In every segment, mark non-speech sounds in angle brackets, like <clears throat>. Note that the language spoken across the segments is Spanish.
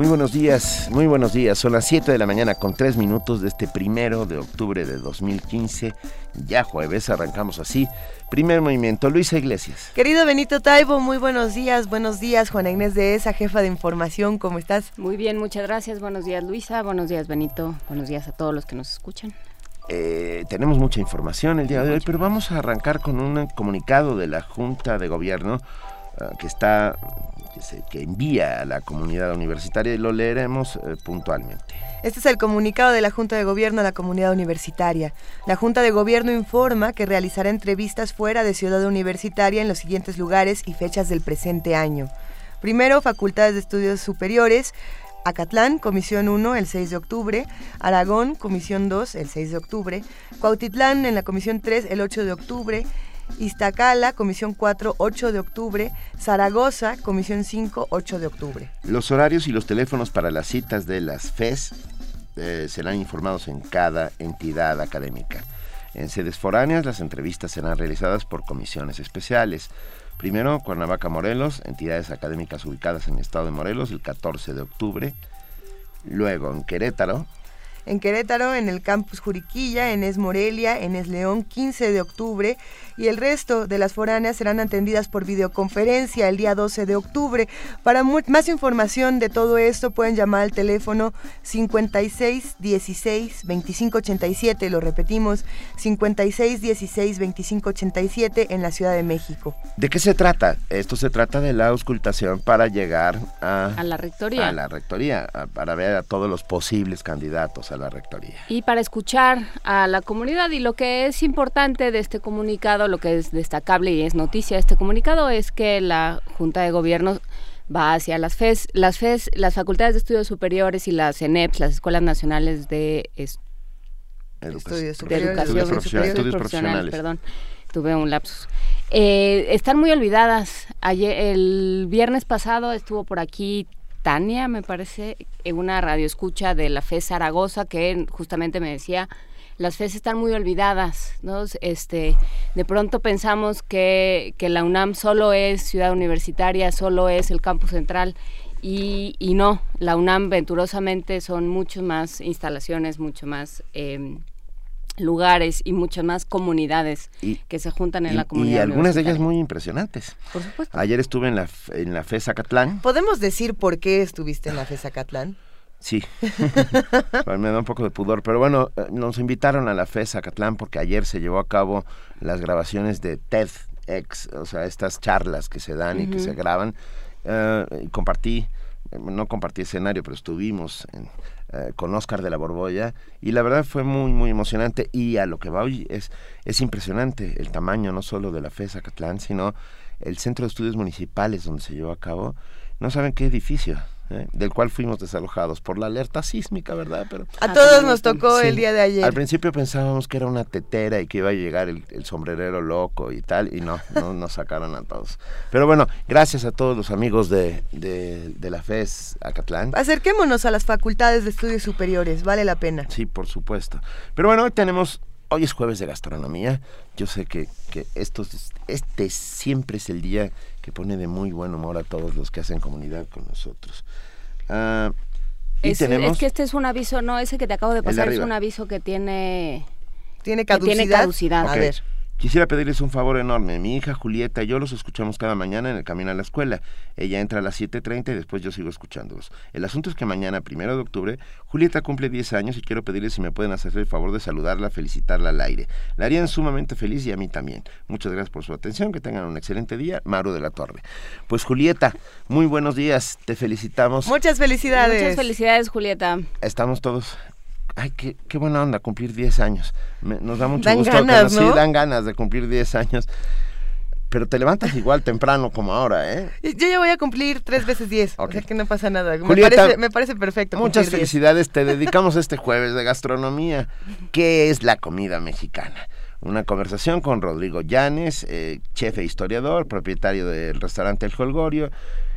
Muy buenos días, muy buenos días. Son las 7 de la mañana con 3 minutos de este primero de octubre de 2015. Ya jueves, arrancamos así. Primer movimiento, Luisa Iglesias. Querido Benito Taibo, muy buenos días. Buenos días, Juana Inés de esa, jefa de información. ¿Cómo estás? Muy bien, muchas gracias. Buenos días, Luisa. Buenos días, Benito. Buenos días a todos los que nos escuchan. Eh, tenemos mucha información el día de hoy, pero vamos a arrancar con un comunicado de la Junta de Gobierno uh, que está que, envía a la comunidad universitaria y lo leeremos eh, puntualmente. Este es el comunicado de la Junta de Gobierno a la comunidad universitaria. La Junta de Gobierno informa que realizará entrevistas fuera de Ciudad Universitaria en los siguientes lugares y fechas del presente año. Primero, Facultades de Estudios Superiores, Acatlán, Comisión 1, el 6 de octubre, Aragón, Comisión 2, el 6 de octubre, Cuautitlán, en la Comisión 3, el 8 de octubre, Iztacala, Comisión 4, 8 de octubre, Zaragoza, Comisión 5, 8 de octubre. Los horarios y los teléfonos para las citas de las FES eh, serán informados en cada entidad académica. En sedes foráneas, las entrevistas serán realizadas por comisiones especiales. Primero, Cuernavaca, Morelos, entidades académicas ubicadas en el estado de Morelos, el 14 de octubre. Luego, en Querétaro, en Querétaro, en el campus Juriquilla, en Es Morelia, en Es León, 15 de octubre, y el resto de las foráneas serán atendidas por videoconferencia el día 12 de octubre. Para más información de todo esto pueden llamar al teléfono 56 16 25 87, lo repetimos, 56 16 25 87 en la Ciudad de México. ¿De qué se trata? Esto se trata de la auscultación para llegar a, a la rectoría. A la rectoría, para ver a todos los posibles candidatos a la rectoría. Y para escuchar a la comunidad y lo que es importante de este comunicado, lo que es destacable y es noticia de este comunicado es que la Junta de Gobierno va hacia las FES, las FES, las Facultades de Estudios Superiores y las ENEPS, las Escuelas Nacionales de, Estudios, Educación profesionales. Perdón, tuve un lapsus. Eh, están muy olvidadas. Ayer, el viernes pasado estuvo por aquí Tania, me parece, en una radio escucha de la FES Zaragoza, que justamente me decía las FES están muy olvidadas, ¿no? Este, de pronto pensamos que, que la UNAM solo es ciudad universitaria, solo es el campus central y, y no, la UNAM venturosamente son mucho más instalaciones, mucho más em, lugares y muchas más comunidades que se juntan en la comunidad. Y algunas de ellas muy impresionantes. Por supuesto. Ayer estuve en la, en la FES Acatlán. ¿Podemos decir por qué estuviste en la FES Acatlán? Sí, <laughs> me da un poco de pudor, pero bueno, eh, nos invitaron a la FES Acatlán porque ayer se llevó a cabo las grabaciones de TEDx, o sea, estas charlas que se dan y que se graban. Eh, compartí, no compartí escenario, pero estuvimos eh, con Oscar de la Borbolla y la verdad fue muy, muy emocionante. Y a lo que va hoy es, es impresionante el tamaño no solo de la FES Acatlán, sino el Centro de Estudios Municipales donde se llevó a cabo. No saben qué edificio, ¿eh? del cual fuimos desalojados por la alerta sísmica, ¿verdad? Pero a todos nos tocó el día de ayer. Al principio pensábamos que era una tetera y que iba a llegar el, sombrerero loco y tal, y no, no nos sacaron a todos. Pero bueno, gracias a todos los amigos de, de, la FES Acatlán. Acerquémonos a las facultades de estudios superiores, vale la pena. Sí, por supuesto. Pero bueno, hoy tenemos hoy es jueves de gastronomía. Yo sé que, que estos, este siempre es el día que pone de muy buen humor a todos los que hacen comunidad con nosotros. Ah, es, que este es un aviso, no, ese que te acabo de pasar es un aviso que tiene... Tiene caducidad. tiene caducidad. A ver. Quisiera pedirles un favor enorme. Mi hija Julieta y yo los escuchamos cada mañana en el camino a la escuela. Ella entra a las 7.30 y después yo sigo escuchándolos. El asunto es que mañana, primero de octubre, Julieta cumple 10 años y quiero pedirles si me pueden hacer el favor de saludarla, felicitarla al aire. La harían sumamente feliz y a mí también. Muchas gracias por su atención. Que tengan un excelente día. Maru de la Torre. Pues Julieta, muy buenos días. Te felicitamos. Muchas felicidades. Muchas felicidades, Julieta. Estamos todos ay, qué, qué buena onda cumplir 10 años. nos da mucho dan gusto. Ganas, ¿no? Sí, dan ganas de cumplir 10 años. Pero te levantas igual temprano como ahora, ¿eh? Yo ya voy a cumplir tres veces 10, o sea que no pasa nada. me, parece, me parece perfecto. Muchas felicidades, te dedicamos este <laughs> jueves de gastronomía. ¿Qué es la comida mexicana? Una conversación con Rodrigo Llanes, eh, chef e historiador, propietario del restaurante El Holgorio,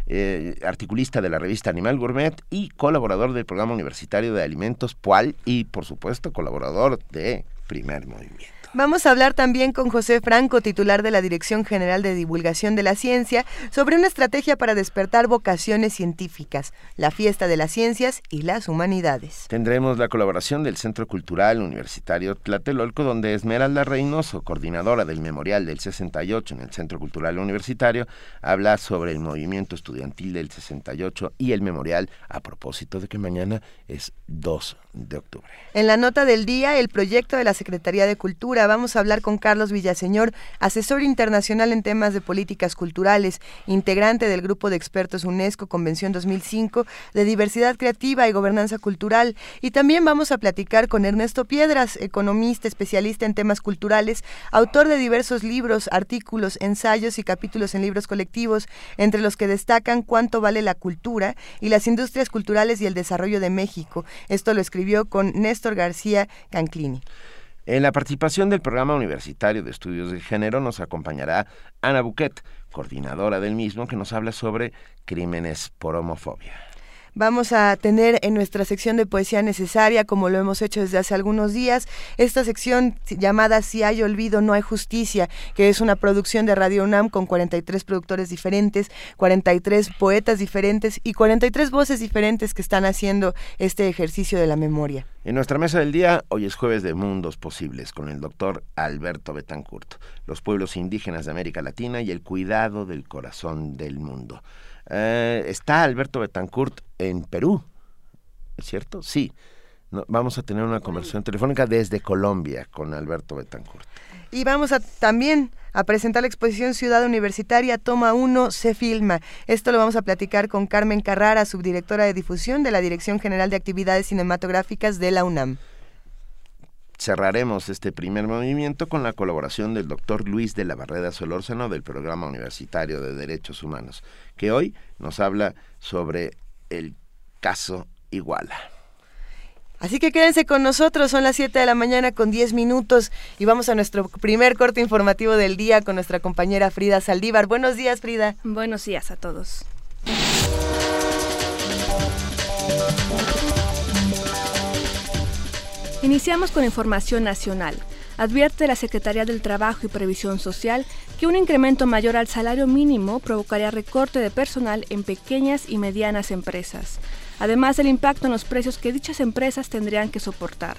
eh, articulista de la revista Animal Gourmet y colaborador del programa universitario de alimentos PUAL y, por supuesto, colaborador de Primer Movimiento. Vamos a hablar también con José Franco, titular de la Dirección General de Divulgación de la Ciencia, sobre una estrategia para despertar vocaciones científicas, la fiesta de las ciencias y las humanidades. Tendremos la colaboración del Centro Cultural Universitario Tlatelolco, donde Esmeralda Reynoso, coordinadora del Memorial del 68 en el Centro Cultural Universitario, habla sobre el movimiento estudiantil del 68 y el memorial a propósito de que mañana es 2 de octubre. En la nota del día, el proyecto de la Secretaría de Cultura. Vamos a hablar con Carlos Villaseñor, asesor internacional en temas de políticas culturales, integrante del grupo de expertos UNESCO Convención 2005 de Diversidad Creativa y Gobernanza Cultural. Y también vamos a platicar con Ernesto Piedras, economista especialista en temas culturales, autor de diversos libros, artículos, ensayos y capítulos en libros colectivos, entre los que destacan Cuánto vale la cultura y las industrias culturales y el desarrollo de México. Esto lo escribió con Néstor García Canclini. En la participación del programa universitario de estudios de género nos acompañará Ana Buquet, coordinadora del mismo, que nos habla sobre crímenes por homofobia. Vamos a tener en nuestra sección de poesía necesaria, como lo hemos hecho desde hace algunos días, esta sección llamada Si hay olvido, no hay justicia, que es una producción de Radio UNAM con 43 productores diferentes, 43 poetas diferentes y 43 voces diferentes que están haciendo este ejercicio de la memoria. En nuestra mesa del día, hoy es jueves de Mundos Posibles con el doctor Alberto Betancourt, los pueblos indígenas de América Latina y el cuidado del corazón del mundo. Eh, está Alberto Betancourt en Perú, ¿es cierto? Sí. vamos a tener una conversación telefónica desde Colombia con Alberto Betancourt. Y vamos a también a presentar la exposición Ciudad Universitaria Toma 1 se filma. Esto lo vamos a platicar con Carmen Carrara, subdirectora de difusión de la Dirección General de Actividades Cinematográficas de la UNAM. Cerraremos este primer movimiento con la colaboración del doctor Luis de la Barrera Solórzano del Programa Universitario de Derechos Humanos que hoy nos habla sobre el caso Iguala. Así que quédense con nosotros, son las 7 de la mañana con 10 minutos y vamos a nuestro primer corte informativo del día con nuestra compañera Frida Saldívar. Buenos días, Frida. Buenos días a todos. Iniciamos con información nacional advierte la Secretaría del Trabajo y Previsión Social que un incremento mayor al salario mínimo provocaría recorte de personal en pequeñas y medianas empresas, además del impacto en los precios que dichas empresas tendrían que soportar.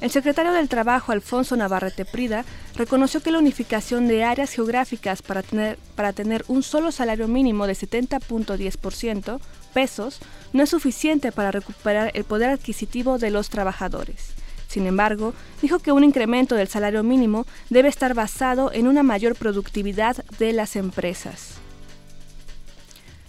El secretario del Trabajo, Alfonso Navarrete Prida, reconoció que la unificación de áreas geográficas para tener, para tener un solo salario mínimo de 70.10% pesos no es suficiente para recuperar el poder adquisitivo de los trabajadores. Sin embargo, dijo que un incremento del salario mínimo debe estar basado en una mayor productividad de las empresas.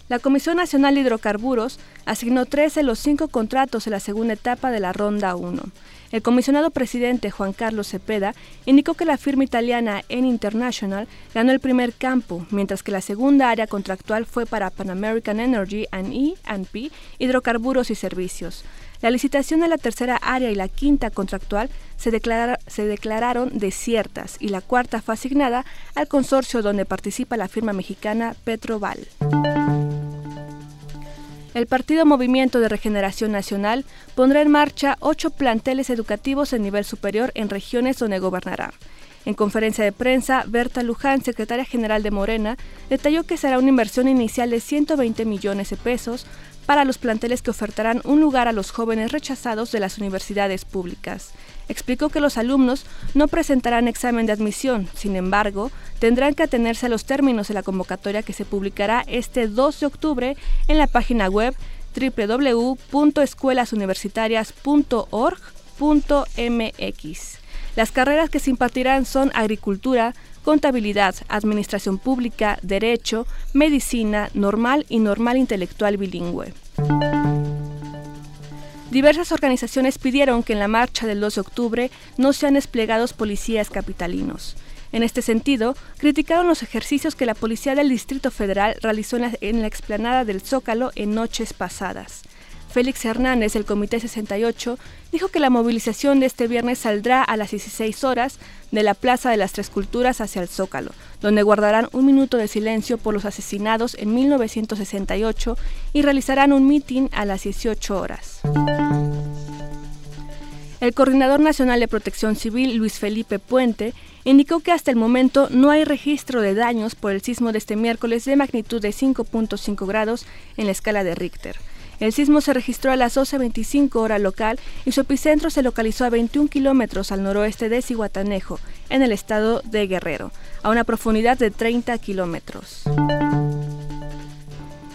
La Comisión Nacional de Hidrocarburos asignó tres de los cinco contratos en la segunda etapa de la Ronda 1. El comisionado presidente Juan Carlos Cepeda indicó que la firma italiana En International ganó el primer campo, mientras que la segunda área contractual fue para Pan American Energy and E&P, Hidrocarburos y Servicios. La licitación de la tercera área y la quinta contractual se, declararon desiertas y la cuarta fue asignada al consorcio donde participa la firma mexicana Petroval. El Partido Movimiento de Regeneración Nacional pondrá en marcha ocho planteles educativos en nivel superior en regiones donde gobernará. En conferencia de prensa, Berta Luján, secretaria general de Morena, detalló que será una inversión inicial de 120 millones de pesos para los planteles que ofertarán un lugar a los jóvenes rechazados de las universidades públicas. Explicó que los alumnos no presentarán examen de admisión, sin embargo, tendrán que atenerse a los términos de la convocatoria que se publicará este 2 de octubre en la página web www.escuelasuniversitarias.org.mx. Las carreras que se impartirán son agricultura, contabilidad, administración pública, derecho, medicina, normal y normal intelectual bilingüe. Diversas organizaciones pidieron que en la marcha del 2 de octubre no sean desplegados policías capitalinos. En este sentido, criticaron los ejercicios que la Policía del Distrito Federal realizó en la, explanada del Zócalo en noches pasadas. Félix Hernández, del Comité 68, dijo que la movilización de este viernes saldrá a las 16 horas de la Plaza de las Tres Culturas hacia el Zócalo, donde guardarán un minuto de silencio por los asesinados en 1968 y realizarán un mitin a las 18 horas. El coordinador nacional de protección civil, Luis Felipe Puente, indicó que hasta el momento no hay registro de daños por el sismo de este miércoles de magnitud de 5.5 grados en la escala de Richter. El sismo se registró a las 12.25 hora local y su epicentro se localizó a 21 kilómetros al noroeste de Cihuatanejo, en el estado de Guerrero, a una profundidad de 30 kilómetros.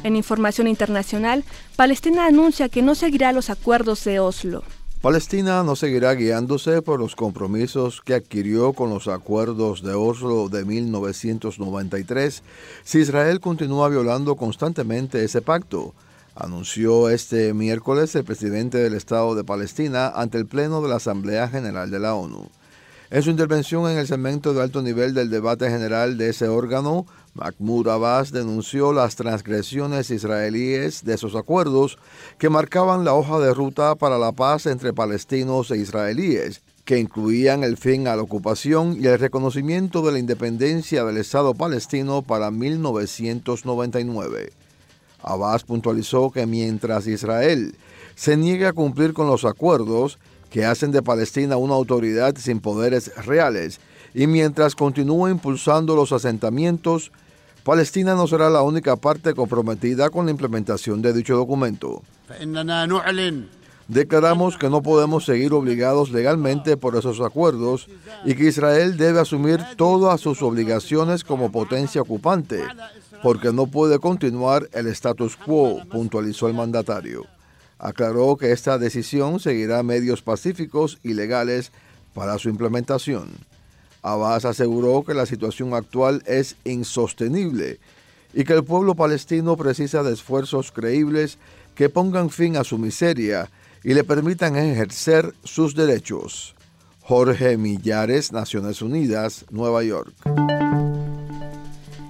En información internacional, Palestina anuncia que no seguirá los acuerdos de Oslo. Palestina no seguirá guiándose por los compromisos que adquirió con los acuerdos de Oslo de 1993 si Israel continúa violando constantemente ese pacto anunció este miércoles el presidente del Estado de Palestina ante el Pleno de la Asamblea General de la ONU. En su intervención en el segmento de alto nivel del debate general de ese órgano, Mahmoud Abbas denunció las transgresiones israelíes de esos acuerdos que marcaban la hoja de ruta para la paz entre palestinos e israelíes, que incluían el fin a la ocupación y el reconocimiento de la independencia del Estado palestino para 1999. Abbas puntualizó que mientras Israel se niegue a cumplir con los acuerdos que hacen de Palestina una autoridad sin poderes reales y mientras continúe impulsando los asentamientos, Palestina no será la única parte comprometida con la implementación de dicho documento. Declaramos que no podemos seguir obligados legalmente por esos acuerdos y que Israel debe asumir todas sus obligaciones como potencia ocupante, porque no puede continuar el status quo, puntualizó el mandatario. Aclaró que esta decisión seguirá medios pacíficos y legales para su implementación. Abbas aseguró que la situación actual es insostenible y que el pueblo palestino precisa de esfuerzos creíbles que pongan fin a su miseria y le permitan ejercer sus derechos. Jorge Millares, Naciones Unidas, Nueva York.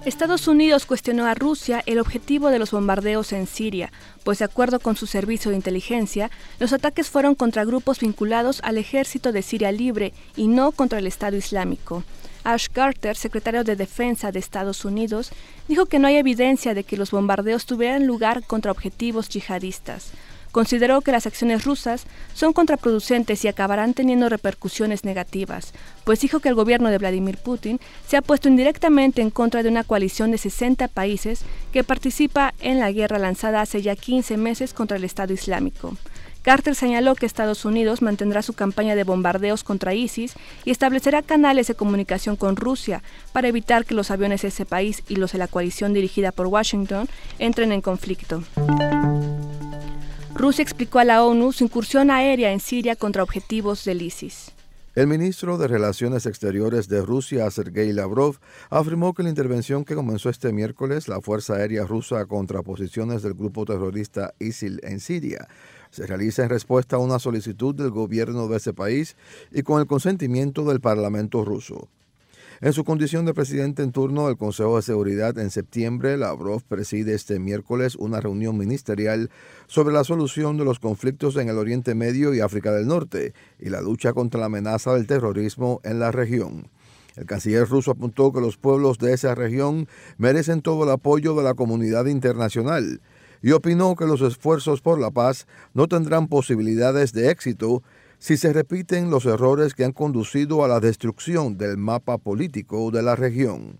Estados Unidos cuestionó a Rusia el objetivo de los bombardeos en Siria, pues de acuerdo con su servicio de inteligencia, los ataques fueron contra grupos vinculados al ejército de Siria Libre y no contra el Estado Islámico. Ash Carter, secretario de Defensa de Estados Unidos, dijo que no hay evidencia de que los bombardeos tuvieran lugar contra objetivos yihadistas consideró que las acciones rusas son contraproducentes y acabarán teniendo repercusiones negativas, pues dijo que el gobierno de Vladimir Putin se ha puesto indirectamente en contra de una coalición de 60 países que participa en la guerra lanzada hace ya 15 meses contra el Estado Islámico. Carter señaló que Estados Unidos mantendrá su campaña de bombardeos contra ISIS y establecerá canales de comunicación con Rusia para evitar que los aviones de ese país y los de la coalición dirigida por Washington entren en conflicto. Rusia explicó a la ONU su incursión aérea en Siria contra objetivos del ISIS. El ministro de Relaciones Exteriores de Rusia, Sergei Lavrov, afirmó que la intervención que comenzó este miércoles, la Fuerza Aérea Rusa contra posiciones del grupo terrorista ISIL en Siria, se realiza en respuesta a una solicitud del gobierno de ese país y con el consentimiento del Parlamento ruso. En su condición de presidente en turno del Consejo de Seguridad en septiembre, Lavrov preside este miércoles una reunión ministerial sobre la solución de los conflictos en el Oriente Medio y África del Norte y la lucha contra la amenaza del terrorismo en la región. El canciller ruso apuntó que los pueblos de esa región merecen todo el apoyo de la comunidad internacional y opinó que los esfuerzos por la paz no tendrán posibilidades de éxito si se repiten los errores que han conducido a la destrucción del mapa político de la región.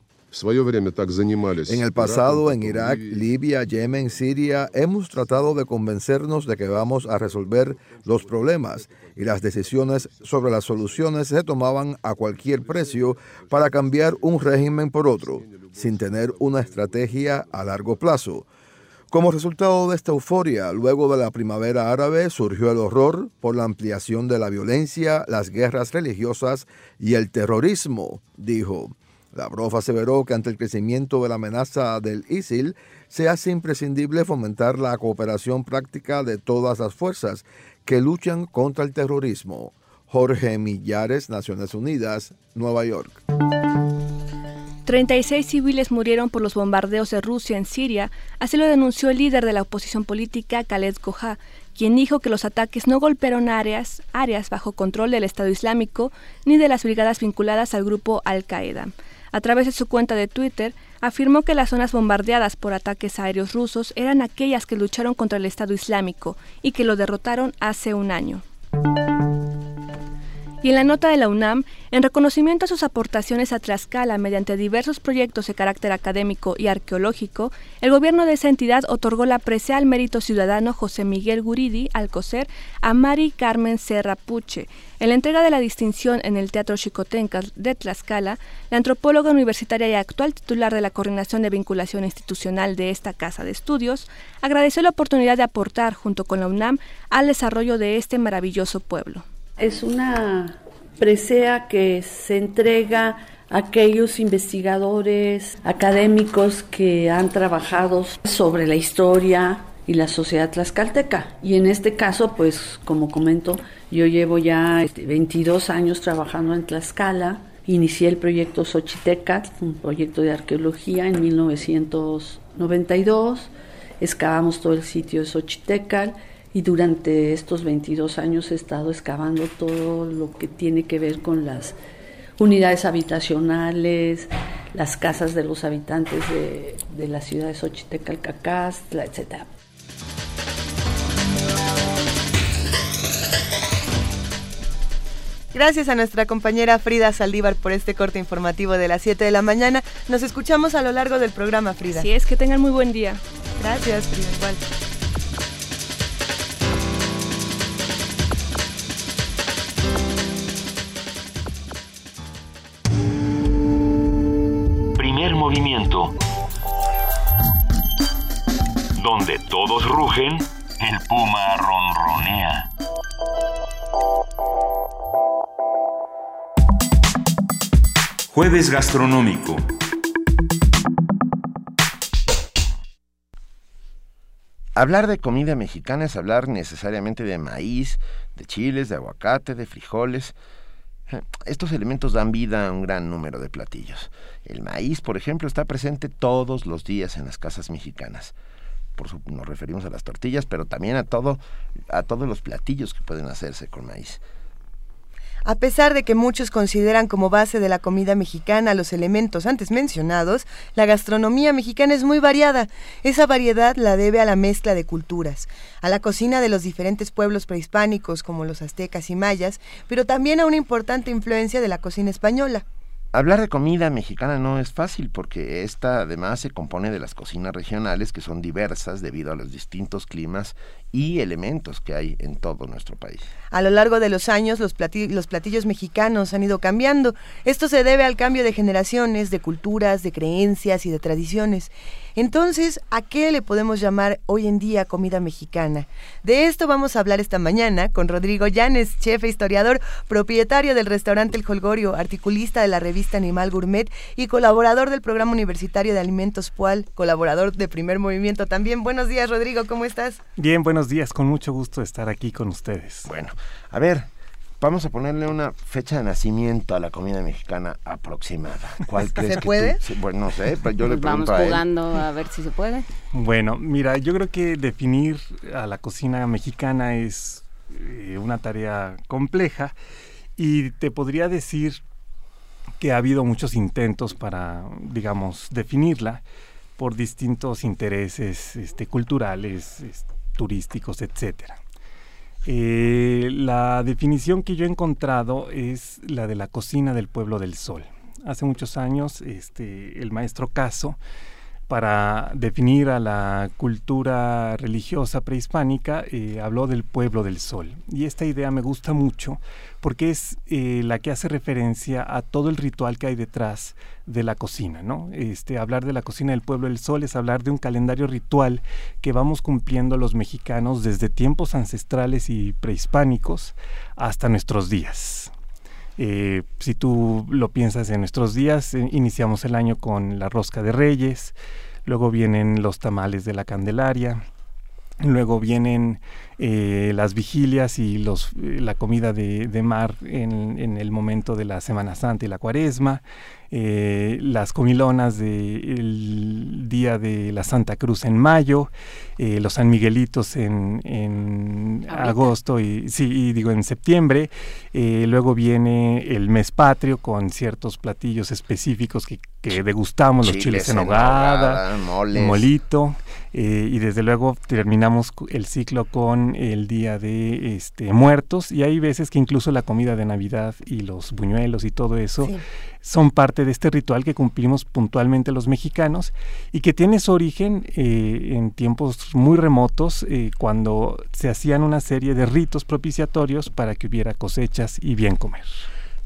En el pasado, en Irak, Libia, Yemen, Siria, hemos tratado de convencernos de que vamos a resolver los problemas y las decisiones sobre las soluciones se tomaban a cualquier precio para cambiar un régimen por otro, sin tener una estrategia a largo plazo. Como resultado de esta euforia, luego de la primavera árabe surgió el horror por la ampliación de la violencia, las guerras religiosas y el terrorismo, dijo. Lavrov aseveró que ante el crecimiento de la amenaza del ISIL se hace imprescindible fomentar la cooperación práctica de todas las fuerzas que luchan contra el terrorismo. Jorge Millares, Naciones Unidas, Nueva York. 36 civiles murieron por los bombardeos de Rusia en Siria, así lo denunció el líder de la oposición política, Khaled Kohá, quien dijo que los ataques no golpearon áreas, áreas bajo control del Estado Islámico ni de las brigadas vinculadas al grupo Al-Qaeda. A través de su cuenta de Twitter, afirmó que las zonas bombardeadas por ataques aéreos rusos eran aquellas que lucharon contra el Estado Islámico y que lo derrotaron hace un año. Y en la nota de la UNAM, en reconocimiento a sus aportaciones a Tlaxcala mediante diversos proyectos de carácter académico y arqueológico, el gobierno de esa entidad otorgó la presea al mérito ciudadano José Miguel Guridi Alcocer a Mari Carmen Serra Puche. En la entrega de la distinción en el Teatro Chicotencas de Tlaxcala, la antropóloga universitaria y actual titular de la Coordinación de Vinculación Institucional de esta Casa de Estudios, agradeció la oportunidad de aportar, junto con la UNAM, al desarrollo de este maravilloso pueblo. Es una presea que se entrega a aquellos investigadores académicos que han trabajado sobre la historia y la sociedad tlaxcalteca. Y en este caso, pues como comento, yo llevo ya 22 este, años trabajando en Tlaxcala. Inicié el proyecto Xochiteca, un proyecto de arqueología en 1992. Excavamos todo el sitio de Xochitecal y durante estos 22 años he estado excavando todo lo que tiene que ver con las unidades habitacionales, las casas de los habitantes de, de la ciudad de Xochitecalcacastla, etc. Gracias a nuestra compañera Frida Saldívar por este corte informativo de las 7 de la mañana. Nos escuchamos a lo largo del programa, Frida. Así es, que tengan muy buen día. Gracias, Frida, igual. Movimiento. Donde todos rugen, el puma ronronea. Jueves gastronómico. Hablar de comida mexicana es hablar necesariamente de maíz, de chiles, de aguacate, de frijoles, estos elementos dan vida a un gran número de platillos. El maíz, por ejemplo, está presente todos los días en las casas mexicanas. Por su, nos referimos a las tortillas, pero también a todo, a todos los platillos que pueden hacerse con maíz. A pesar de que muchos consideran como base de la comida mexicana los elementos antes mencionados, la gastronomía mexicana es muy variada. Esa variedad la debe a la mezcla de culturas, a la cocina de los diferentes pueblos prehispánicos como los aztecas y mayas, pero también a una importante influencia de la cocina española. Hablar de comida mexicana no es fácil porque esta además se compone de las cocinas regionales que son diversas debido a los distintos climas y elementos que hay en todo nuestro país. A lo largo de los años los platillos, mexicanos han ido cambiando. Esto se debe al cambio de generaciones, de culturas, de creencias y de tradiciones. Entonces, ¿a qué le podemos llamar hoy en día comida mexicana? De esto vamos a hablar esta mañana con Rodrigo Llanes, chef e historiador, propietario del restaurante El Holgorio, articulista de la revista Animal Gourmet y colaborador del programa universitario de alimentos PUAL, colaborador de Primer Movimiento también. Buenos días, Rodrigo, ¿cómo estás? Bien, buenos días, con mucho gusto estar aquí con ustedes. Bueno, a ver, Vamos a ponerle una fecha de nacimiento a la comida mexicana aproximada. ¿Cuál crees ¿Se puede? bueno, no sé, pero yo le pues pregunto Vamos jugando a, ver si se puede. Bueno, mira, yo creo que definir a la cocina mexicana es eh, una tarea compleja y te podría decir que ha habido muchos intentos para, digamos, definirla por distintos intereses este, culturales, turísticos, etcétera. Eh, la definición que yo he encontrado es la de la cocina del pueblo del sol. Hace muchos años, este, el maestro Caso para definir a la cultura religiosa prehispánica, eh, habló del pueblo del sol. Y esta idea me gusta mucho porque es eh, la que hace referencia a todo el ritual que hay detrás de la cocina. ¿no? Este, hablar de la cocina del pueblo del sol es hablar de un calendario ritual que vamos cumpliendo los mexicanos desde tiempos ancestrales y prehispánicos hasta nuestros días. Eh, si tú lo piensas en nuestros días, eh, iniciamos el año con la rosca de reyes, luego vienen los tamales de la Candelaria, Luego vienen eh, las vigilias y los, eh, la comida de, mar en, en, el momento de la Semana Santa y la Cuaresma. Eh, las comilonas del día de la Santa Cruz en mayo, eh, los San Miguelitos en, agosto y sí, digo en septiembre. Luego viene el mes patrio con ciertos platillos específicos que, degustamos, los chiles en hogada, molito. y desde luego terminamos el ciclo con el día de este, muertos y hay veces que incluso la comida de Navidad y los buñuelos y todo eso son parte de este ritual que cumplimos puntualmente los mexicanos y que tiene su origen eh, en tiempos muy remotos eh, cuando se hacían una serie de ritos propiciatorios para que hubiera cosechas y bien comer.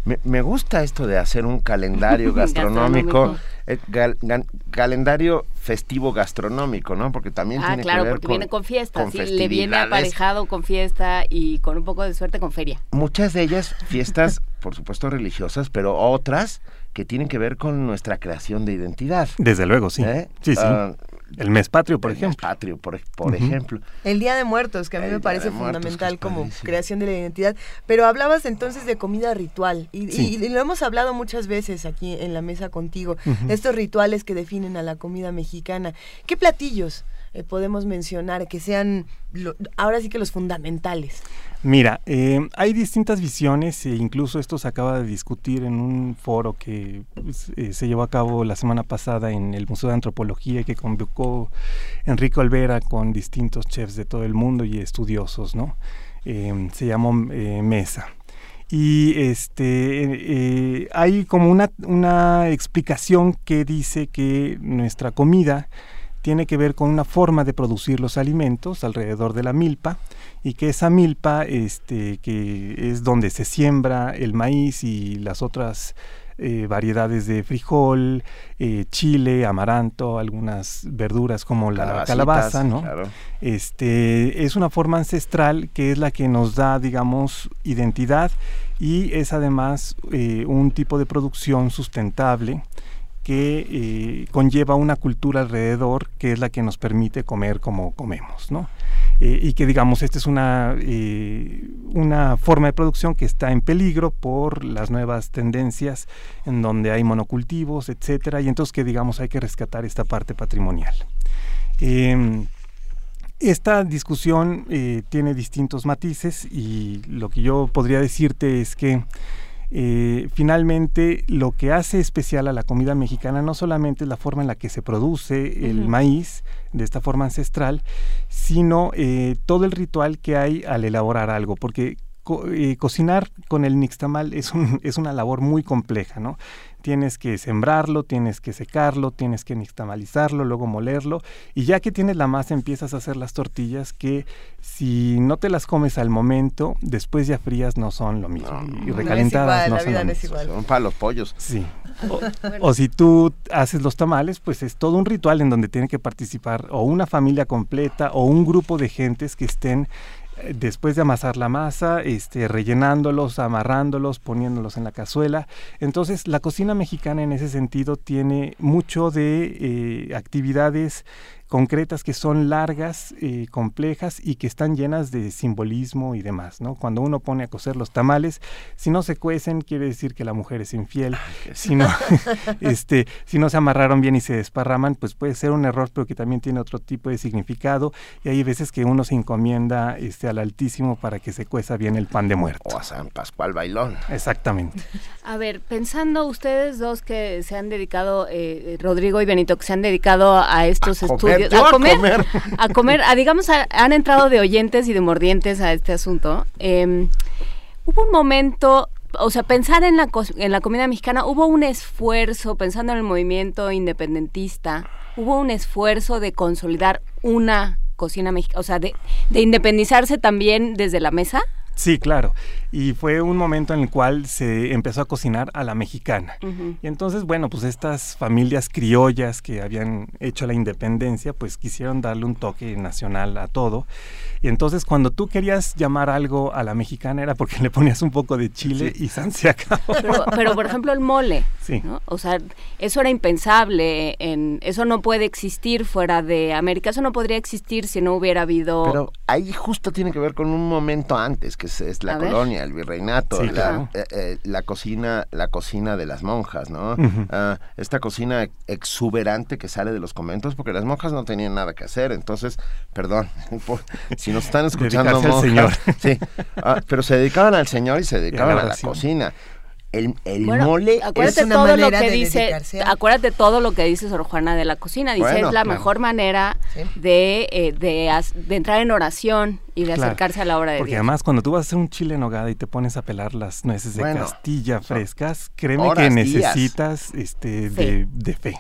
Me, gusta esto de hacer un calendario <laughs> gastronómico, eh, calendario festivo gastronómico, ¿no? Porque también ah, tiene claro, que ver porque viene con fiesta, le viene aparejado con fiesta y con un poco de suerte con feria. Muchas de ellas fiestas, <laughs> por supuesto, religiosas, pero otras que tienen que ver con nuestra creación de identidad. Desde luego, sí. ¿Eh? Sí, sí. Ah, el mes patrio, por ejemplo. Mes patrio, por, ejemplo. El Día de Muertos, que a mí me parece fundamental como creación de la identidad. Pero hablabas entonces de comida ritual y, lo hemos hablado muchas veces aquí en la mesa contigo, estos rituales que definen a la comida mexicana. ¿Qué platillos eh, podemos mencionar que sean ahora sí que los fundamentales? Mira, eh, hay distintas visiones e incluso esto se acaba de discutir en un foro que pues, eh, se llevó a cabo la semana pasada en el Museo de Antropología que convocó Enrico Alvera con distintos chefs de todo el mundo y estudiosos, ¿no? Eh, se llamó Mesa. Y este hay como una, una explicación que dice que nuestra comida tiene que ver con una forma de producir los alimentos alrededor de la milpa y que esa milpa, este, que es donde se siembra el maíz y las otras eh, variedades de frijol, eh, chile, amaranto, algunas verduras como la calabaza, ¿no? Este es una forma ancestral que es la que nos da, digamos, identidad y es además eh, un tipo de producción sustentable que conlleva una cultura alrededor que es la que nos permite comer como comemos, ¿no? Eh, y que digamos esta es una, eh, una forma de producción que está en peligro por las nuevas tendencias en donde hay monocultivos, etcétera, y entonces que digamos hay que rescatar esta parte patrimonial. Em, esta discusión eh, tiene distintos matices y lo que yo podría decirte es que eh, finalmente lo que hace especial a la comida mexicana no solamente es la forma en la que se produce el maíz de esta forma ancestral, sino eh, todo el ritual que hay al elaborar algo, porque eh, cocinar con el nixtamal es, un, es una labor muy compleja, ¿no? Tienes que sembrarlo, tienes que secarlo, tienes que nixtamalizarlo, luego molerlo y ya que tienes la masa empiezas a hacer las tortillas que si no te las comes al momento, después ya frías no son lo mismo y recalentadas no, son lo mismo. Son para los pollos. Sí. <laughs> O, si tú haces los tamales, pues es todo un ritual en donde tiene que participar o una familia completa o un grupo de gentes que estén después de amasar la masa, este, rellenándolos, amarrándolos, poniéndolos en la cazuela. Entonces, la cocina mexicana en ese sentido tiene mucho de eh, actividades concretas que son largas, eh, complejas y que están llenas de simbolismo y demás, ¿no? Cuando uno pone a cocer los tamales, si no se cuecen, quiere decir que la mujer es infiel. si, no, <laughs> <laughs> este, si no se amarraron bien y se desparraman, pues puede ser un error, pero que también tiene otro tipo de significado. Y hay veces que uno se encomienda este, al Altísimo para que se cueza bien el pan de muerto. O a San Pascual Bailón. Exactamente. A ver, pensando ustedes dos que se han dedicado, eh, Rodrigo y Benito, que se han dedicado a estos estudios a, comer, <laughs> a comer, a, digamos, han entrado de oyentes y de mordientes a este asunto. Em, hubo un momento, o sea, pensar en la, en la comida mexicana, hubo un esfuerzo, pensando en el movimiento independentista, hubo un esfuerzo de consolidar una cocina mexicana, o sea, de, de independizarse también desde la mesa Sí, claro. Y fue un momento en el cual se empezó a cocinar a la mexicana. Y entonces, bueno, pues estas familias criollas que habían hecho la independencia, pues quisieron darle un toque nacional a todo. Y entonces cuando tú querías llamar algo a la mexicana era porque <laughs> le ponías un poco de chile y san se acabó. Pero, por ejemplo el mole, sí. O sea, eso era impensable, en, eso no puede existir fuera de América, eso no podría existir si no hubiera habido... Pero ahí justo tiene que ver con un momento antes, que es, la colonia, el virreinato, la, eh, eh, la, cocina la cocina de las monjas, ¿no? Ah, esta cocina exuberante que sale de los conventos, porque las monjas no tenían nada que hacer, entonces, perdón, <laughs> si nos están escuchando monjas, <laughs> sí, ah, pero se dedicaban al Señor y se dedicaban a la cocina. El, el mole acuérdate es una todo lo que dice acuérdate todo lo que dice Sor Juana de la cocina. Dice es la mejor manera de, eh, de, de, entrar en oración y de acercarse a la hora de porque además cuando tú vas a hacer un chile en nogada y te pones a pelar las nueces de Castilla frescas créeme que necesitas este de, de fe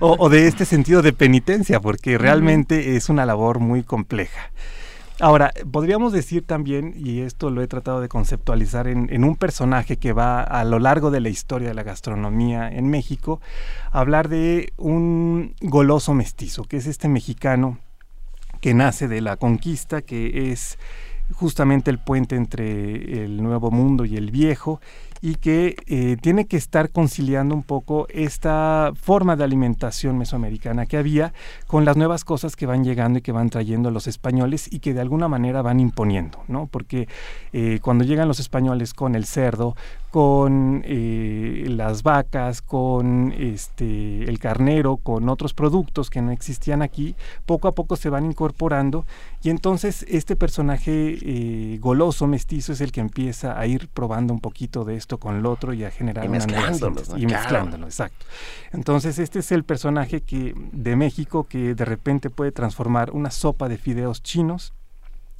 o, de este sentido de penitencia, porque realmente es una labor muy compleja. Ahora, podríamos decir también, y esto lo he tratado de conceptualizar en, un personaje que va a lo largo de la historia de la gastronomía en México, hablar de un goloso mestizo, que es este mexicano que nace de la conquista, que es justamente el puente entre el nuevo mundo y el viejo, y que eh, tiene que estar conciliando un poco esta forma de alimentación mesoamericana que había con las nuevas cosas que van llegando y que van trayendo los españoles y que de alguna manera van imponiendo, ¿no? Porque eh, cuando llegan los españoles con el cerdo, con eh, las vacas, con este, el carnero, con otros productos que no existían aquí, poco a poco se van incorporando. Y entonces este personaje eh, goloso, mestizo, es el que empieza a ir probando un poquito de esto con el otro y a generar y una y mezclándolo, exacto. Entonces este es el personaje que de México que de repente puede transformar una sopa de fideos chinos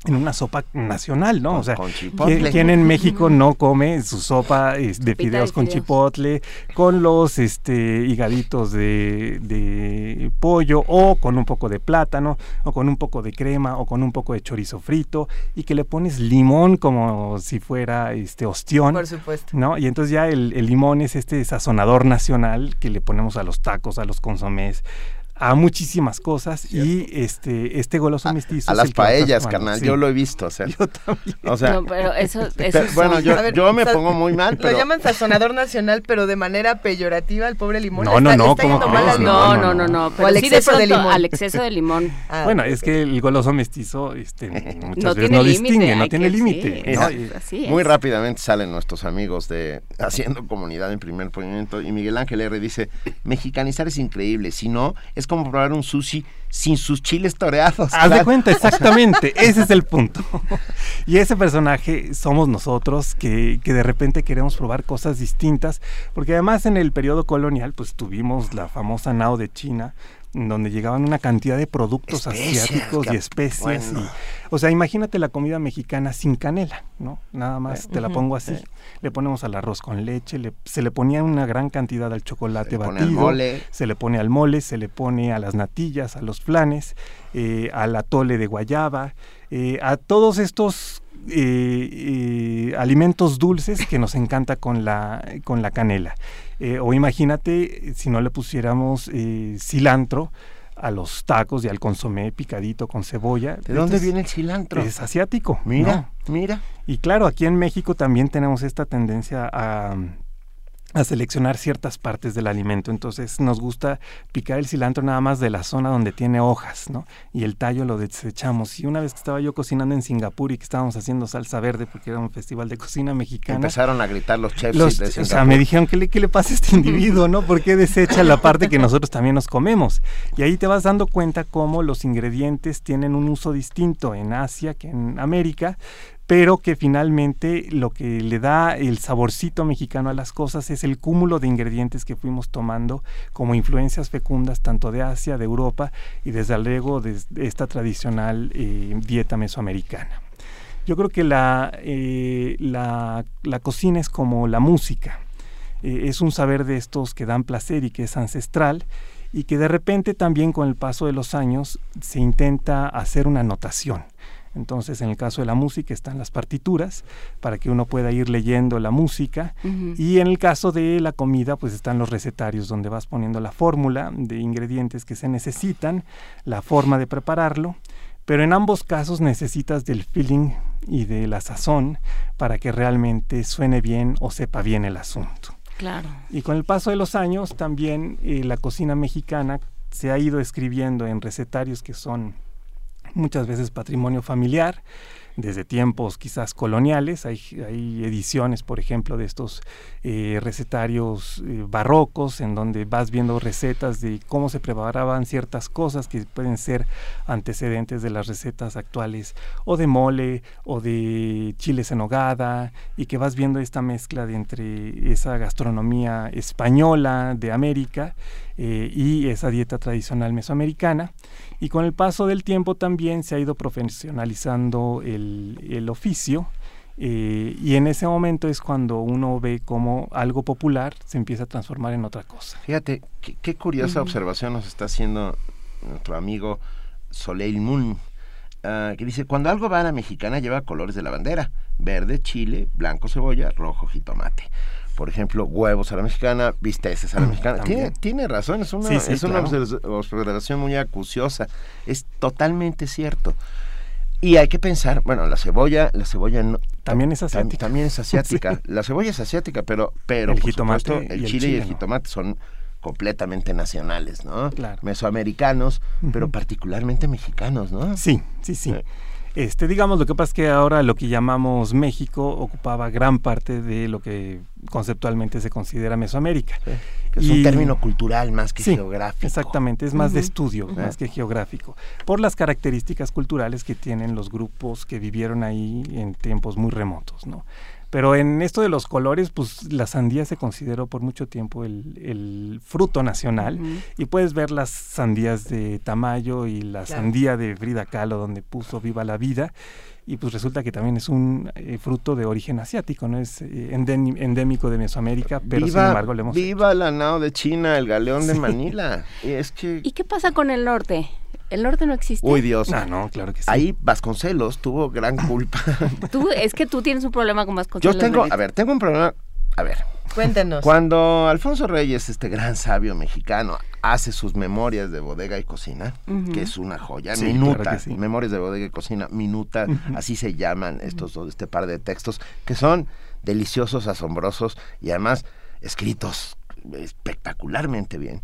en una sopa nacional, ¿no? o sea, ¿quién, en México no come su sopa de fideos con chipotle, con los este higaditos de, de, pollo o con un poco de plátano o con un poco de crema o con un poco de chorizo frito y que le pones limón como si fuera este ostión, Por supuesto. ¿no? Y entonces ya el, el limón es este sazonador nacional que le ponemos a los tacos, a los consomés, a muchísimas cosas y este este goloso mestizo a, las paellas carnal yo lo he visto <laughs> yo también. O sea no, pero eso, <laughs> bueno yo, yo me pongo muy mal pero lo llaman sazonador nacional pero de manera peyorativa al pobre limón. No no no ¿cómo no, no, no no no pero al exceso de limón. al exceso de limón. <laughs> Ah, bueno es que el goloso mestizo este muchas veces no distingue no tiene límite muy rápidamente salen nuestros amigos de haciendo comunidad en primer movimiento y Miguel Ángel R dice mexicanizar es increíble si no es como probar un sushi sin sus chiles toreados. Haz de cuenta, <laughs> exactamente, ese es el punto. <laughs> Y ese personaje somos nosotros que, que, de repente queremos probar cosas distintas, porque además en el periodo colonial pues tuvimos la famosa Nao de China, donde llegaban una cantidad de productos asiáticos y especies. o sea, imagínate la comida mexicana sin canela, ¿no? Nada más, te la pongo así. Le ponemos al arroz con leche, se le ponía una gran cantidad al chocolate batido, se le pone al mole, se le pone a las natillas, a los flanes, eh, al atole de guayaba, eh, a todos estos eh, alimentos dulces que nos encanta con la, con la canela. Eh, o imagínate si no le pusiéramos eh, cilantro a los tacos y al consomé picadito con cebolla. ¿De dónde viene el cilantro? Es asiático. Mira, mira. Y claro, aquí en México también tenemos esta tendencia a a seleccionar ciertas partes del alimento. Entonces nos gusta picar el cilantro nada más de la zona donde tiene hojas, ¿no? Y el tallo lo desechamos. Y una vez que estaba yo cocinando en Singapur y que estábamos haciendo salsa verde porque era un festival de cocina mexicana. Empezaron a gritar los chefs de O sea, me dijeron, ¿qué le, ¿qué le pasa a este individuo, no? ¿Por qué desecha la parte que nosotros también nos comemos? Y ahí te vas dando cuenta cómo los ingredientes tienen un uso distinto en Asia que en América, pero que finalmente lo que le da el saborcito mexicano a las cosas es el cúmulo de ingredientes que fuimos tomando como influencias fecundas tanto de Asia, de Europa y desde luego de esta tradicional eh, dieta mesoamericana. Yo creo que la, eh, la, cocina es como la música, eh, es un saber de estos que dan placer y que es ancestral y que de repente también con el paso de los años se intenta hacer una notación Entonces, en el caso de la música están las partituras para que uno pueda ir leyendo la música y en el caso de la comida, pues están los recetarios donde vas poniendo la fórmula de ingredientes que se necesitan, la forma de prepararlo, pero en ambos casos necesitas del feeling y de la sazón para que realmente suene bien o sepa bien el asunto. Claro. Y con el paso de los años también eh, la cocina mexicana se ha ido escribiendo en recetarios que son muchas veces patrimonio familiar desde tiempos quizás coloniales. Hay, ediciones, por ejemplo, de estos eh, recetarios eh, barrocos en donde vas viendo recetas de cómo se preparaban ciertas cosas que pueden ser antecedentes de las recetas actuales o de mole o de chiles en hogada y que vas viendo esta mezcla de entre esa gastronomía española de América eh, y esa dieta tradicional mesoamericana. Y con el paso del tiempo también se ha ido profesionalizando el, oficio. Eh, y en ese momento es cuando uno ve cómo algo popular se empieza a transformar en otra cosa. Fíjate, qué, curiosa observación nos está haciendo nuestro amigo Soleil Moon, ah, que dice, cuando algo va a la mexicana lleva colores de la bandera, verde, chile, blanco, cebolla, rojo, jitomate por ejemplo, huevos a la mexicana, bisteces a la mexicana. Tiene, razón, es una, es una observación muy acuciosa. Es totalmente cierto. Y hay que pensar, bueno, la cebolla, la cebolla no, también es asiática. también es <laughs> asiática. La cebolla es asiática, pero, pero el jitomate el, chile y el jitomate son completamente nacionales, ¿no? Mesoamericanos, pero particularmente mexicanos, ¿no? Sí, sí, sí. Este, digamos, lo que pasa es que ahora lo que llamamos México ocupaba gran parte de lo que conceptualmente se considera Mesoamérica. es un término cultural más que geográfico. Exactamente, es más de estudio, más que geográfico, por las características culturales que tienen los grupos que vivieron ahí en tiempos muy remotos, ¿no? Pero en esto de los colores, pues la sandía se consideró por mucho tiempo el, fruto nacional. Y puedes ver las sandías de Tamayo y la sandía de Frida Kahlo, donde puso Viva la Vida. Y pues resulta que también es un eh, fruto de origen asiático, no es eh, endémico de Mesoamérica, pero sin embargo le hemos. Viva la nao de China, el galeón de Manila. <laughs> y, es que... ¿Y qué pasa con el norte? El norte no existe. Uy, Dios. Ah, no, claro que sí. Ahí Vasconcelos tuvo gran culpa. <laughs> tú, es que tú tienes un problema con Vasconcelos. Yo tengo, a ver, tengo un problema. A ver. Cuéntenos. Cuando Alfonso Reyes, este gran sabio mexicano, hace sus memorias de bodega y cocina, que es una joya, minuta, memorias de bodega y cocina, minuta, así se llaman estos dos, este par de textos, que son deliciosos, asombrosos y además escritos espectacularmente bien.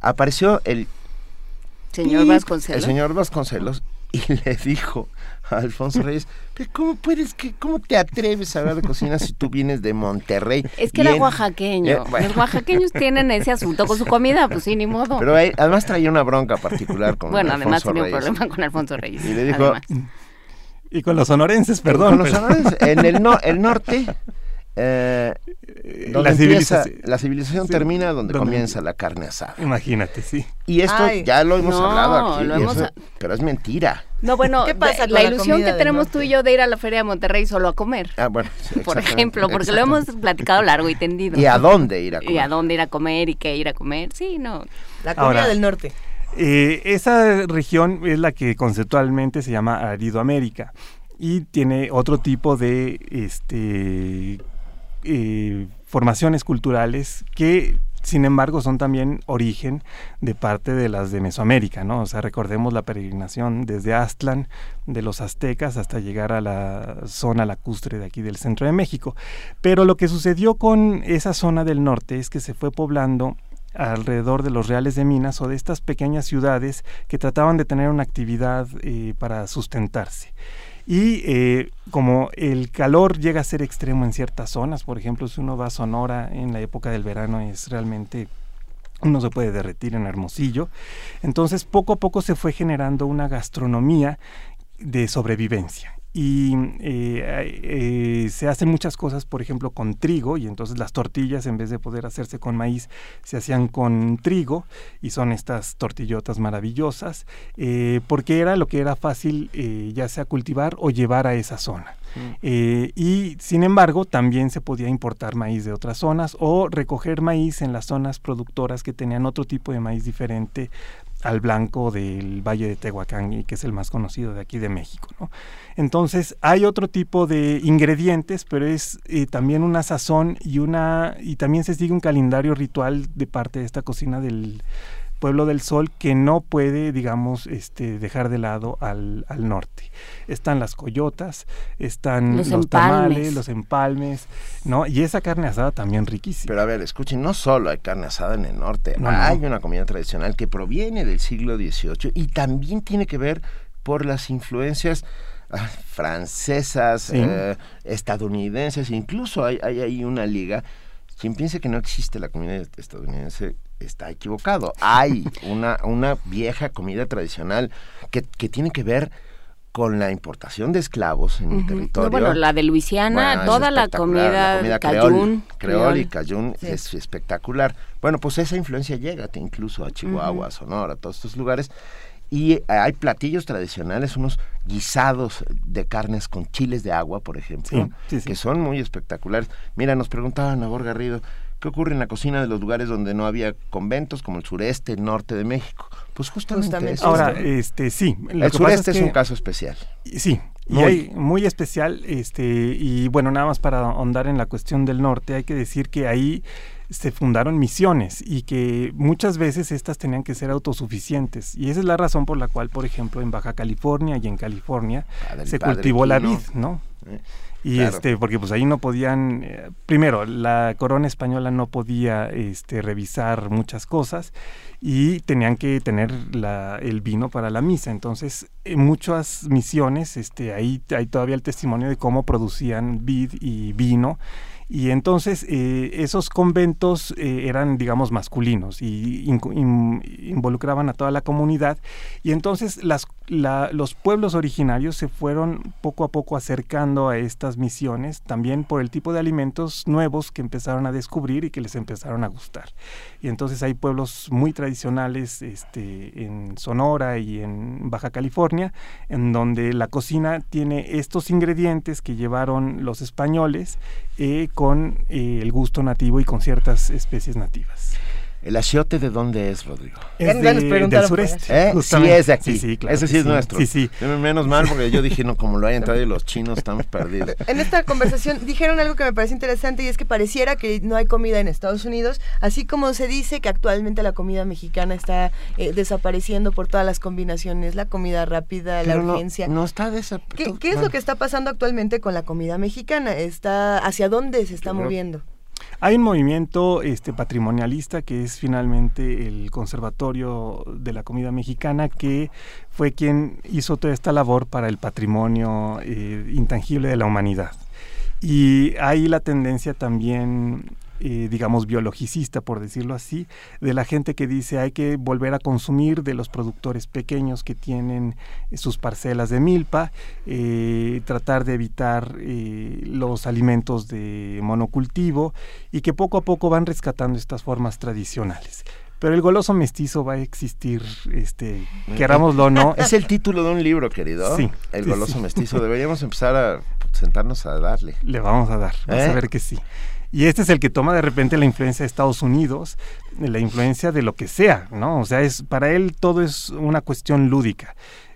Apareció el Señor Vasconcelos. El señor Vasconcelos y <laughs> le dijo a Alfonso Reyes, ¿cómo puedes, que, cómo te atreves a hablar de cocina si tú vienes de Monterrey? Es que era oaxaqueño. Eh, Los oaxaqueños tienen ese asunto con su comida, pues sí, ni modo. Pero además traía una bronca particular con Bueno, además tenía un problema con Alfonso Reyes. Y le dijo... Y con los sonorenses, perdón. Con los sonorenses. En el, no, el norte eh, la, civilización, termina donde, comienza la carne asada. Imagínate, sí. Y esto ya lo hemos hablado aquí, pero es mentira. No, bueno, ¿Qué pasa la, ilusión que tenemos tú y yo de ir a la feria de Monterrey solo a comer. Ah, bueno, <laughs> por ejemplo, porque lo hemos platicado largo y tendido. ¿Y a dónde ir a comer? <laughs> Y a dónde ir a comer y qué ir a comer. Sí, no. La comida del norte. Eh, esa región es la que conceptualmente se llama Aridoamérica y tiene otro tipo de este eh, formaciones culturales que sin embargo son también origen de parte de las de Mesoamérica, ¿no? O sea, recordemos la peregrinación desde Aztlán de los aztecas hasta llegar a la zona lacustre de aquí del centro de México. Pero lo que sucedió con esa zona del norte es que se fue poblando alrededor de los reales de minas o de estas pequeñas ciudades que trataban de tener una actividad eh, para sustentarse. Y eh, como el calor llega a ser extremo en ciertas zonas, por ejemplo, si uno va a Sonora en la época del verano es realmente uno se puede derretir en Hermosillo. Entonces, poco a poco se fue generando una gastronomía de sobrevivencia y eh, eh, se hacen muchas cosas, por ejemplo, con trigo, y entonces las tortillas, en vez de poder hacerse con maíz, se hacían con trigo, y son estas tortillotas maravillosas, eh, porque era lo que era fácil ya sea cultivar o llevar a esa zona. Mm. y sin embargo, también se podía importar maíz de otras zonas o recoger maíz en las zonas productoras que tenían otro tipo de maíz diferente al blanco del Valle de Tehuacán, y que es el más conocido de aquí de México. ¿no? Entonces hay otro tipo de ingredientes, pero es eh, también una sazón y una y también se sigue un calendario ritual de parte de esta cocina del Pueblo del Sol que no puede, digamos, este, dejar de lado al, al norte. Están las coyotas, están los, tamales, los empalmes, ¿no? Y esa carne asada también riquísima. Pero a ver, escuchen, no solo hay carne asada en el norte, hay una comida tradicional que proviene del siglo XVIII y también tiene que ver por las influencias ah, francesas, eh, estadounidenses, incluso hay, hay ahí una liga. Quien piense que no existe la comida estadounidense está equivocado. Hay una, una vieja comida tradicional que, que tiene que ver con la importación de esclavos en el territorio. bueno, la de Luisiana, toda la comida, la creol, creol, y cayún es espectacular. Bueno, pues esa influencia llega incluso a Chihuahua, Sonora, a todos estos lugares. Y hay platillos tradicionales, unos guisados de carnes con chiles de agua, por ejemplo, que son muy espectaculares. Mira, nos preguntaba Nabor Garrido, ¿Qué ocurre en la cocina de los lugares donde no había conventos, como el sureste, el norte de México? Pues justamente, Ahora, este, sí. el sureste es, un caso especial. Sí, muy. hay muy especial, este, y bueno, nada más para ahondar en la cuestión del norte, hay que decir que ahí se fundaron misiones y que muchas veces estas tenían que ser autosuficientes. Y esa es la razón por la cual, por ejemplo, en Baja California y en California se cultivó la vid, ¿no? Eh. Y este, porque pues ahí no podían, eh, primero, la corona española no podía este, revisar muchas cosas y tenían que tener la, el vino para la misa. Entonces, en muchas misiones, este, ahí hay todavía el testimonio de cómo producían vid y vino y entonces eh, esos conventos eh, eran, digamos, masculinos y involucraban a toda la comunidad. Y entonces las, los pueblos originarios se fueron poco a poco acercando a estas misiones, también por el tipo de alimentos nuevos que empezaron a descubrir y que les empezaron a gustar. Y entonces hay pueblos muy tradicionales este, en Sonora y en Baja California, en donde la cocina tiene estos ingredientes que llevaron los españoles eh, con eh, el gusto nativo y con ciertas especies nativas. ¿El achiote de dónde es, Rodrigo? Es del sureste. ¿Eh? Sí, es de aquí. Sí, sí, claro Ese sí es nuestro. Sí, sí. Menos mal porque yo dije, no, como lo hayan traído los chinos, estamos perdidos. En esta conversación dijeron algo que me parece interesante y es que pareciera que no hay comida en Estados Unidos, así como se dice que actualmente la comida mexicana está eh, desapareciendo por todas las combinaciones, la comida rápida, la urgencia. No, está desapareciendo. ¿Qué, es lo que está pasando actualmente con la comida mexicana? Está ¿Hacia dónde se está moviendo? Hay un movimiento este, patrimonialista que es finalmente el Conservatorio de la Comida Mexicana que fue quien hizo toda esta labor para el patrimonio eh, intangible de la humanidad. Y hay la tendencia también eh, digamos, biologicista, por decirlo así, de la gente que dice hay que volver a consumir de los productores pequeños que tienen eh, sus parcelas de milpa, eh, tratar de evitar los alimentos de monocultivo y que poco a poco van rescatando estas formas tradicionales pero el goloso mestizo va a existir, este, querámoslo o no. Es el título de un libro, querido. Sí. El goloso mestizo. Deberíamos empezar a sentarnos a darle. Le vamos a dar, a ver que sí. Y este es el que toma de repente la influencia de Estados Unidos, la influencia de lo que sea, ¿no? O sea, es para él todo es una cuestión lúdica.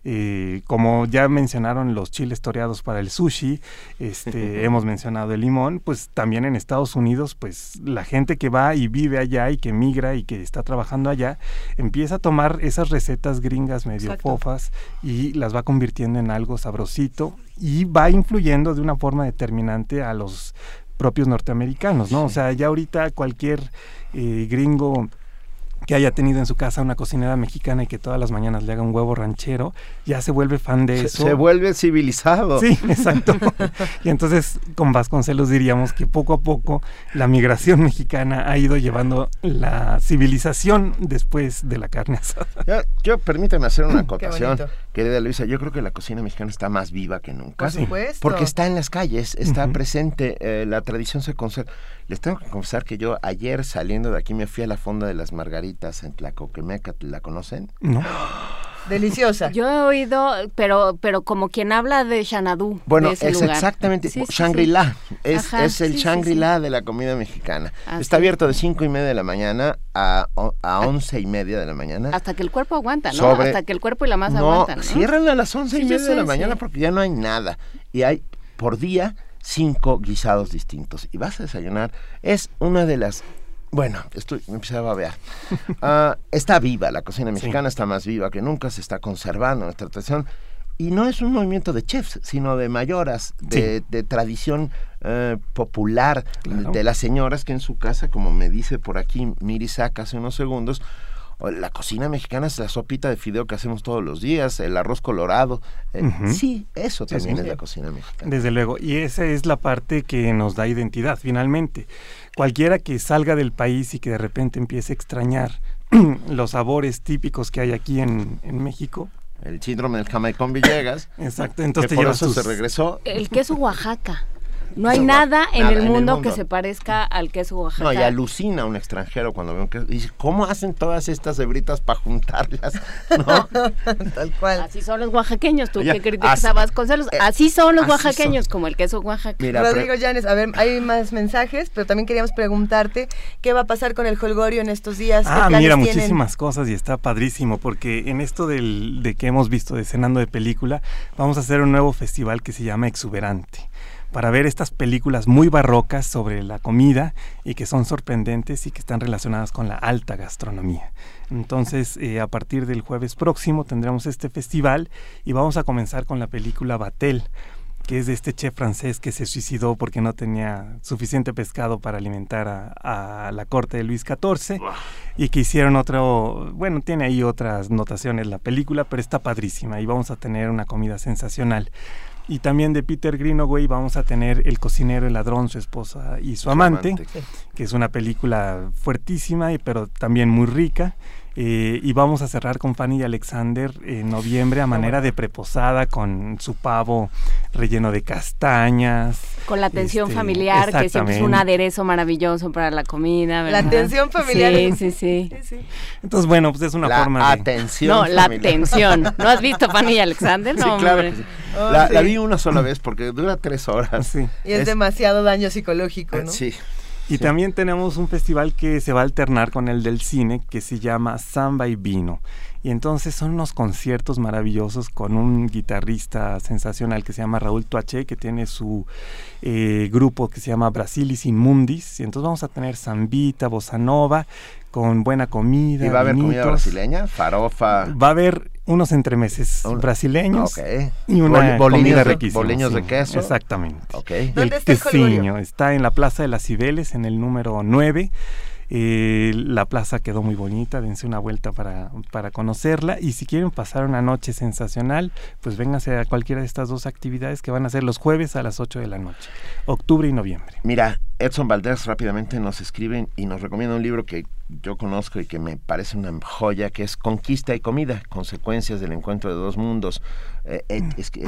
Eh, como ya mencionaron los chiles toreados para el sushi, este, <laughs> hemos mencionado el limón, pues también en Estados Unidos, pues la gente que va y vive allá y que migra y que está trabajando allá, empieza a tomar esas recetas gringas medio fofas y las va convirtiendo en algo sabrosito y va influyendo de una forma determinante a los propios norteamericanos, ¿no? O sea, ya ahorita cualquier eh, gringo que haya tenido en su casa una cocinera mexicana y que todas las mañanas le haga un huevo ranchero, ya se vuelve fan de eso. Se vuelve civilizado. Sí, <laughs> exacto. y entonces con Vasconcelos diríamos que poco a poco la migración mexicana ha ido llevando la civilización después de la carne asada. Yo, permíteme hacer una acotación, querida Luisa. Yo creo que la cocina mexicana está más viva que nunca. Por supuesto. Porque está en las calles, está presente, eh, la tradición se conserva. Les tengo que confesar que yo ayer saliendo de aquí me fui a la fonda de las Margaritas en Tlacoquemeca, ¿la conocen? No. <gasps> Deliciosa. Yo he oído, pero pero como quien habla de Xanadu. Bueno, es exactamente Shangri-La. es, el Shangri-La de la comida mexicana. Está abierto de cinco y media de la mañana a, a once y media de la mañana. Hasta que el cuerpo aguanta, ¿no? Hasta que el cuerpo y la masa aguantan. ¿no? Cierran a las once y media de la mañana porque ya no hay nada. Y hay por día cinco guisados distintos. Y vas a desayunar. Es una de las bueno, estoy, me empecé a babear. <laughs> Ah, está viva, la cocina mexicana está más viva que nunca, se está conservando nuestra tradición. Y no es un movimiento de chefs, sino de mayoras, de, tradición eh, popular, de las señoras que en su casa, como me dice por aquí Miri Saca hace unos segundos, la cocina mexicana es la sopita de fideo que hacemos todos los días, el arroz colorado. Eh, sí, eso también es la cocina mexicana. Desde luego, y esa es la parte que nos da identidad, finalmente. Cualquiera que salga del país y que de repente empiece a extrañar <clears throat> los sabores típicos que hay aquí en, México, el síndrome del Jamaicón Villegas. Exacto, entonces por eso se regresó. El queso Oaxaca. No hay nada, en, el mundo que se parezca al queso Oaxaca. No, y alucina un extranjero cuando ve un queso. Dice, ¿cómo hacen todas estas hebritas para juntarlas? <laughs> ¿No? <laughs> Tal cual. Así son los oaxaqueños, tú que criticas a Vasconcelos. Eh, así son los oaxaqueños, como el queso Oaxaca. Rodrigo Llanes, a ver, hay más mensajes, pero también queríamos preguntarte qué va a pasar con el Holgorio en estos días. Ah, mira, muchísimas cosas y está padrísimo, porque en esto del, de que hemos visto de Cenando de Película, vamos a hacer un nuevo festival que se llama Exuberante para ver estas películas muy barrocas sobre la comida y que son sorprendentes y que están relacionadas con la alta gastronomía. Entonces, eh, a partir del jueves próximo tendremos este festival y vamos a comenzar con la película Batel, que es de este chef francés que se suicidó porque no tenía suficiente pescado para alimentar a, la corte de Luis XIV y que hicieron otro, bueno, tiene ahí otras notaciones la película, pero está padrísima y vamos a tener una comida sensacional. Y también de Peter Greenaway vamos a tener El cocinero, el ladrón, su esposa y su, amante, que es una película fuertísima, pero también muy rica. Eh, y vamos a cerrar con Fanny y Alexander en noviembre a manera de preposada con su pavo relleno de castañas. Con la atención este, familiar, que siempre es un aderezo maravilloso para la comida. La atención familiar. Sí, sí, sí. Entonces, bueno, pues es una forma de... atención No, la atención. <laughs> ¿No has visto Fanny y Alexander? No, sí, claro que sí. Oh, la, vi una sola vez porque dura tres horas. Sí. Y es, demasiado daño psicológico, ¿no? Sí. Y también tenemos un festival que se va a alternar con el del cine que se llama Samba y Vino. Y entonces son unos conciertos maravillosos con un guitarrista sensacional que se llama Raúl Tuache, que tiene su eh, grupo que se llama Brasilis Inmundis. Y entonces vamos a tener zambita, bossa nova, con buena comida. ¿Y va a haber comida brasileña? Farofa. Va a haber unos entremeses brasileños y una comida riquísima. Boleños de queso. Exactamente. Okay. El está está en la Plaza de las Cibeles, en el número 9. Eh, la plaza quedó muy bonita, dense una vuelta para, para conocerla y si quieren pasar una noche sensacional, pues vénganse a cualquiera de estas dos actividades que van a ser los jueves a las 8 de la noche, octubre y noviembre. Mira, Edson Valdés rápidamente nos escribe y nos recomienda un libro que yo conozco y que me parece una joya, que es Conquista y Comida, consecuencias del encuentro de dos mundos, eh,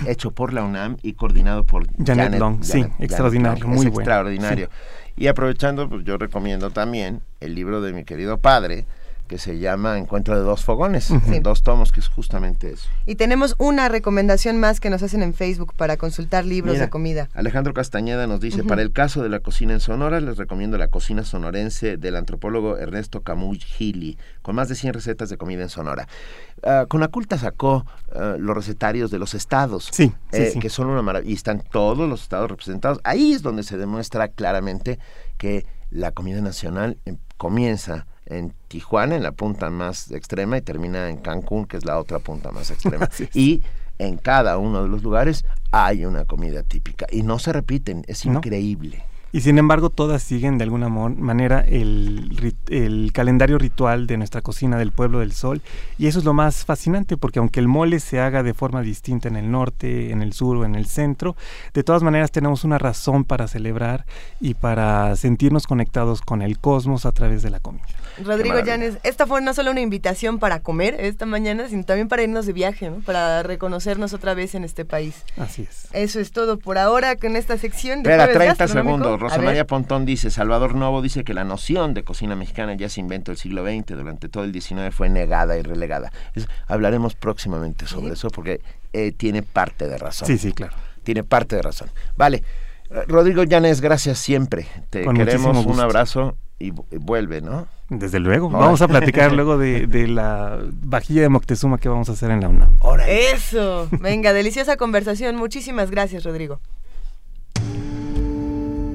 hecho por la UNAM y coordinado por Janet, Long. sí, extraordinario, muy bueno. Extraordinario. Y aprovechando, pues yo recomiendo también el libro de mi querido padre, que se llama Encuentro de dos fogones, dos tomos, que es justamente eso. Y tenemos una recomendación más que nos hacen en Facebook para consultar libros de comida. Alejandro Castañeda nos dice, para el caso de la cocina en Sonora, les recomiendo la cocina sonorense del antropólogo Ernesto Camus Gili, con más de 100 recetas de comida en Sonora. Uh, Conaculta sacó ah, los recetarios de los estados, sí, eh, que son una maravilla, y están todos los estados representados. Ahí es donde se demuestra claramente que la comida nacional em, comienza en Tijuana, en la punta más extrema, y termina en Cancún, que es la otra punta más extrema. <laughs> y en cada uno de los lugares hay una comida típica y no se repiten, es increíble. Y sin embargo, todas siguen de alguna manera el, el, calendario ritual de nuestra cocina del pueblo del sol. Y eso es lo más fascinante, porque aunque el mole se haga de forma distinta en el norte, en el sur o en el centro, de todas maneras tenemos una razón para celebrar y para sentirnos conectados con el cosmos a través de la comida. Rodrigo Llanes, esta fue no solo una invitación para comer esta mañana, sino también para irnos de viaje, para reconocernos otra vez en este país. Así es. Eso es todo por ahora con esta sección de Espera, 30 segundos, Rosa María Pontón dice, Salvador Novo dice que la noción de cocina mexicana ya se inventó el siglo XX, durante todo el XIX fue negada y relegada. hablaremos próximamente sobre eso porque eh, tiene parte de razón. Sí, sí, claro. Tiene parte de razón. Vale. Eh, Rodrigo Llanes, gracias siempre. Te queremos un abrazo y, vuelve, ¿no? Desde luego. Vamos a platicar <laughs> luego de, de, la vajilla de Moctezuma que vamos a hacer en la UNAM. Eso. Venga, deliciosa conversación. Muchísimas gracias, Rodrigo.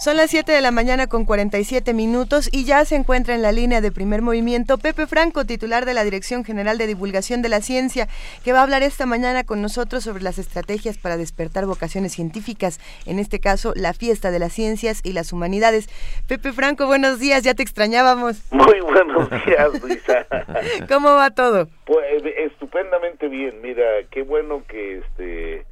Son las 7 de la mañana con 47 minutos y ya se encuentra en la línea de primer movimiento Pepe Franco, titular de la Dirección General de Divulgación de la Ciencia, que va a hablar esta mañana con nosotros sobre las estrategias para despertar vocaciones científicas, en este caso la fiesta de las ciencias y las humanidades. Pepe Franco, buenos días, ya te extrañábamos. Muy buenos días, Luisa. <laughs> ¿Cómo va todo? Pues estupendamente bien, mira, qué bueno que este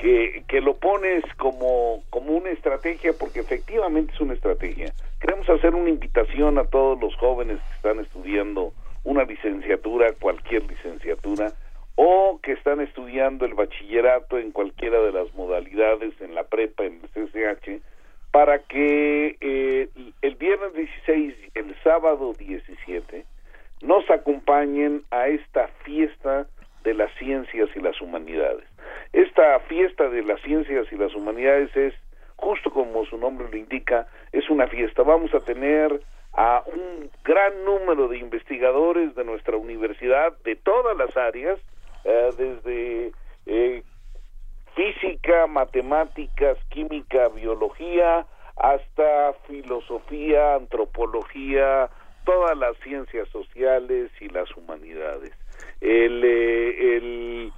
que, lo pones como, como una estrategia, porque efectivamente es una estrategia. Queremos hacer una invitación a todos los jóvenes que están estudiando una licenciatura, cualquier licenciatura, o que están estudiando el bachillerato en cualquiera de las modalidades, en la prepa, en el CCH, para que eh, el viernes 16, el sábado 17, nos acompañen a esta fiesta de las ciencias y las humanidades. Esta fiesta de las ciencias y las humanidades es, justo como su nombre lo indica, es una fiesta. Vamos a tener a un gran número de investigadores de nuestra universidad, de todas las áreas, eh, desde eh, física, matemáticas, química, biología, hasta filosofía, antropología, todas las ciencias sociales y las humanidades. El, eh, el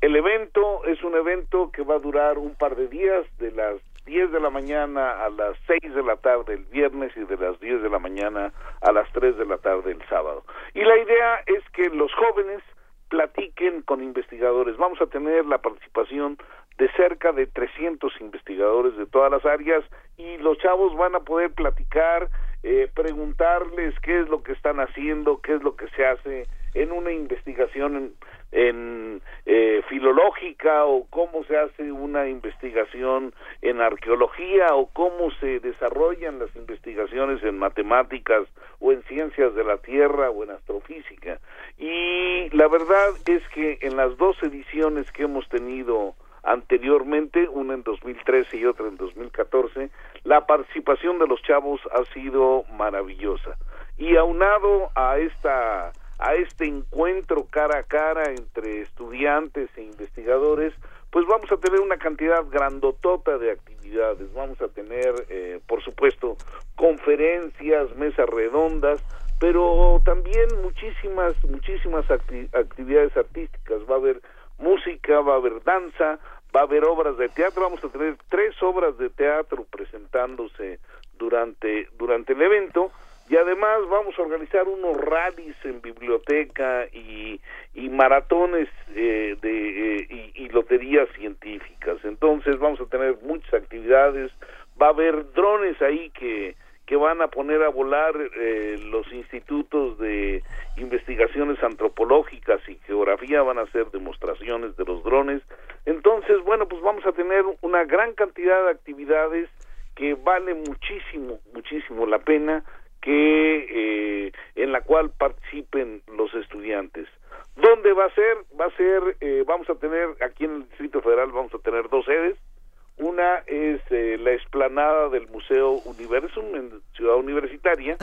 el evento es un evento que va a durar un par de días, de las 10 de la mañana a las 6 de la tarde el viernes y de las 10 de la mañana a las 3 de la tarde el sábado. Y la idea es que los jóvenes platiquen con investigadores. Vamos a tener la participación de cerca de 300 investigadores de todas las áreas y los chavos van a poder platicar, eh, preguntarles qué es lo que están haciendo, qué es lo que se hace en una investigación en, eh, filológica o cómo se hace una investigación en arqueología o cómo se desarrollan las investigaciones en matemáticas o en ciencias de la tierra o en astrofísica. Y la verdad es que en las dos ediciones que hemos tenido anteriormente, una en 2013 y otra en 2014, la participación de los chavos ha sido maravillosa. Y aunado a esta a este encuentro cara a cara entre estudiantes e investigadores, pues vamos a tener una cantidad grandotota de actividades. Vamos a tener, eh, por supuesto, conferencias, mesas redondas, pero también muchísimas, muchísimas actividades artísticas. Va a haber música, va a haber danza, va a haber obras de teatro. Vamos a tener tres obras de teatro presentándose durante, durante el evento y además vamos a organizar unos rallies en biblioteca y, y maratones eh, de, eh, y, loterías científicas. Entonces vamos a tener muchas actividades, va a haber drones ahí que, que van a poner a volar eh, los institutos de investigaciones antropológicas y geografía, van a hacer demostraciones de los drones. Entonces, bueno, pues vamos a tener una gran cantidad de actividades que vale muchísimo, muchísimo la pena que eh, en la cual participen los estudiantes. ¿Dónde va a ser? Va a ser, eh, vamos a tener aquí en el Distrito Federal vamos a tener dos sedes. Una es eh, la explanada del Museo Universum en Ciudad Universitaria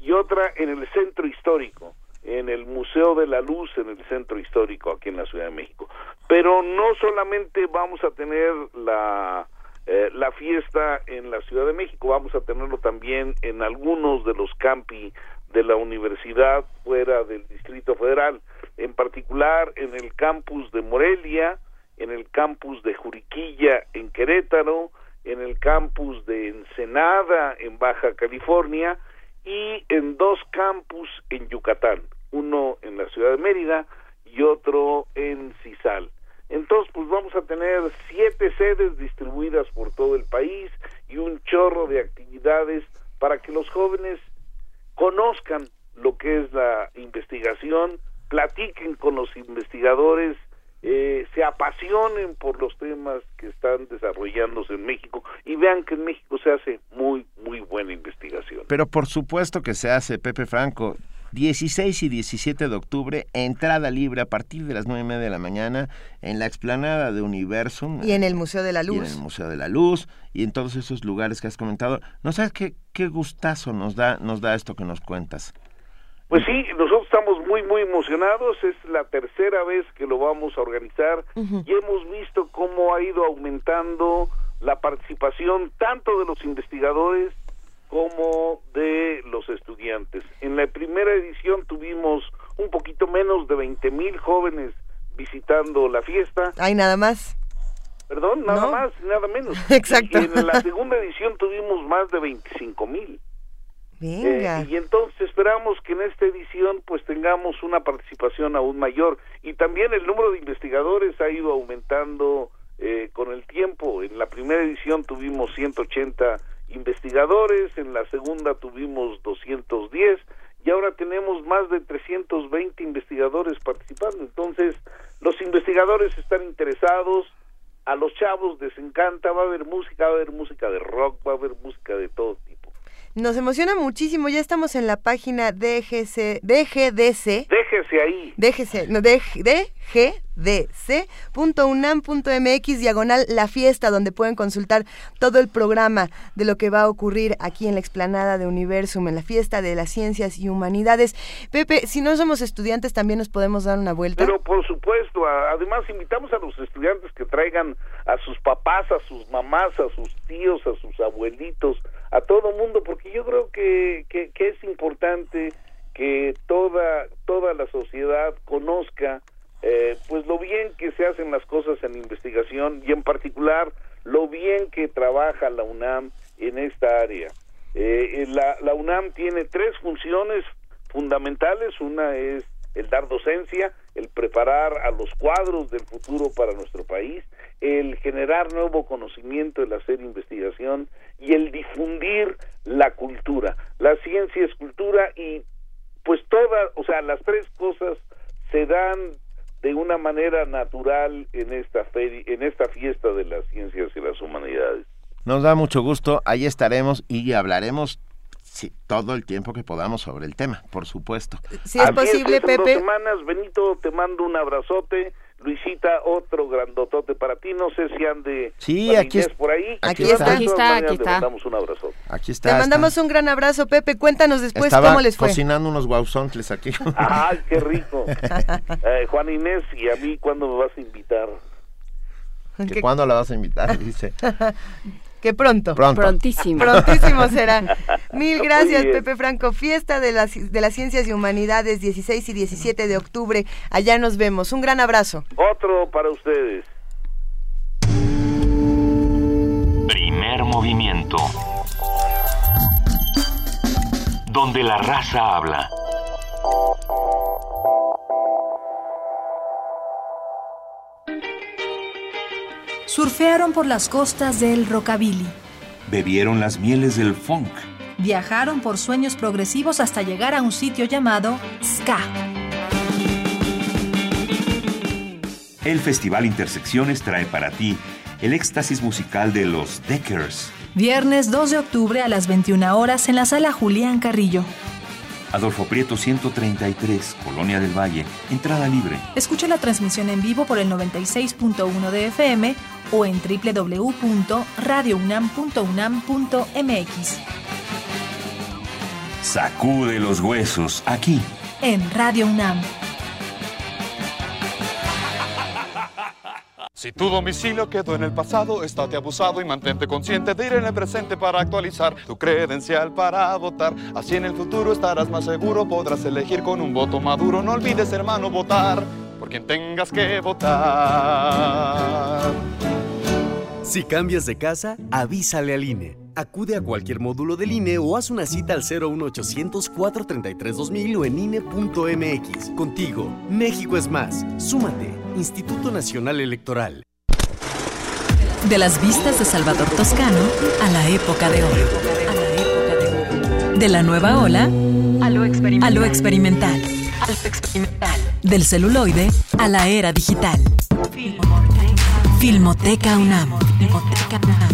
y otra en el Centro Histórico, en el Museo de la Luz en el Centro Histórico aquí en la Ciudad de México. Pero no solamente vamos a tener la eh, la fiesta en la Ciudad de México. Vamos a tenerlo también en algunos de los campi de la universidad fuera del Distrito Federal, en particular en el campus de Morelia, en el campus de Juriquilla en Querétaro, en el campus de Ensenada en Baja California y en dos campus en Yucatán, uno en la ciudad de Mérida y otro en Cisal. Entonces, pues vamos a tener siete sedes distribuidas por todo el país y un chorro de actividades para que los jóvenes conozcan lo que es la investigación, platiquen con los investigadores, eh, se apasionen por los temas que están desarrollándose en México y vean que en México se hace muy, muy buena investigación. Pero por supuesto que se hace, Pepe Franco. 16 y 17 de octubre, entrada libre a partir de las 9 y media de la mañana en la explanada de Universum. Y en el Museo de la Luz. Y en el Museo de la Luz y en todos esos lugares que has comentado. ¿No sabes qué, qué gustazo nos da, nos da esto que nos cuentas? Pues sí, nosotros estamos muy, muy emocionados. Es la tercera vez que lo vamos a organizar y hemos visto cómo ha ido aumentando la participación tanto de los investigadores como de los estudiantes. En la primera edición tuvimos un poquito menos de 20 mil jóvenes visitando la fiesta. Hay nada más. Perdón, nada más, nada menos. <laughs> Exacto. Y en la segunda edición tuvimos más de 25 mil. Eh, y entonces esperamos que en esta edición pues tengamos una participación aún mayor y también el número de investigadores ha ido aumentando eh, con el tiempo. En la primera edición tuvimos 180 investigadores, en la segunda tuvimos 210 y ahora tenemos más de 320 investigadores participando. Entonces, los investigadores están interesados, a los chavos les encanta, va a haber música, va a haber música de rock, va a haber música de todo tipo. Nos emociona muchísimo, ya estamos en la página DGC, DGDC. Déjese ahí. Déjese, no, DG, dc.unam.mx diagonal la fiesta donde pueden consultar todo el programa de lo que va a ocurrir aquí en la explanada de Universum en la fiesta de las ciencias y humanidades. Pepe, si no somos estudiantes también nos podemos dar una vuelta. Pero por supuesto, además invitamos a los estudiantes que traigan a sus papás, a sus mamás, a sus tíos, a sus abuelitos, a todo mundo porque yo creo que, que, es importante que toda toda la sociedad conozca eh, pues lo bien que se hacen las cosas en investigación y en particular lo bien que trabaja la UNAM en esta área. Eh, la, la UNAM tiene tres funciones fundamentales. Una es el dar docencia, el preparar a los cuadros del futuro para nuestro país, el generar nuevo conocimiento, el hacer investigación y el difundir la cultura. La ciencia es cultura y pues todas, o sea, las tres cosas se dan de una manera natural en esta en esta fiesta de las ciencias y las humanidades. Nos da mucho gusto, ahí estaremos y hablaremos todo el tiempo que podamos sobre el tema, por supuesto. Si es posible, Pepe. Dos semanas, Benito, te mando un abrazote. Luisita, otro grandotote para ti. No sé si ande sí, aquí por ahí. Aquí, está, aquí está, aquí está. Te mandamos un abrazo. Aquí está. Te mandamos un gran abrazo, Pepe. Cuéntanos después cómo les fue. cocinando unos guauzontles aquí. ¡Ay, qué rico! <laughs> eh, Juan Inés, ¿y a mí cuándo me vas a invitar? ¿Que ¿Cuándo la vas a invitar? Dice. <laughs> Que pronto. Prontísimo. Prontísimo será. <laughs> Mil gracias, Pepe Franco. Fiesta de las, de las Ciencias y Humanidades, 16 y 17 de octubre. Allá nos vemos. Un gran abrazo. Otro para ustedes. Primer movimiento. Donde la raza habla. Surfearon por las costas del rockabilly. Bebieron las mieles del funk. Viajaron por sueños progresivos hasta llegar a un sitio llamado Ska. El Festival Intersecciones trae para ti el éxtasis musical de los Deckers. Viernes 2 de octubre a las 21 horas en la sala Julián Carrillo. Adolfo Prieto 133, Colonia del Valle, entrada libre. Escucha la transmisión en vivo por el 96.1 de FM o en www.radiounam.unam.mx. Sacude los huesos aquí en Radio UNAM. Si tu domicilio quedó en el pasado, estate abusado y mantente consciente de ir en el presente para actualizar tu credencial para votar. Así en el futuro estarás más seguro, podrás elegir con un voto maduro. No olvides, hermano, votar por quien tengas que votar. Si cambias de casa, avísale al INE. Acude a cualquier módulo del INE o haz una cita al 01800 433 2000 o en INE.mx. Contigo, México es más. Súmate. Instituto Nacional Electoral. De las vistas de Salvador Toscano a la época de hoy. A la época de hoy. De la nueva ola a lo experimental. A lo experimental. Del celuloide a la era digital. Filmoteca UNAM. Filmoteca UNAM.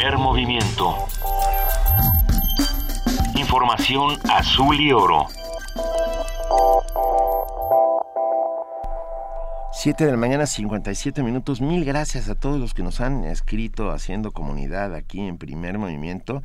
Primer movimiento. Información azul y oro. 7 de la mañana, 57 minutos. Mil gracias a todos los que nos han escrito haciendo comunidad aquí en Primer Movimiento.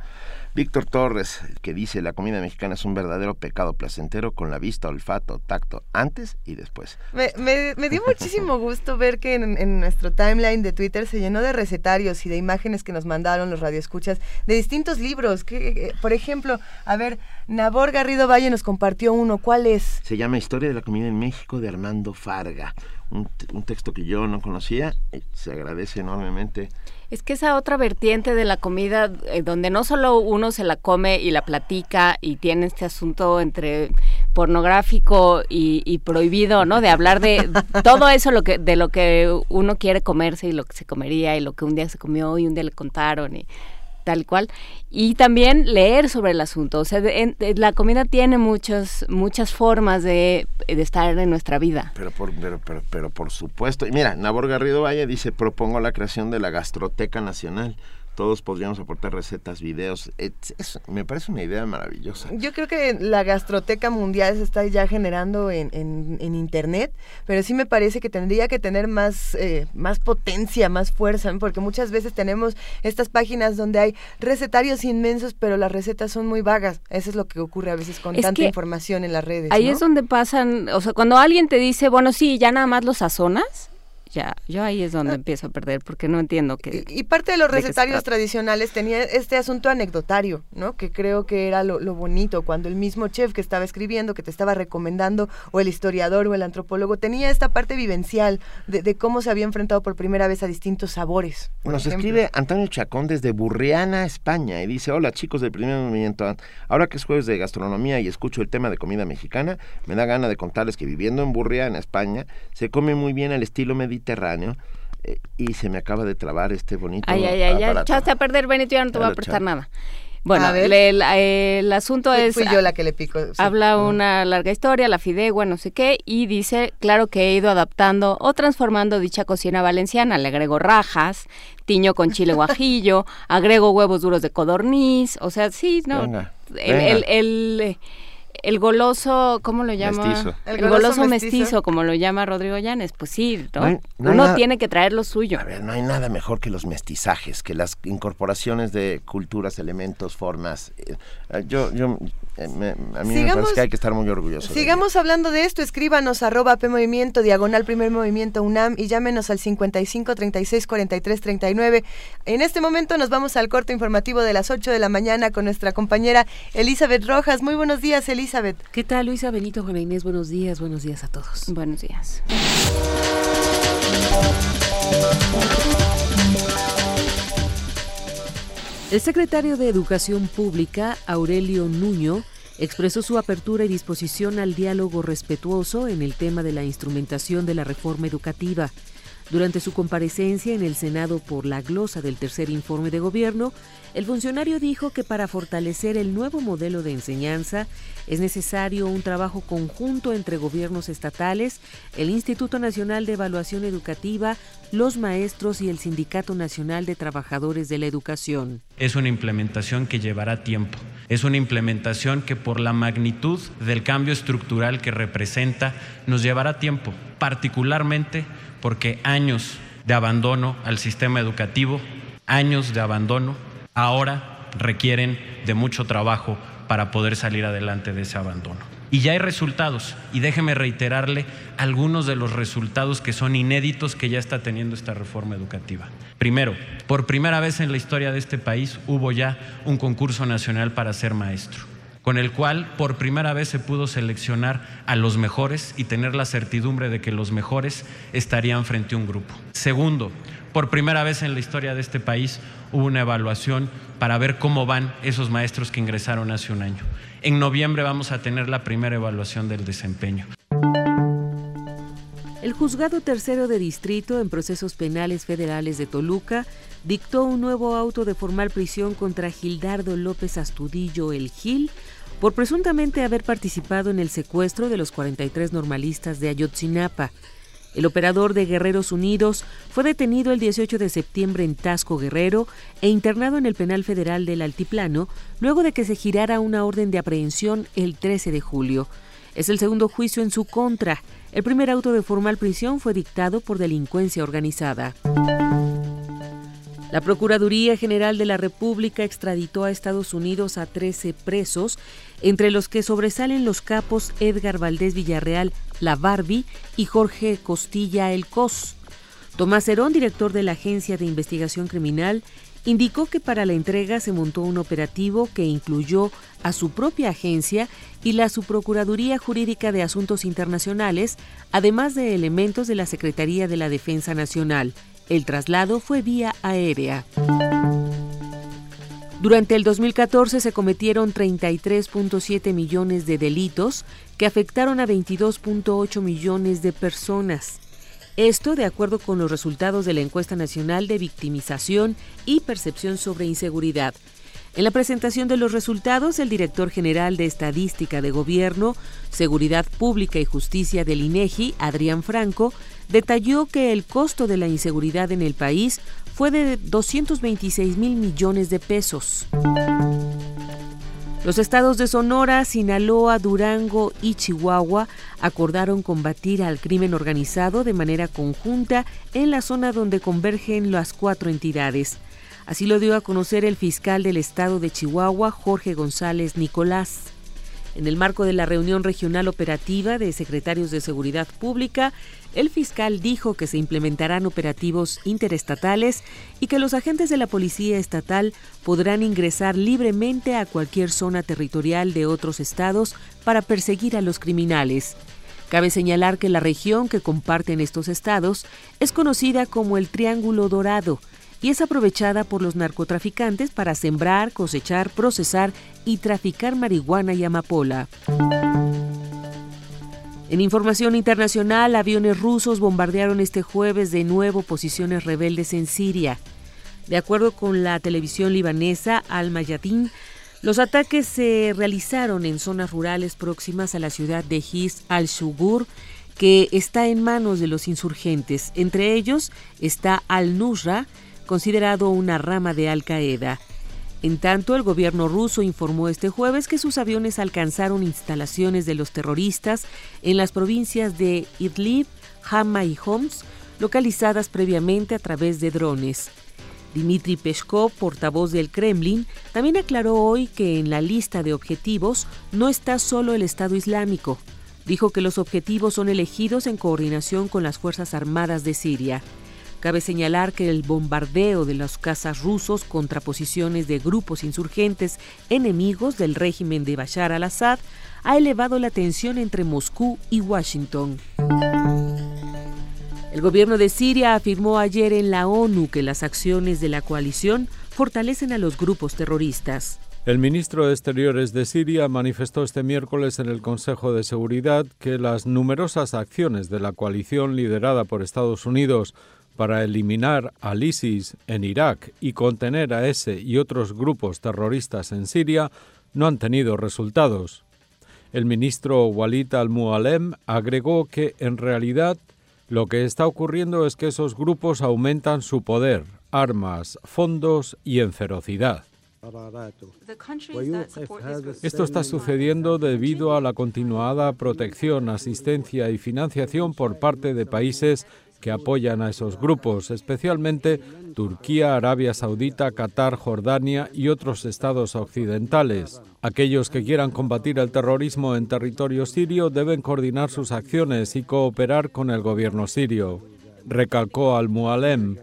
Víctor Torres, que dice, la comida mexicana es un verdadero pecado placentero con la vista, olfato, tacto, antes y después. Me, me, dio muchísimo <laughs> gusto ver que en, nuestro timeline de Twitter se llenó de recetarios y de imágenes que nos mandaron los radioescuchas de distintos libros. Que, eh, por ejemplo, a ver, Nabor Garrido Valle nos compartió uno. ¿Cuál es? Se llama Historia de la comida en México de Armando Farga. Un, un texto que yo no conocía. Y se agradece enormemente es que esa otra vertiente de la comida, eh, donde no solo uno se la come y la platica y tiene este asunto entre pornográfico y, prohibido, ¿no? De hablar de <laughs> todo eso lo que, de lo que uno quiere comerse y lo que se comería y lo que un día se comió y un día le contaron y tal cual. Y también leer sobre el asunto. O sea, la comida tiene muchas, muchas formas de, estar en nuestra vida. Pero por, pero, pero, por supuesto. Y mira, Nabor Garrido Valle dice, propongo la creación de la Gastroteca Nacional todos podríamos aportar recetas, videos. me parece una idea maravillosa. Yo creo que la gastroteca mundial se está ya generando en, en, Internet, pero sí me parece que tendría que tener más, eh, más potencia, más fuerza, porque muchas veces tenemos estas páginas donde hay recetarios inmensos, pero las recetas son muy vagas. Eso es lo que ocurre a veces con tanta información en las redes. Ahí es donde pasan, o sea, cuando alguien te dice, bueno, sí, ya nada más los sazonas ya, yo ahí es donde ah. empiezo a perder porque no entiendo que... Y, parte de los recetarios tradicionales tenía este asunto anecdotario, ¿no? Que creo que era lo, bonito, cuando el mismo chef que estaba escribiendo, que te estaba recomendando, o el historiador o el antropólogo, tenía esta parte vivencial de, cómo se había enfrentado por primera vez a distintos sabores. Nos escribe Antonio Chacón desde Burriana, España, y dice, hola chicos del primer movimiento, ahora que es jueves de gastronomía y escucho el tema de comida mexicana, me da gana de contarles que viviendo en Burriana, España, se come muy bien al estilo mediterráneo Mediterráneo eh, y se me acaba de trabar este bonito. Ay, ay, ay, ya echaste a perder, Benito, ya no te voy a prestar nada. Bueno, el, asunto es... Fui yo la que le pico. Habla una larga historia, la fidegua, no sé qué, y dice, claro que he ido adaptando o transformando dicha cocina valenciana. Le agrego rajas, tiño con chile <laughs> guajillo, agrego huevos duros de codorniz, o sea, sí, ¿no? el, el el goloso, ¿cómo lo llama? Mestizo. El, goloso, mestizo. como lo llama Rodrigo Llanes. Pues sí, ¿no? Uno tiene que traer lo suyo. A ver, no hay nada mejor que los mestizajes, que las incorporaciones de culturas, elementos, formas. Eh, yo, yo, eh, a mí me parece que hay que estar muy orgullosos. Sigamos hablando de esto. Escríbanos arroba P Movimiento, diagonal Primer Movimiento UNAM y llámenos al 55 36 43 39. En este momento nos vamos al corto informativo de las 8 de la mañana con nuestra compañera Elizabeth Rojas. Muy buenos días, Elizabeth. ¿Qué tal, Luisa Benito, Juana Inés? Buenos días, buenos días a todos. Buenos días. El secretario de Educación Pública, Aurelio Nuño, expresó su apertura y disposición al diálogo respetuoso en el tema de la instrumentación de la reforma educativa. Durante su comparecencia en el Senado por la glosa del tercer informe de gobierno, el funcionario dijo que para fortalecer el nuevo modelo de enseñanza es necesario un trabajo conjunto entre gobiernos estatales, el Instituto Nacional de Evaluación Educativa, los maestros y el Sindicato Nacional de Trabajadores de la Educación. Es una implementación que llevará tiempo. Es una implementación que por la magnitud del cambio estructural que representa nos llevará tiempo, particularmente porque años de abandono al sistema educativo, años de abandono, ahora requieren de mucho trabajo para poder salir adelante de ese abandono. Y ya hay resultados, y déjeme reiterarle algunos de los resultados que son inéditos que ya está teniendo esta reforma educativa. Primero, por primera vez en la historia de este país hubo ya un concurso nacional para ser maestro, con el cual por primera vez se pudo seleccionar a los mejores y tener la certidumbre de que los mejores estarían frente a un grupo. Segundo, por primera vez en la historia de este país hubo una evaluación para ver cómo van esos maestros que ingresaron hace un año. En noviembre vamos a tener la primera evaluación del desempeño. El juzgado tercero de distrito en procesos penales federales de Toluca dictó un nuevo auto de formal prisión contra Gildardo López Astudillo El Gil por presuntamente haber participado en el secuestro de los 43 normalistas de Ayotzinapa. El operador de Guerreros Unidos fue detenido el 18 de septiembre en Tasco Guerrero e internado en el penal federal del Altiplano luego de que se girara una orden de aprehensión el 13 de julio. Es el segundo juicio en su contra. El primer auto de formal prisión fue dictado por delincuencia organizada. La Procuraduría General de la República extraditó a Estados Unidos a 13 presos, entre los que sobresalen los capos Edgar Valdés Villarreal, la Barbie, y Jorge Costilla El Cos. Tomás Herón, director de la Agencia de Investigación Criminal, indicó que para la entrega se montó un operativo que incluyó a su propia agencia y la Subprocuraduría Jurídica de Asuntos Internacionales, además de elementos de la Secretaría de la Defensa Nacional. El traslado fue vía aérea. Durante el 2014 se cometieron 33.7 millones de delitos que afectaron a 22.8 millones de personas. Esto de acuerdo con los resultados de la encuesta nacional de victimización y percepción sobre inseguridad, en la presentación de los resultados, el director general de Estadística de Gobierno, Seguridad Pública y Justicia del INEGI, Adrián Franco, detalló que el costo de la inseguridad en el país fue de 226 mil millones de pesos. Los estados de Sonora, Sinaloa, Durango y Chihuahua acordaron combatir al crimen organizado de manera conjunta en la zona donde convergen las cuatro entidades. Así lo dio a conocer el fiscal del estado de Chihuahua, Jorge González Nicolás. En el marco de la reunión regional operativa de secretarios de Seguridad Pública, el fiscal dijo que se implementarán operativos interestatales y que los agentes de la Policía Estatal podrán ingresar libremente a cualquier zona territorial de otros estados para perseguir a los criminales. Cabe señalar que la región que comparten estos estados es conocida como el Triángulo Dorado, y es aprovechada por los narcotraficantes para sembrar, cosechar, procesar y traficar marihuana y amapola. En información internacional, aviones rusos bombardearon este jueves de nuevo posiciones rebeldes en Siria. De acuerdo con la televisión libanesa Al Mayadin, los ataques se realizaron en zonas rurales próximas a la ciudad de His al-Shugur, que está en manos de los insurgentes. Entre ellos está Al-Nusra, considerado una rama de Al Qaeda. En tanto, el gobierno ruso informó este jueves que sus aviones alcanzaron instalaciones de los terroristas en las provincias de Idlib, Hama y Homs, localizadas previamente a través de drones. Dmitry Peskov, portavoz del Kremlin, también aclaró hoy que en la lista de objetivos no está solo el Estado Islámico. Dijo que los objetivos son elegidos en coordinación con las Fuerzas Armadas de Siria. Cabe señalar que el bombardeo de los cazas rusos contra posiciones de grupos insurgentes enemigos del régimen de Bashar al-Assad ha elevado la tensión entre Moscú y Washington. El gobierno de Siria afirmó ayer en la ONU que las acciones de la coalición fortalecen a los grupos terroristas. El ministro de Exteriores de Siria manifestó este miércoles en el Consejo de Seguridad que las numerosas acciones de la coalición liderada por Estados Unidos para eliminar al ISIS en Irak y contener a ese y otros grupos terroristas en Siria no han tenido resultados. El ministro Walid al-Mualem agregó que en realidad lo que está ocurriendo es que esos grupos aumentan su poder, armas, fondos y en ferocidad. Esto está sucediendo debido a la continuada protección, asistencia y financiación por parte de países que apoyan a esos grupos, especialmente Turquía, Arabia Saudita, Qatar, Jordania y otros estados occidentales. Aquellos que quieran combatir el terrorismo en territorio sirio deben coordinar sus acciones y cooperar con el gobierno sirio. Recalcó al-Mualem.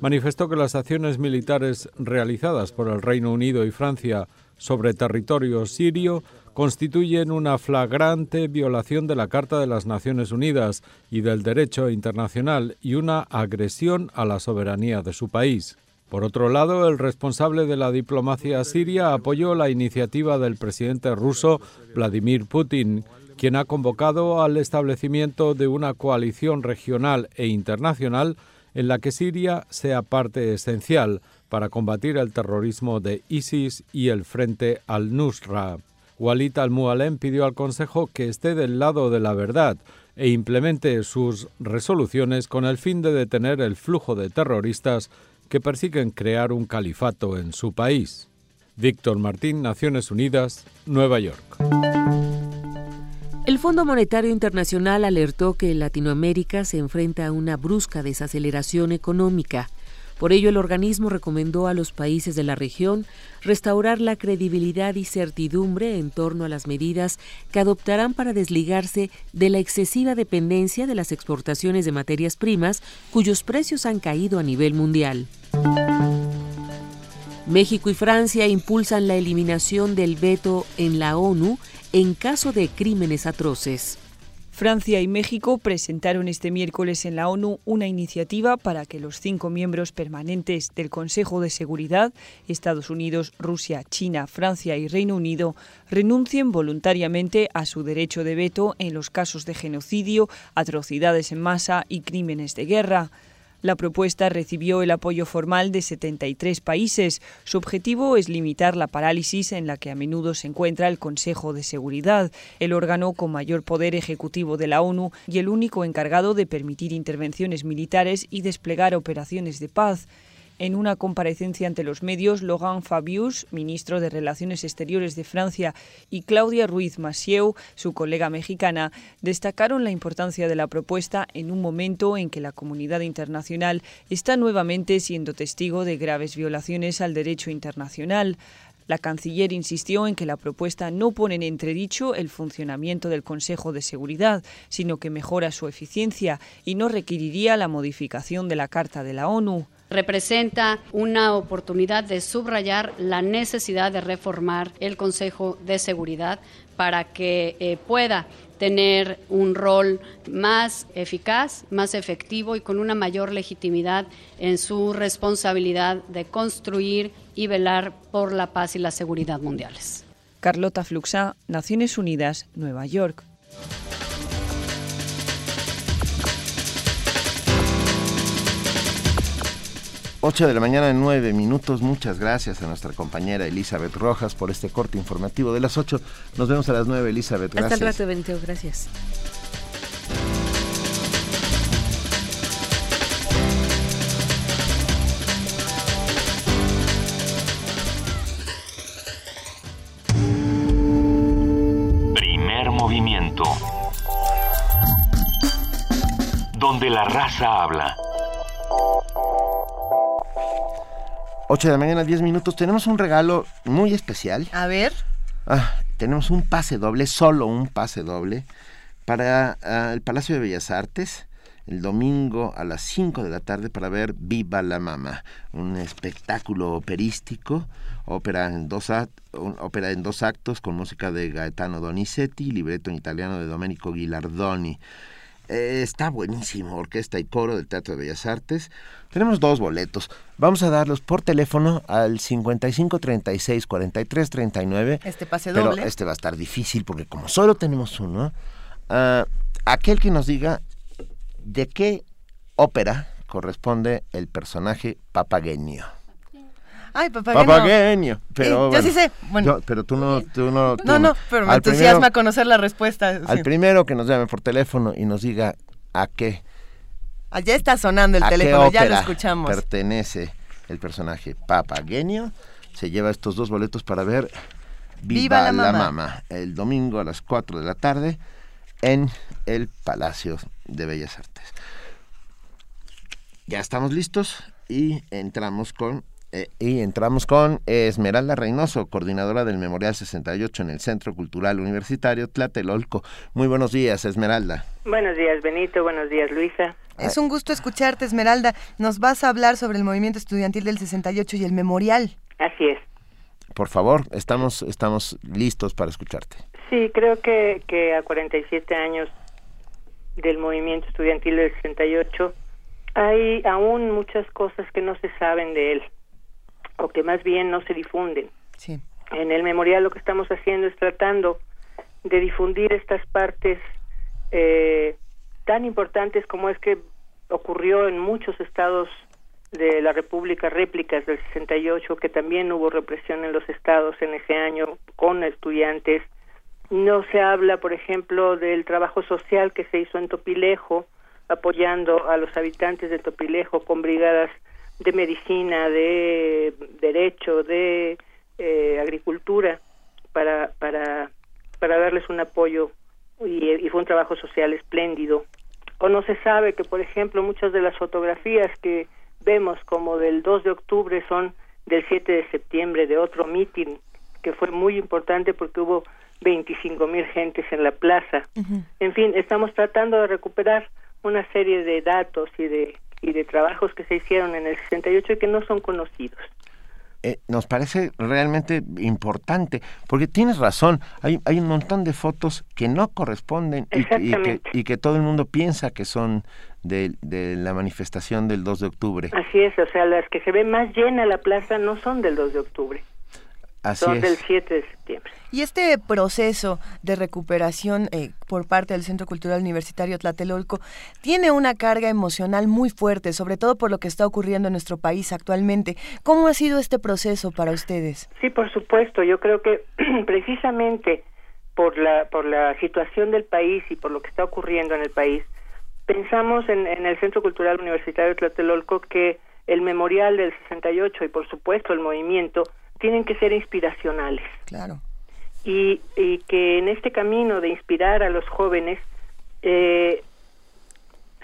Manifestó que las acciones militares realizadas por el Reino Unido y Francia sobre territorio sirio constituyen una flagrante violación de la Carta de las Naciones Unidas y del derecho internacional y una agresión a la soberanía de su país. Por otro lado, el responsable de la diplomacia siria apoyó la iniciativa del presidente ruso Vladimir Putin, quien ha convocado al establecimiento de una coalición regional e internacional en la que Siria sea parte esencial para combatir el terrorismo de ISIS y el Frente al-Nusra. Walid al-Mualem pidió al Consejo que esté del lado de la verdad e implemente sus resoluciones con el fin de detener el flujo de terroristas que persiguen crear un califato en su país. Víctor Martín, Naciones Unidas, Nueva York. El Fondo Monetario Internacional alertó que Latinoamérica se enfrenta a una brusca desaceleración económica. Por ello, el organismo recomendó a los países de la región restaurar la credibilidad y certidumbre en torno a las medidas que adoptarán para desligarse de la excesiva dependencia de las exportaciones de materias primas cuyos precios han caído a nivel mundial. México y Francia impulsan la eliminación del veto en la ONU en caso de crímenes atroces. Francia y México presentaron este miércoles en la ONU una iniciativa para que los cinco miembros permanentes del Consejo de Seguridad, Estados Unidos, Rusia, China, Francia y Reino Unido, renuncien voluntariamente a su derecho de veto en los casos de genocidio, atrocidades en masa y crímenes de guerra. La propuesta recibió el apoyo formal de 73 países. Su objetivo es limitar la parálisis en la que a menudo se encuentra el Consejo de Seguridad, el órgano con mayor poder ejecutivo de la ONU y el único encargado de permitir intervenciones militares y desplegar operaciones de paz. En una comparecencia ante los medios, Laurent Fabius, ministro de Relaciones Exteriores de Francia, y Claudia Ruiz Massieu, su colega mexicana, destacaron la importancia de la propuesta en un momento en que la comunidad internacional está nuevamente siendo testigo de graves violaciones al derecho internacional. La canciller insistió en que la propuesta no pone en entredicho el funcionamiento del Consejo de Seguridad, sino que mejora su eficiencia y no requeriría la modificación de la Carta de la ONU representa una oportunidad de subrayar la necesidad de reformar el Consejo de Seguridad para que eh, pueda tener un rol más eficaz, más efectivo y con una mayor legitimidad en su responsabilidad de construir y velar por la paz y la seguridad mundiales. Carlota Fluxá, Naciones Unidas, Nueva York. 8 de la mañana, 9 minutos. Muchas gracias a nuestra compañera Elizabeth Rojas por este corte informativo de las 8. Nos vemos a las 9, Elizabeth. Gracias. Hasta el rato, Benito. Gracias. Primer movimiento. Donde la raza habla. 8 de la mañana, 10 minutos. Tenemos un regalo muy especial. A ver. Ah, tenemos un pase doble, solo un pase doble, para ah, el Palacio de Bellas Artes el domingo a las 5 de la tarde para ver Viva la Mama, un espectáculo operístico, ópera en dos, ópera en dos actos con música de Gaetano Donizetti, libreto en italiano de Domenico Ghilardoni. Eh, está buenísimo, orquesta y coro del Teatro de Bellas Artes. Tenemos dos boletos. Vamos a darlos por teléfono al 55 36 43 39. Este pase pero doble. este va a estar difícil porque como solo tenemos uno, uh, aquel que nos diga de qué ópera corresponde el personaje Papagenio. Ay. Pero, yo sí sé. Bueno, pero tú no. Tú no, no, no, pero me entusiasma conocer la respuesta. Al primero que nos llame por teléfono y nos diga a qué. Allá está sonando el teléfono, ya lo escuchamos. Pertenece el personaje Papagenio. Se lleva estos dos boletos para ver Viva, la, mamá. Mama el domingo a las 4 de la tarde en el Palacio de Bellas Artes. Ya estamos listos y entramos con eh, y entramos con Esmeralda Reynoso, coordinadora del Memorial 68 en el Centro Cultural Universitario Tlatelolco. Muy buenos días, Esmeralda. Buenos días, Benito. Buenos días, Luisa. Es un gusto escucharte, Esmeralda. Nos vas a hablar sobre el movimiento estudiantil del 68 y el memorial. Así es. Por favor, estamos, estamos listos para escucharte. Sí, creo que, que a 47 años del movimiento estudiantil del 68 hay aún muchas cosas que no se saben de él o que más bien no se difunden. Sí. En el memorial lo que estamos haciendo es tratando de difundir estas partes eh, tan importantes como es que ocurrió en muchos estados de la República réplicas del 68, que también hubo represión en los estados en ese año con estudiantes. No se habla, por ejemplo, del trabajo social que se hizo en Topilejo, apoyando a los habitantes de Topilejo con brigadas de medicina, de derecho, de eh, agricultura, para, para, para darles un apoyo y, y, fue un trabajo social espléndido. O no se sabe que, por ejemplo, muchas de las fotografías que vemos como del 2 de octubre son del 7 de septiembre, de otro mitin que fue muy importante porque hubo 25 mil gentes en la plaza. En fin, estamos tratando de recuperar una serie de datos y de y de trabajos que se hicieron en el 68 y que no son conocidos. Eh, nos parece realmente importante, porque tienes razón, hay, hay un montón de fotos que no corresponden y, que, y que todo el mundo piensa que son de, de, la manifestación del 2 de octubre. Así es, o sea, las que se ve más llena la plaza no son del 2 de octubre. Así son es. del 7 de septiembre. Y este proceso de recuperación eh, por parte del Centro Cultural Universitario Tlatelolco tiene una carga emocional muy fuerte, sobre todo por lo que está ocurriendo en nuestro país actualmente. ¿Cómo ha sido este proceso para ustedes? Sí, por supuesto. Yo creo que <clears throat> precisamente por la por la situación del país y por lo que está ocurriendo en el país, pensamos en, en el Centro Cultural Universitario Tlatelolco que el memorial del 68 y por supuesto el movimiento tienen que ser inspiracionales. Claro. Y, y que en este camino de inspirar a los jóvenes eh,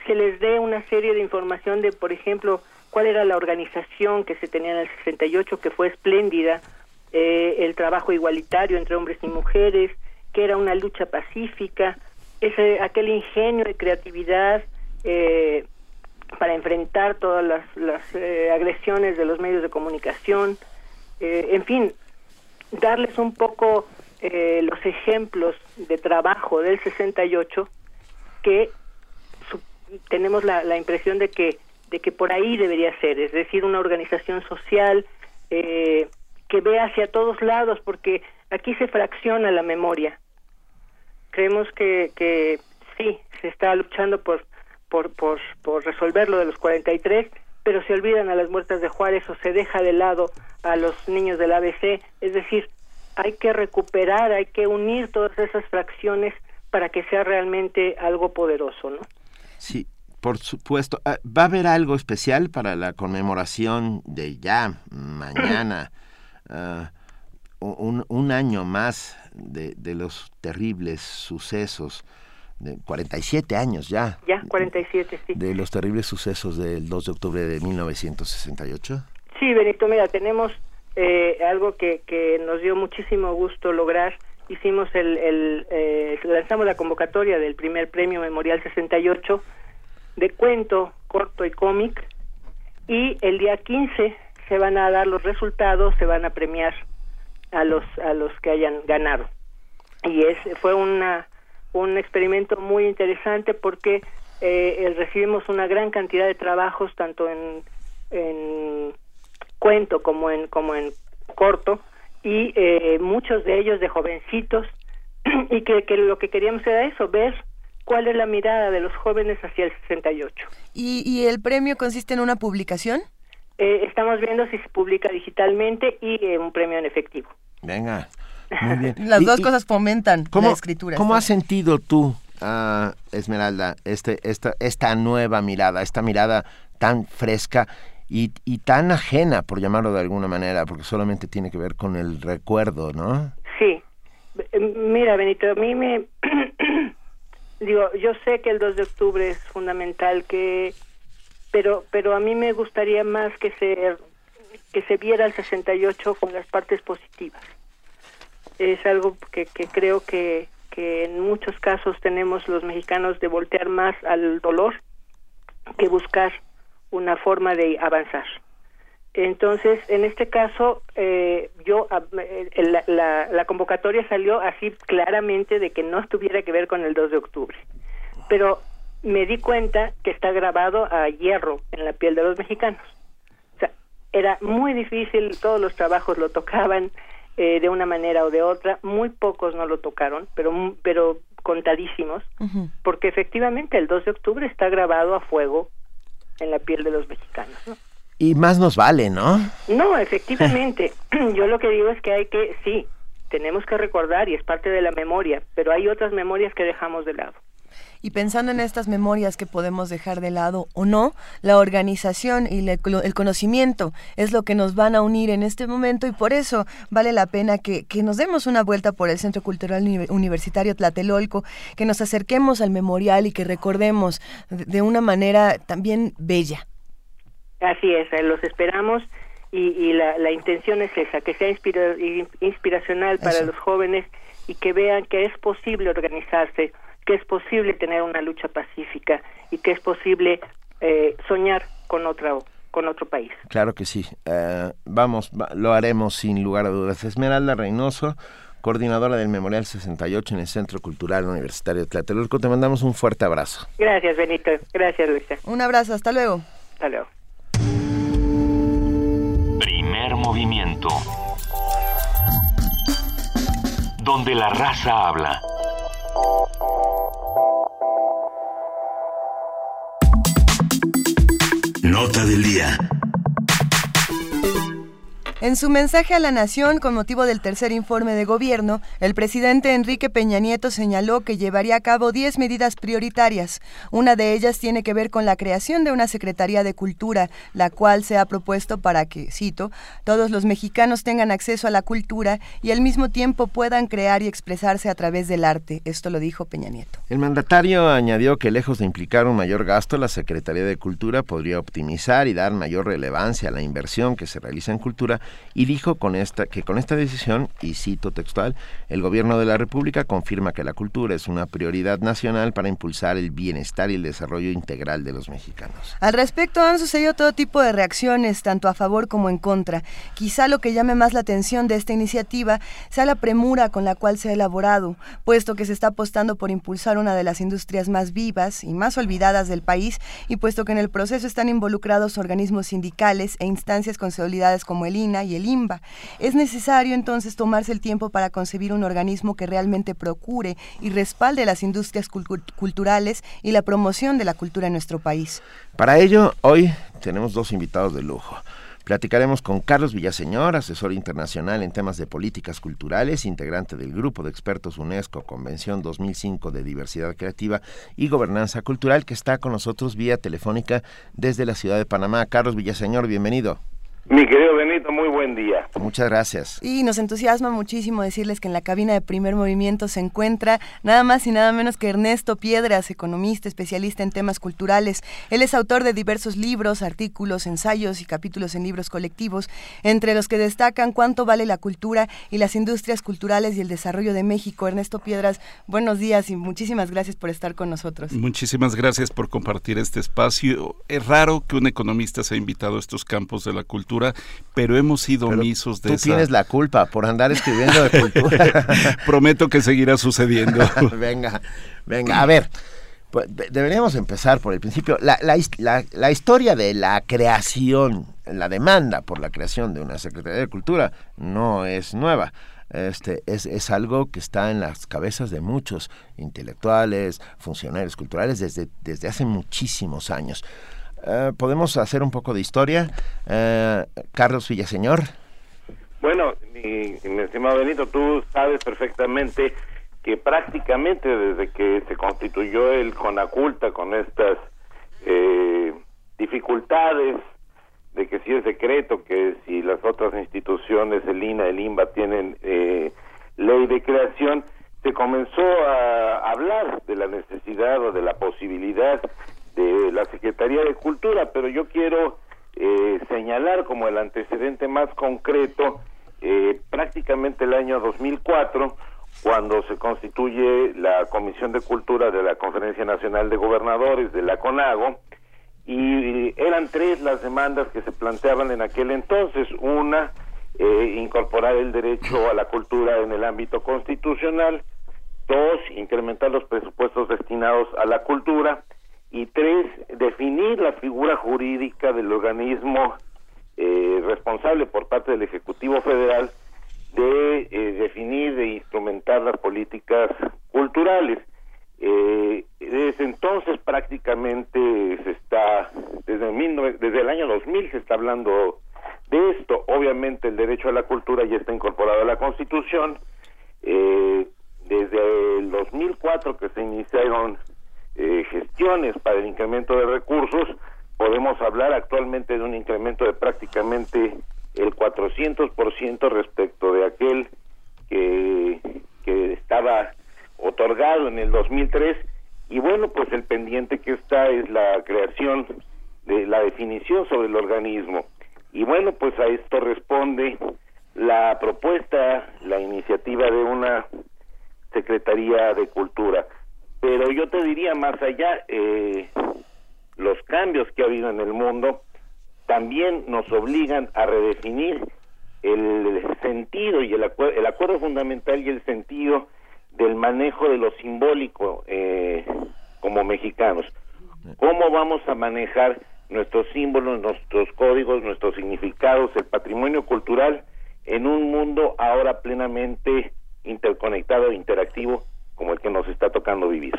se les dé una serie de información de, por ejemplo, cuál era la organización que se tenía en el 68, que fue espléndida, eh, el trabajo igualitario entre hombres y mujeres, que era una lucha pacífica, ese, aquel ingenio y creatividad eh, para enfrentar todas las, las eh, agresiones de los medios de comunicación, eh, en fin, darles un poco eh, los ejemplos de trabajo del 68 que su, tenemos la, la, impresión de que de que por ahí debería ser, es decir, una organización social eh, que vea hacia todos lados, porque aquí se fracciona la memoria. Creemos que, que sí, se está luchando por, por, por, por resolver lo de los 43, pero se olvidan a las muertas de Juárez o se deja de lado a los niños del ABC, es decir, hay que recuperar, hay que unir todas esas fracciones para que sea realmente algo poderoso, ¿no? Sí, por supuesto. ¿Va a haber algo especial para la conmemoración de ya mañana, <clears throat> uh, un, un, año más de, de los terribles sucesos? De 47 años ya. Ya, 47, sí. De los terribles sucesos del 2 de octubre de 1968. Sí, Benito, mira, tenemos eh, algo que, que nos dio muchísimo gusto lograr. Hicimos el, el eh, lanzamos la convocatoria del primer premio Memorial 68 de cuento, corto y cómic y el día 15 se van a dar los resultados, se van a premiar a los a los que hayan ganado. Y es fue una un experimento muy interesante porque eh, recibimos una gran cantidad de trabajos tanto en, en cuento como en como en corto y eh, muchos de ellos de jovencitos <clears throat> y que, que, lo que queríamos era eso ver cuál es la mirada de los jóvenes hacia el 68 y, y el premio consiste en una publicación eh, estamos viendo si se publica digitalmente y eh, un premio en efectivo. Venga muy bien. <laughs> Las y, dos y, cosas fomentan ¿cómo, la escritura. ¿Cómo has sentido tú, uh, Esmeralda, este, esta, esta nueva mirada, esta mirada tan fresca y, y, tan ajena, por llamarlo de alguna manera, porque solamente tiene que ver con el recuerdo, ¿no? Sí. Mira, Benito, a mí me... <clears throat> digo, yo sé que el 2 de octubre es fundamental, que pero pero a mí me gustaría más que se que se viera el 68 con las partes positivas. Es algo que, que creo que, que en muchos casos tenemos los mexicanos de voltear más al dolor que buscar una forma de avanzar. Entonces, en este caso, eh, yo eh, la, la, convocatoria salió así claramente de que no tuviera que ver con el 2 de octubre, pero me di cuenta que está grabado a hierro en la piel de los mexicanos. O sea, era muy difícil, todos los trabajos lo tocaban eh, de una manera o de otra, muy pocos no lo tocaron, pero pero contadísimos, porque efectivamente el 2 de octubre está grabado a fuego en la piel de los mexicanos. ¿no? Y más nos vale, ¿no? No, efectivamente. <laughs> <clears throat> Yo lo que digo es que hay que, sí, tenemos que recordar y es parte de la memoria, pero hay otras memorias que dejamos de lado. Y pensando en estas memorias que podemos dejar de lado o no, la organización y el conocimiento es lo que nos van a unir en este momento y por eso vale la pena que, que nos demos una vuelta por el Centro Cultural Universitario Tlatelolco, que nos acerquemos al memorial y que recordemos de una manera también bella. Así es, eh, los esperamos y, la, la, intención es esa, que sea inspiracional para los jóvenes y que vean que es posible organizarse, que es posible tener una lucha pacífica y que es posible eh, soñar con otro con otro país. Claro que sí. Eh, vamos, lo haremos sin lugar a dudas. Esmeralda Reynoso, coordinadora del Memorial 68 en el Centro Cultural Universitario de Tlatelolco. Te mandamos un fuerte abrazo. Gracias, Benito. Gracias, Luisa. Un abrazo. Hasta luego. Hasta luego. Primer movimiento. Donde la raza habla. Nota del día. En su mensaje a la Nación con motivo del tercer informe de gobierno, el presidente Enrique Peña Nieto señaló que llevaría a cabo 10 medidas prioritarias. Una de ellas tiene que ver con la creación de una Secretaría de Cultura, la cual se ha propuesto para que, cito, todos los mexicanos tengan acceso a la cultura y al mismo tiempo puedan crear y expresarse a través del arte. Esto lo dijo Peña Nieto. El mandatario añadió que lejos de implicar un mayor gasto, la Secretaría de Cultura podría optimizar y dar mayor relevancia a la inversión que se realiza en cultura y dijo con esta, que con esta decisión, y cito textual, el gobierno de la República confirma que la cultura es una prioridad nacional para impulsar el bienestar y el desarrollo integral de los mexicanos. Al respecto han sucedido todo tipo de reacciones, tanto a favor como en contra. Quizá lo que llame más la atención de esta iniciativa sea la premura con la cual se ha elaborado, puesto que se está apostando por impulsar una de las industrias más vivas y más olvidadas del país, y puesto que en el proceso están involucrados organismos sindicales e instancias consolidadas como el INA y el IMBA. Es necesario entonces tomarse el tiempo para concebir un organismo que realmente procure y respalde las industrias culturales y la promoción de la cultura en nuestro país. Para ello, hoy tenemos dos invitados de lujo. Platicaremos con Carlos Villaseñor, asesor internacional en temas de políticas culturales, integrante del Grupo de Expertos UNESCO Convención 2005 de Diversidad Creativa y Gobernanza Cultural, que está con nosotros vía telefónica desde la ciudad de Panamá. Carlos Villaseñor, bienvenido. Mi querido Benito, muy buen día. Muchas gracias. Y nos entusiasma muchísimo decirles que en la cabina de primer movimiento se encuentra nada más y nada menos que Ernesto Piedras, economista, especialista en temas culturales. Él es autor de diversos libros, artículos, ensayos y capítulos en libros colectivos, entre los que destacan cuánto vale la cultura y las industrias culturales y el desarrollo de México. Ernesto Piedras, buenos días y muchísimas gracias por estar con nosotros. Muchísimas gracias por compartir este espacio. Es raro que un economista se ha invitado a estos campos de la cultura pero hemos sido omisos de tú tienes la culpa por andar escribiendo de cultura. <laughs> Prometo que seguirá sucediendo. <laughs> venga, venga, a ver. Pues, deberíamos empezar por el principio. La, la, historia de la creación, la demanda por la creación de una Secretaría de Cultura no es nueva. Este, es, es, algo que está en las cabezas de muchos intelectuales, funcionarios culturales desde, desde hace muchísimos años. Eh, ¿Podemos hacer un poco de historia? Eh, Carlos Villaseñor. Bueno, mi, estimado Benito, tú sabes perfectamente que prácticamente desde que se constituyó el CONACULTA con estas eh, dificultades de que si es secreto, que si las otras instituciones, el INA, el INBA, tienen ley de creación, se comenzó a hablar de la necesidad o de la posibilidad de la Secretaría de Cultura, pero yo quiero eh, señalar como el antecedente más concreto eh, prácticamente el año 2004 cuando se constituye la Comisión de Cultura de la Conferencia Nacional de Gobernadores de la CONAGO y eran tres las demandas que se planteaban en aquel entonces. Una, eh, incorporar el derecho a la cultura en el ámbito constitucional. Dos, incrementar los presupuestos destinados a la cultura. Y tres, definir la figura jurídica del organismo eh, responsable por parte del Ejecutivo Federal de eh, definir, de instrumentar las políticas culturales. Eh, desde entonces prácticamente se está, desde, desde el año 2000 se está hablando de esto. Obviamente el derecho a la cultura ya está incorporado a la Constitución. Eh, desde el 2004 que se iniciaron eh, gestiones para el incremento de recursos, podemos hablar actualmente de un incremento de prácticamente el 400% respecto de aquel que, que estaba otorgado en el 2003 y bueno, pues el pendiente que está es la creación de la definición sobre el organismo. Y bueno, pues a esto responde la propuesta, la iniciativa de una Secretaría de Cultura. Pero yo te diría más allá, eh, los cambios que ha habido en el mundo también nos obligan a redefinir el sentido y el, el acuerdo fundamental y el sentido del manejo de lo simbólico eh, como mexicanos. ¿Cómo vamos a manejar nuestros símbolos, nuestros códigos, nuestros significados, el patrimonio cultural en un mundo ahora plenamente interconectado e interactivo como el que nos está tocando vivir?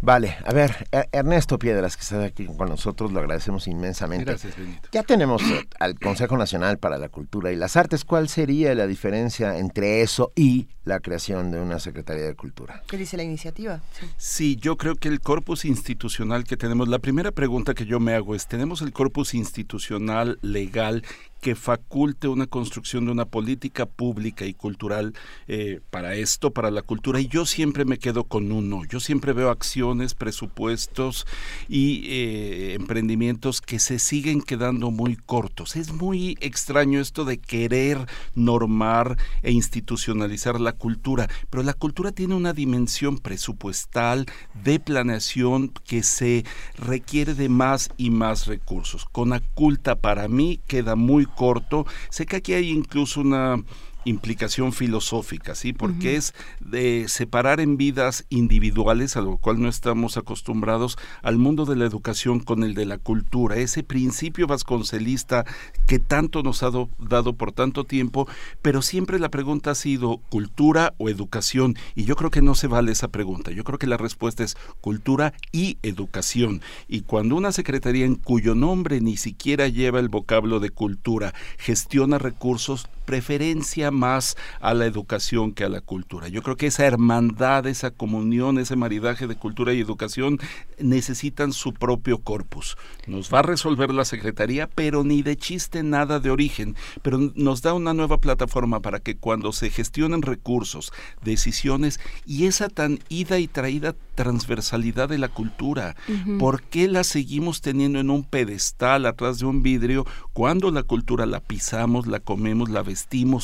Vale, a ver, e-, Ernesto Piedras, que está aquí con nosotros, lo agradecemos inmensamente. Gracias, Benito. Ya tenemos eh, al Consejo Nacional para la Cultura y las Artes. ¿Cuál sería la diferencia entre eso y la creación de una Secretaría de Cultura? ¿Qué dice la iniciativa? Sí. yo creo que el corpus institucional que tenemos, la primera pregunta que yo me hago es, ¿tenemos el corpus institucional legal que faculte una construcción de una política pública y cultural eh, para esto, para la cultura. Y yo siempre me quedo con uno. Yo siempre veo acciones, presupuestos y eh, emprendimientos que se siguen quedando muy cortos. Es muy extraño esto de querer normar e institucionalizar la cultura, pero la cultura tiene una dimensión presupuestal de planeación que se requiere de más y más recursos. Con Aculta para mí queda muy corto. Sé que aquí hay incluso una implicación filosófica, ¿sí? Porque es de separar en vidas individuales, a lo cual no estamos acostumbrados, al mundo de la educación con el de la cultura, ese principio vasconcelista que tanto nos ha dado por tanto tiempo, pero siempre la pregunta ha sido cultura o educación, y yo creo que no se vale esa pregunta, yo creo que la respuesta es cultura y educación, y cuando una secretaría en cuyo nombre ni siquiera lleva el vocablo de cultura gestiona recursos, preferencia más a la educación que a la cultura. Yo creo que esa hermandad, esa comunión, ese maridaje de cultura y educación necesitan su propio corpus. Nos va a resolver la Secretaría, pero ni de chiste nada de origen, pero nos da una nueva plataforma para que cuando se gestionen recursos, decisiones y esa tan ida y traída transversalidad de la cultura, ¿por qué la seguimos teniendo en un pedestal atrás de un vidrio cuando la cultura la pisamos, la comemos, la vestimos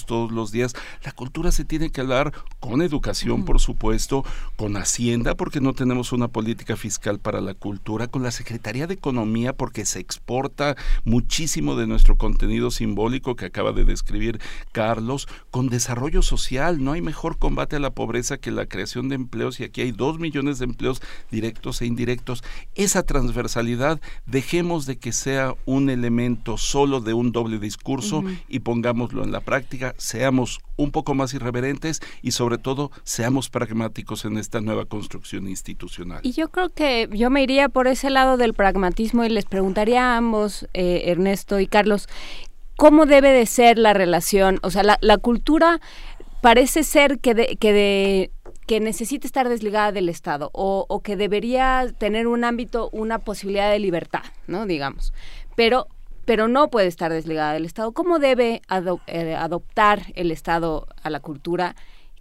todos los días? La cultura se tiene que hablar con educación, por supuesto, con Hacienda, porque no tenemos una política fiscal para la cultura, con la Secretaría de Economía, porque se exporta muchísimo de nuestro contenido simbólico que acaba de describir Carlos, con desarrollo social. No hay mejor combate a la pobreza que la creación de empleos y aquí hay dos millones de empleos directos e indirectos. Esa transversalidad, dejemos de que sea un elemento solo de un doble discurso y pongámoslo en la práctica, seamos un poco más irreverentes y sobre todo seamos pragmáticos en esta nueva construcción institucional. Y yo creo que yo me iría por ese lado del pragmatismo y les preguntaría a ambos, eh, Ernesto y Carlos, ¿cómo debe de ser la relación? O sea, la, cultura parece ser que, de, que, de, que necesita estar desligada del Estado o, o, que debería tener un ámbito, una posibilidad de libertad, ¿no? Digamos. Pero pero no puede estar desligada del Estado. ¿Cómo debe eh, adoptar el Estado a la cultura?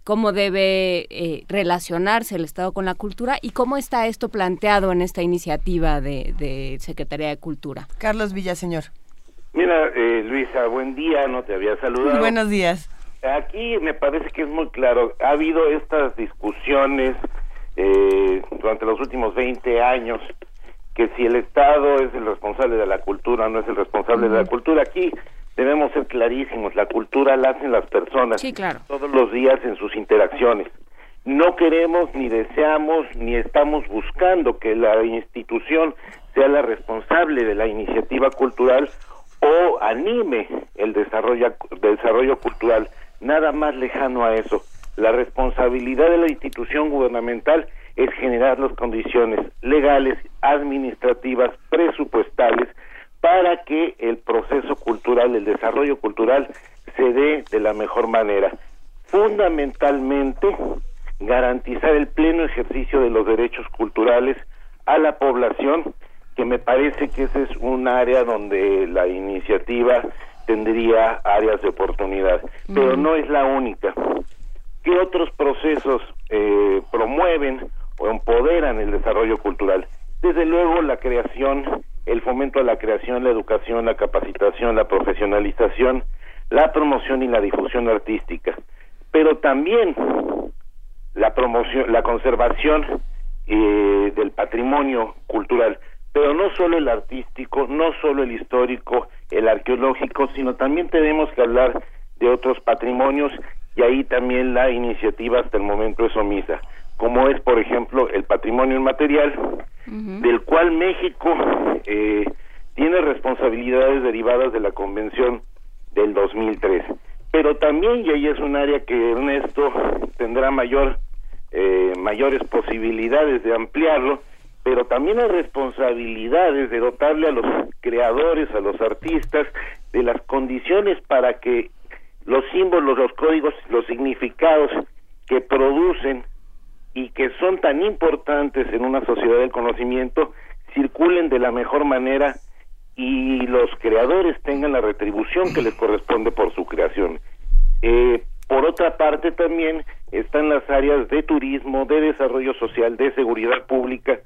cómo debe eh, relacionarse el Estado con la cultura y cómo está esto planteado en esta iniciativa de, de Secretaría de Cultura. Carlos Villaseñor. Mira, eh, Luisa, buen día, no te había saludado. <laughs> Buenos días. Aquí me parece que es muy claro, ha habido estas discusiones eh, durante los últimos 20 años que si el Estado es el responsable de la cultura no es el responsable de la cultura. Aquí debemos ser clarísimos, la cultura la hacen las personas todos los días en sus interacciones. No queremos ni deseamos ni estamos buscando que la institución sea la responsable de la iniciativa cultural o anime el desarrollo, desarrollo cultural. Nada más lejano a eso. La responsabilidad de la institución gubernamental es generar las condiciones legales, administrativas, presupuestales, para que el proceso cultural, el desarrollo cultural, se dé de la mejor manera. Fundamentalmente, garantizar el pleno ejercicio de los derechos culturales a la población, que me parece que ese es un área donde la iniciativa tendría áreas de oportunidad, pero no es la única. ¿Qué otros procesos eh, promueven empoderan el desarrollo cultural? Desde luego la creación, el fomento a la creación, la educación, la capacitación, la profesionalización, la promoción y la difusión artística, pero también la promoción, la conservación eh, del patrimonio cultural, pero no solo el artístico, no solo el histórico, el arqueológico, sino también tenemos que hablar de otros patrimonios y ahí también la iniciativa hasta el momento es omisa, como es, por ejemplo, el patrimonio inmaterial, del cual México eh, tiene responsabilidades derivadas de la Convención del 2003. Pero también, y ahí es un área que Ernesto tendrá mayor, eh, mayores posibilidades de ampliarlo, pero también hay responsabilidades de dotarle a los creadores, a los artistas, de las condiciones para que los símbolos, los códigos, los significados que producen y que son tan importantes en una sociedad del conocimiento circulen de la mejor manera y los creadores tengan la retribución que les corresponde por su creación. Eh, por otra parte también están las áreas de turismo, de desarrollo social, de seguridad pública,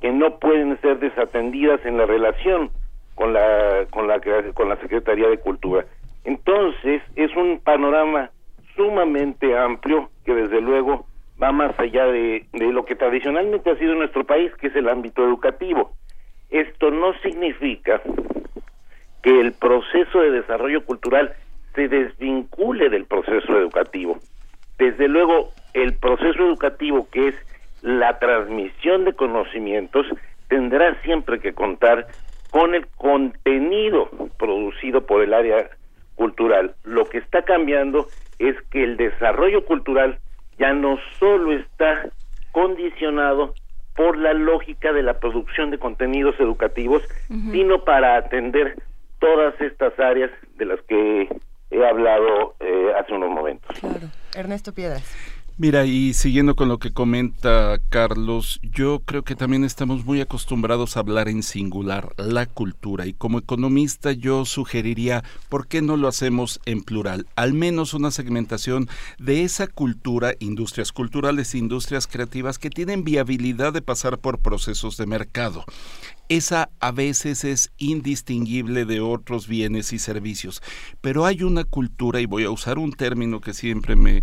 que no pueden ser desatendidas en la relación con la, con la, con la Secretaría de Cultura. Entonces, es un panorama sumamente amplio que desde luego va más allá de, lo que tradicionalmente ha sido nuestro país, que es el ámbito educativo. Esto no significa que el proceso de desarrollo cultural se desvincule del proceso educativo. Desde luego, el proceso educativo, que es la transmisión de conocimientos, tendrá siempre que contar con el contenido producido por el área cultural. Lo que está cambiando es que el desarrollo cultural ya no solo está condicionado por la lógica de la producción de contenidos educativos, sino para atender todas estas áreas de las que he hablado eh, hace unos momentos. Claro. Ernesto Piedras. Mira, y siguiendo con lo que comenta Carlos, yo creo que también estamos muy acostumbrados a hablar en singular, la cultura, y como economista yo sugeriría, ¿por qué no lo hacemos en plural? Al menos una segmentación de esa cultura, industrias culturales, industrias creativas que tienen viabilidad de pasar por procesos de mercado esa a veces es indistinguible de otros bienes y servicios. Pero hay una cultura, y voy a usar un término que siempre me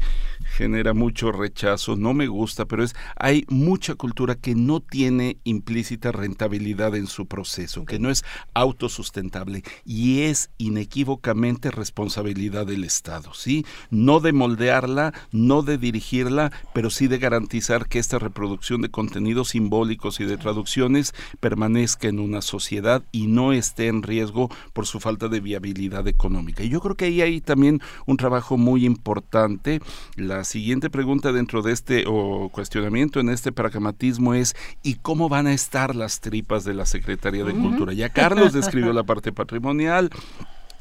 genera mucho rechazo, no me gusta, pero es, hay mucha cultura que no tiene implícita rentabilidad en su proceso, que no es autosustentable y es inequívocamente responsabilidad del Estado, ¿sí? No de moldearla, no de dirigirla, pero sí de garantizar que esta reproducción de contenidos simbólicos y de traducciones permanezca en una sociedad y no esté en riesgo por su falta de viabilidad económica. Y yo creo que ahí hay también un trabajo muy importante. La siguiente pregunta dentro de este o cuestionamiento en este pragmatismo es ¿y cómo van a estar las tripas de la Secretaría de Cultura? Ya Carlos describió la parte patrimonial,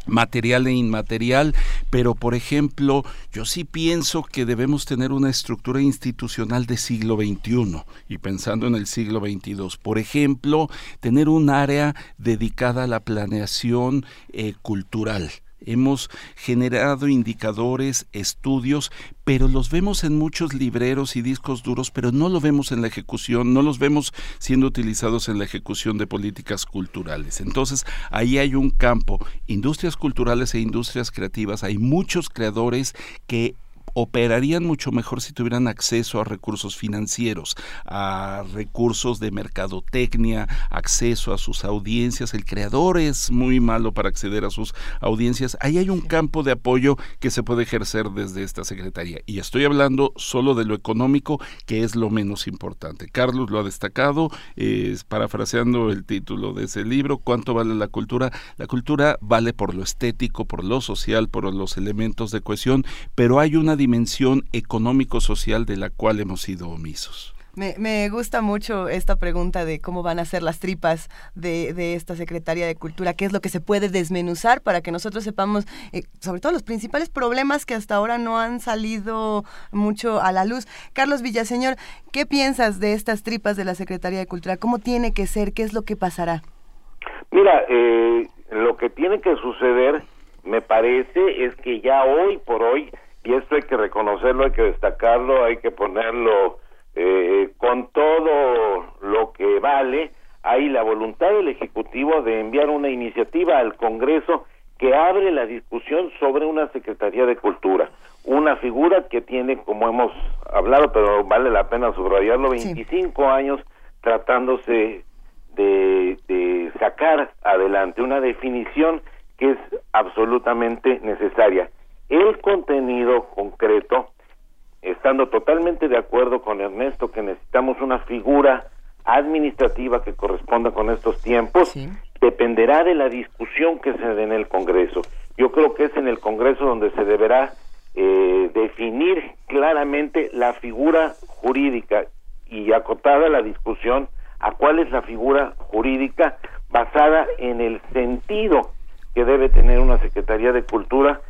material e inmaterial, pero por ejemplo, yo sí pienso que debemos tener una estructura institucional de siglo XXI y pensando en el siglo XXII. Por ejemplo, tener un área dedicada a la planeación eh, cultural hemos generado indicadores, estudios, pero los vemos en muchos libreros y discos duros, pero no lo vemos en la ejecución, no los vemos siendo utilizados en la ejecución de políticas culturales. Entonces, ahí hay un campo, industrias culturales e industrias creativas, hay muchos creadores que operarían mucho mejor si tuvieran acceso a recursos financieros, a recursos de mercadotecnia, acceso a sus audiencias. El creador es muy malo para acceder a sus audiencias. Ahí hay un campo de apoyo que se puede ejercer desde esta Secretaría. Y estoy hablando solo de lo económico, que es lo menos importante. Carlos lo ha destacado, parafraseando el título de ese libro, ¿cuánto vale la cultura? La cultura vale por lo estético, por lo social, por los elementos de cohesión, pero hay una dimensión económico-social de la cual hemos sido omisos. Me, gusta mucho esta pregunta de cómo van a ser las tripas de, esta Secretaría de Cultura, qué es lo que se puede desmenuzar para que nosotros sepamos, eh, sobre todo los principales problemas que hasta ahora no han salido mucho a la luz. Carlos Villaseñor, ¿qué piensas de estas tripas de la Secretaría de Cultura? ¿Cómo tiene que ser? ¿Qué es lo que pasará? Mira, eh, lo que tiene que suceder, me parece, es que ya hoy por hoy y esto hay que reconocerlo, hay que destacarlo, hay que ponerlo eh, con todo lo que vale. Hay la voluntad del Ejecutivo de enviar una iniciativa al Congreso que abre la discusión sobre una Secretaría de Cultura, una figura que tiene, como hemos hablado, pero vale la pena subrayarlo, 25 años tratándose de, de sacar adelante una definición que es absolutamente necesaria el contenido concreto, estando totalmente de acuerdo con Ernesto que necesitamos una figura administrativa que corresponda con estos tiempos, dependerá de la discusión que se dé en el Congreso. Yo creo que es en el Congreso donde se deberá eh, definir claramente la figura jurídica y acotada la discusión a cuál es la figura jurídica basada en el sentido que debe tener una Secretaría de Cultura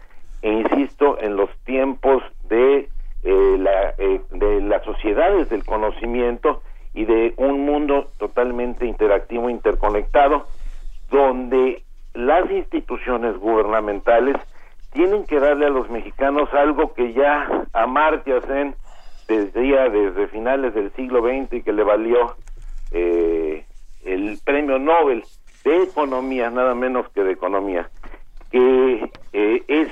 e insisto en los tiempos de eh, la, eh, de las sociedades del conocimiento y de un mundo totalmente interactivo interconectado donde las instituciones gubernamentales tienen que darle a los mexicanos algo que ya Amartya Sen decía desde finales del siglo XX y que le valió eh, el premio Nobel de economía, nada menos que de economía, que es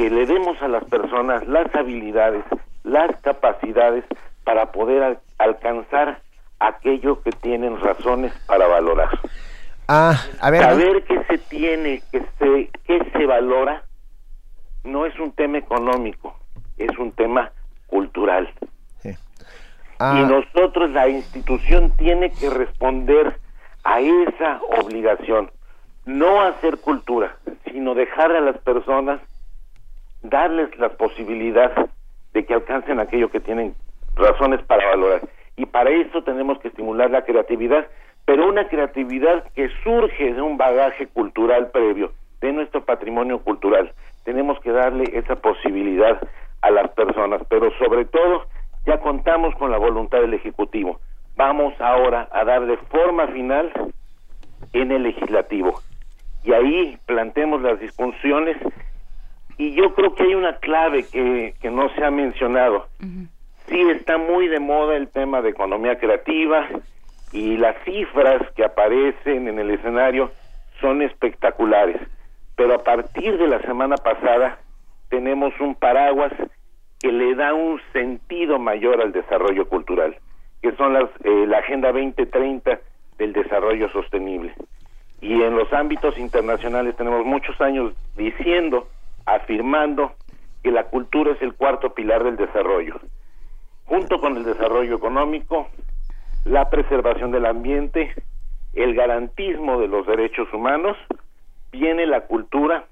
que le demos a las personas las habilidades, las capacidades para poder alcanzar aquello que tienen razones para valorar. Ah, a ver. Saber qué se tiene, que se, qué se valora, no es un tema económico, es un tema cultural. Ah. Y nosotros, la institución, tiene que responder a esa obligación. No hacer cultura, sino dejar a las personas darles la posibilidad de que alcancen aquello que tienen razones para valorar. Y para eso tenemos que estimular la creatividad, pero una creatividad que surge de un bagaje cultural previo, de nuestro patrimonio cultural. Tenemos que darle esa posibilidad a las personas, pero sobre todo ya contamos con la voluntad del Ejecutivo. Vamos ahora a darle forma final en el legislativo. Y ahí planteemos las discusiones y yo creo que hay una clave que, que no se ha mencionado. Sí está muy de moda el tema de economía creativa y las cifras que aparecen en el escenario son espectaculares. Pero a partir de la semana pasada tenemos un paraguas que le da un sentido mayor al desarrollo cultural, que son las, eh, la Agenda 2030 del desarrollo sostenible. Y en los ámbitos internacionales tenemos muchos años diciendo afirmando que la cultura es el cuarto pilar del desarrollo. Junto con el desarrollo económico, la preservación del ambiente, el garantismo de los derechos humanos, viene la cultura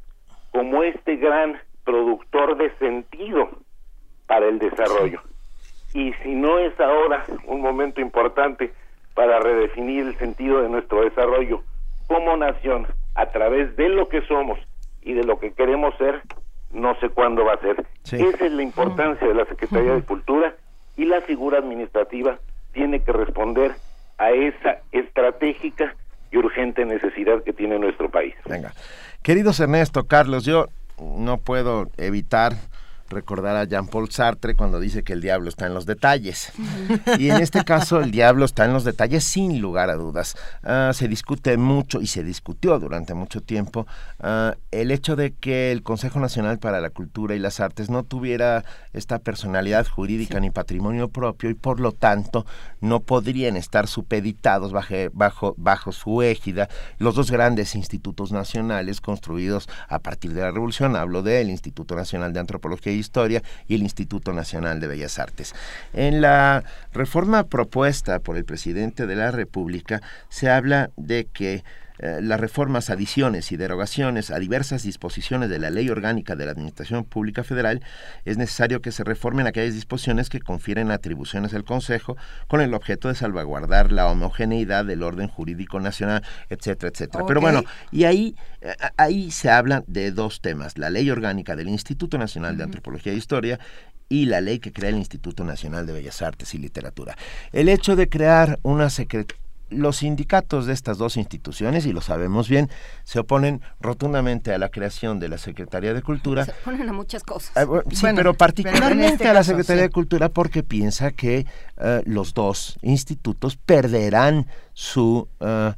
como este gran productor de sentido para el desarrollo. Y si no es ahora un momento importante para redefinir el sentido de nuestro desarrollo como nación a través de lo que somos y de lo que queremos ser, no sé cuándo va a ser. Esa es la importancia de la Secretaría de Cultura y la figura administrativa tiene que responder a esa estratégica y urgente necesidad que tiene nuestro país. Venga. Queridos Ernesto, Carlos, yo no puedo evitar recordar a Jean-Paul Sartre cuando dice que el diablo está en los detalles. Y en este caso el diablo está en los detalles sin lugar a dudas. Ah, se discute mucho y se discutió durante mucho tiempo ah, el hecho de que el Consejo Nacional para la Cultura y las Artes no tuviera esta personalidad jurídica ni patrimonio propio y por lo tanto no podrían estar supeditados bajo, bajo, bajo su égida los dos grandes institutos nacionales construidos a partir de la Revolución. Hablo del Instituto Nacional de Antropología y Historia y el Instituto Nacional de Bellas Artes. En la reforma propuesta por el presidente de la República se habla de que eh, las reformas, adiciones y derogaciones a diversas disposiciones de la Ley Orgánica de la Administración Pública Federal, es necesario que se reformen aquellas disposiciones que confieren atribuciones al Consejo con el objeto de salvaguardar la homogeneidad del orden jurídico nacional, etcétera, etcétera. Pero bueno, y ahí, eh, ahí se habla de dos temas, la Ley Orgánica del Instituto Nacional de Antropología e Historia y la ley que crea el Instituto Nacional de Bellas Artes y Literatura. El hecho de crear una secretaría los sindicatos de estas dos instituciones, y lo sabemos bien, se oponen rotundamente a la creación de la Secretaría de Cultura. Se oponen a muchas cosas. Ah, sí, pero particularmente este a la Secretaría de Cultura porque piensa que eh, los dos institutos perderán su eh,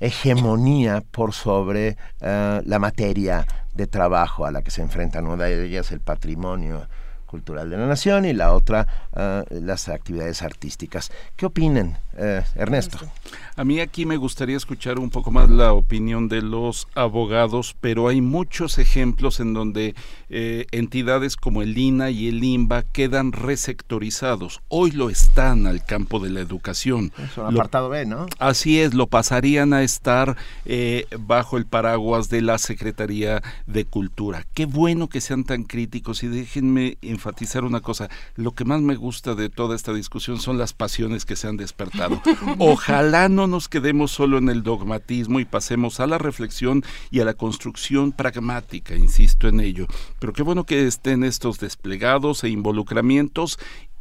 hegemonía por sobre eh, la materia de trabajo a la que se enfrentan. Una de ellas el patrimonio cultural de la nación y la otra las actividades artísticas. ¿Qué opinan? Eh, Ernesto. A mí aquí me gustaría escuchar un poco más la opinión de los abogados, pero hay muchos ejemplos en donde eh, entidades como el INA y el INBA quedan resectorizados. Hoy lo están al campo de la educación. Es un apartado B, ¿no? Así es, lo pasarían a estar eh, bajo el paraguas de la Secretaría de Cultura. Qué bueno que sean tan críticos y déjenme enfatizar una cosa. Lo que más me gusta de toda esta discusión son las pasiones que se han despertado Ojalá no nos quedemos solo en el dogmatismo y pasemos a la reflexión y a la construcción pragmática, insisto en ello. Pero qué bueno que estén estos desplegados e involucramientos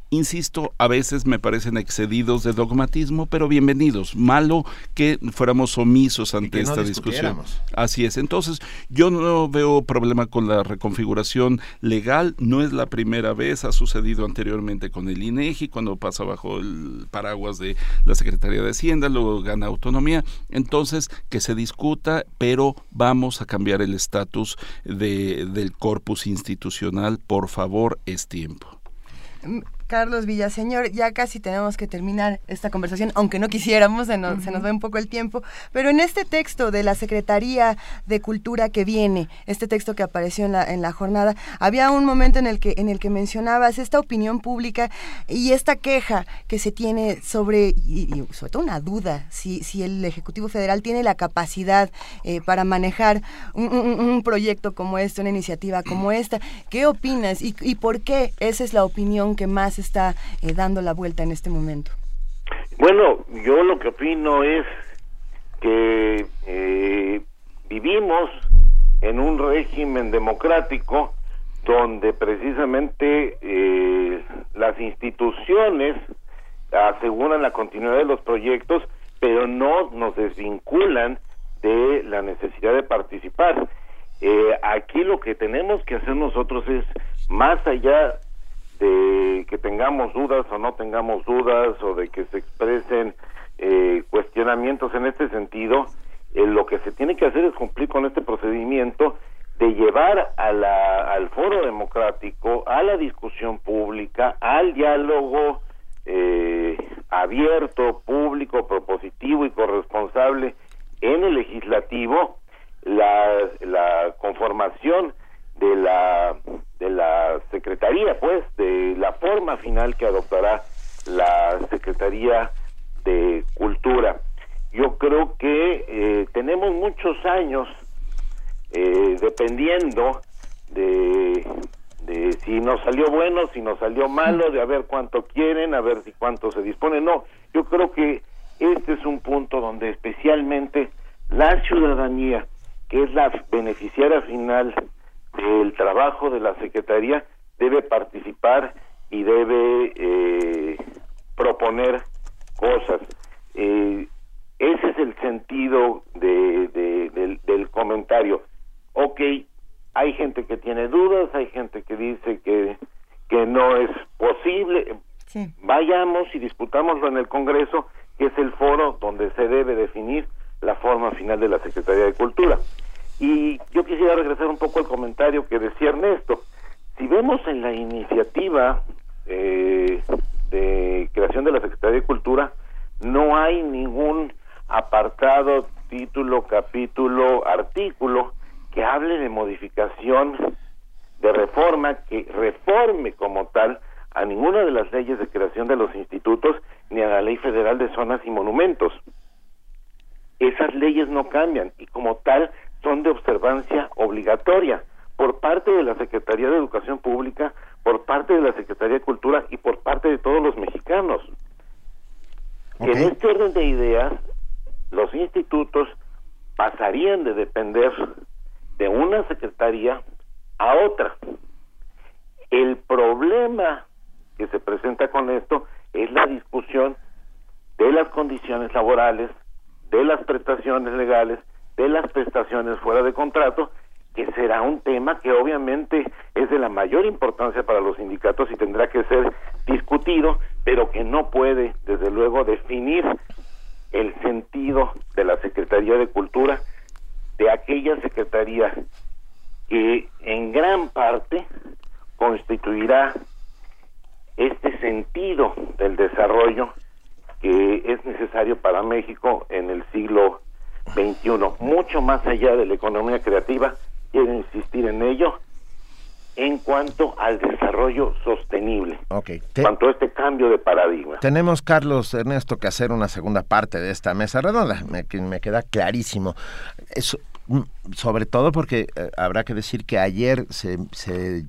insisto, a veces me parecen excedidos de dogmatismo, pero bienvenidos. Malo que fuéramos omisos ante esta discusión. Así es. Entonces, yo no veo problema con la reconfiguración legal. No es la primera vez, ha sucedido anteriormente con el INEGI, cuando pasa bajo el paraguas de la Secretaría de Hacienda, luego gana autonomía. Entonces, que se discuta, pero vamos a cambiar el estatus de, del corpus institucional. Por favor, es tiempo. Carlos Villaseñor, ya casi tenemos que terminar esta conversación, aunque no quisiéramos, se nos, se nos va un poco el tiempo, pero en este texto de la Secretaría de Cultura que viene, este texto que apareció en la, en la jornada, había un momento en el que, en el que mencionabas esta opinión pública y esta queja que se tiene sobre, y, sobre todo una duda, si, si el Ejecutivo Federal tiene la capacidad eh, para manejar un, proyecto como este, una iniciativa como esta. ¿Qué opinas y, y por qué esa es la opinión que más está eh, dando la vuelta en este momento? Bueno, yo lo que opino es que eh, vivimos en un régimen democrático donde precisamente eh, las instituciones aseguran la continuidad de los proyectos, pero no nos desvinculan de la necesidad de participar. aquí lo que tenemos que hacer nosotros es, más allá de que tengamos dudas o no tengamos dudas o de que se expresen eh, cuestionamientos en este sentido, eh, lo que se tiene que hacer es cumplir con este procedimiento de llevar a la, al foro democrático, a la discusión pública, al diálogo eh, abierto, público, propositivo y corresponsable en el legislativo, la, la conformación de la de la secretaría pues de la forma final que adoptará la secretaría de cultura. Yo creo que eh, tenemos muchos años eh, dependiendo de, de si nos salió bueno si nos salió malo de a ver cuánto quieren a ver si cuánto se dispone. No yo creo que este es un punto donde especialmente la ciudadanía que es la beneficiaria final el trabajo de la Secretaría debe participar y debe eh, proponer cosas. Eh, ese es el sentido de, del, comentario. ok, hay gente que tiene dudas, hay gente que dice que, que no es posible, vayamos y discutámoslo en el Congreso, que es el foro donde se debe definir la forma final de la Secretaría de Cultura. Y yo quisiera regresar un poco al comentario que decía Ernesto. Si vemos en la iniciativa eh, de creación de la Secretaría de Cultura, no hay ningún apartado, título, capítulo, artículo que hable de modificación, de reforma, que reforme como tal a ninguna de las leyes de creación de los institutos ni a la Ley Federal de Zonas y Monumentos. Esas leyes no cambian y como tal son de observancia obligatoria por parte de la Secretaría de Educación Pública, por parte de la Secretaría de Cultura y por parte de todos los mexicanos. En este orden de ideas, los institutos pasarían de depender de una secretaría a otra. El problema que se presenta con esto es la discusión de las condiciones laborales, de las prestaciones legales, de las prestaciones fuera de contrato, que será un tema que obviamente es de la mayor importancia para los sindicatos y tendrá que ser discutido, pero que no puede, desde luego, definir el sentido de la Secretaría de Cultura, de aquella Secretaría que en gran parte constituirá este sentido del desarrollo que es necesario para México en el siglo XXI, mucho más allá de la economía creativa, quiero insistir en ello, en cuanto al desarrollo sostenible, okay. en cuanto a este cambio de paradigma. Tenemos, Carlos Ernesto, que hacer una segunda parte de esta mesa redonda, me, me queda clarísimo. Eso, sobre todo porque eh, habrá que decir que ayer se,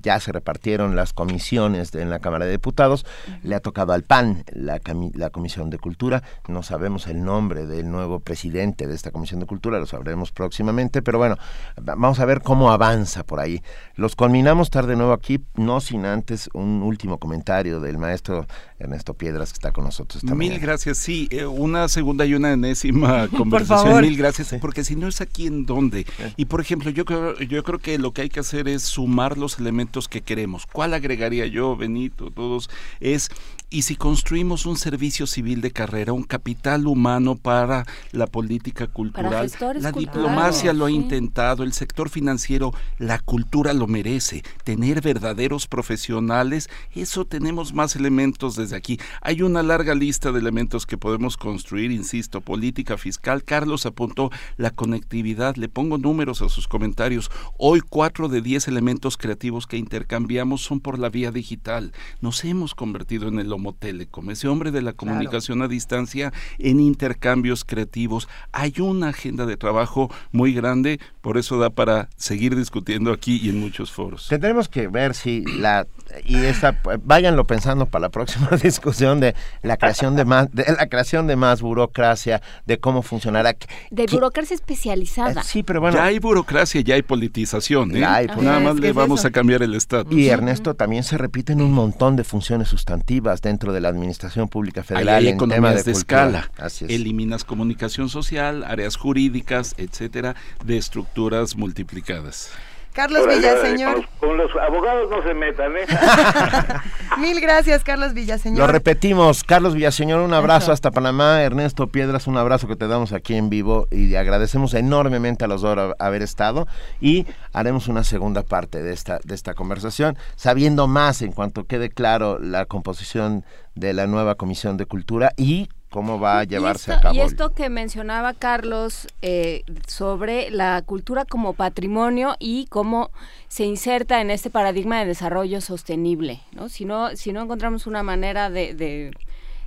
ya se repartieron las comisiones en la Cámara de Diputados, le ha tocado al PAN la, la Comisión de Cultura, no sabemos el nombre del nuevo presidente de esta Comisión de Cultura, lo sabremos próximamente, pero bueno, vamos a ver cómo avanza por ahí. Los culminamos tarde de nuevo aquí, no sin antes un último comentario del maestro Ernesto Piedras que está con nosotros esta Mil gracias, sí, eh, una segunda y una enésima <laughs> conversación, mil gracias, porque si no es aquí en donde y por ejemplo, yo creo, yo creo que lo que hay que hacer es sumar los elementos que queremos. ¿Cuál agregaría yo, Benito, todos? Es y si construimos un servicio civil de carrera, un capital humano para la política cultural, la diplomacia lo ha intentado, el sector financiero, la cultura lo merece, tener verdaderos profesionales, eso tenemos más elementos desde aquí. Hay una larga lista de elementos que podemos construir, insisto, política fiscal. Carlos apuntó la conectividad, le pongo números a sus comentarios. Hoy cuatro de diez elementos creativos que intercambiamos son por la vía digital. Nos hemos convertido en el Telecom, ese hombre de la comunicación a distancia en intercambios creativos. Hay una agenda de trabajo muy grande, por eso da para seguir discutiendo aquí y en muchos foros. Tendremos que ver si la y esta váyanlo pensando para la próxima <laughs> discusión de la creación de más de la creación de más burocracia, de cómo funcionará de burocracia especializada. Eh, sí, pero bueno, ya hay burocracia, ya hay politización, ¿eh? Nada más le vamos a cambiar el estatus. Y Ernesto también se repiten un montón de funciones sustantivas dentro de la administración pública federal hay en tema de, escala. Eliminas comunicación social, áreas jurídicas, etcétera, de estructuras multiplicadas. Carlos Villaseñor. Con, los abogados no se metan, ¿eh? <laughs> Mil gracias, Carlos Villaseñor. Lo repetimos, Carlos Villaseñor, un abrazo hasta Panamá. Ernesto Piedras, un abrazo que te damos aquí en vivo y agradecemos enormemente a los dos haber estado y haremos una segunda parte de esta, de esta conversación, sabiendo más en cuanto quede claro la composición de la nueva Comisión de Cultura y cómo va a llevarse a cabo. Y esto que mencionaba Carlos eh, sobre la cultura como patrimonio y cómo se inserta en este paradigma de desarrollo sostenible, ¿no? Si no, si no encontramos una manera de de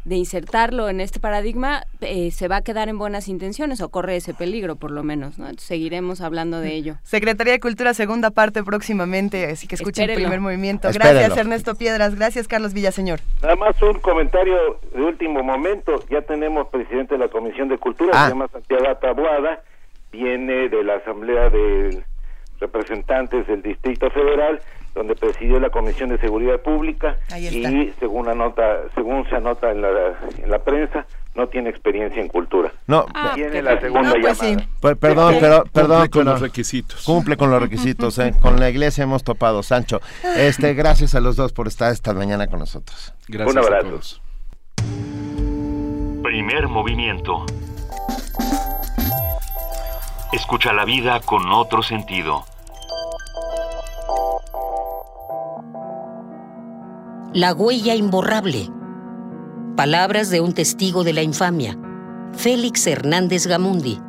insertarlo en este paradigma, eh, se va a quedar en buenas intenciones o corre ese peligro, por lo menos. ¿no? seguiremos hablando de ello. Secretaría de Cultura, segunda parte próximamente, así que escuchen el primer movimiento. Gracias, Ernesto Piedras. Gracias, Carlos Villaseñor. Nada más un comentario de último momento. Ya tenemos presidente de la Comisión de Cultura, ah. se llama Santiago Tabuada, viene de la Asamblea de Representantes del Distrito Federal donde presidió la Comisión de Seguridad Pública y según anota, según se anota en la, en la prensa, no tiene experiencia en cultura. No, ah, tiene la segunda pues llamada. Pues, perdón, pero perdón, cumple con los requisitos. Cumple con los requisitos, ¿eh? con la iglesia hemos topado, Sancho. Este, gracias a los dos por estar esta mañana con nosotros. Gracias Un abrazo. a todos. Primer movimiento. Escucha la vida con otro sentido. La huella imborrable. Palabras de un testigo de la infamia, Félix Hernández Gamundi.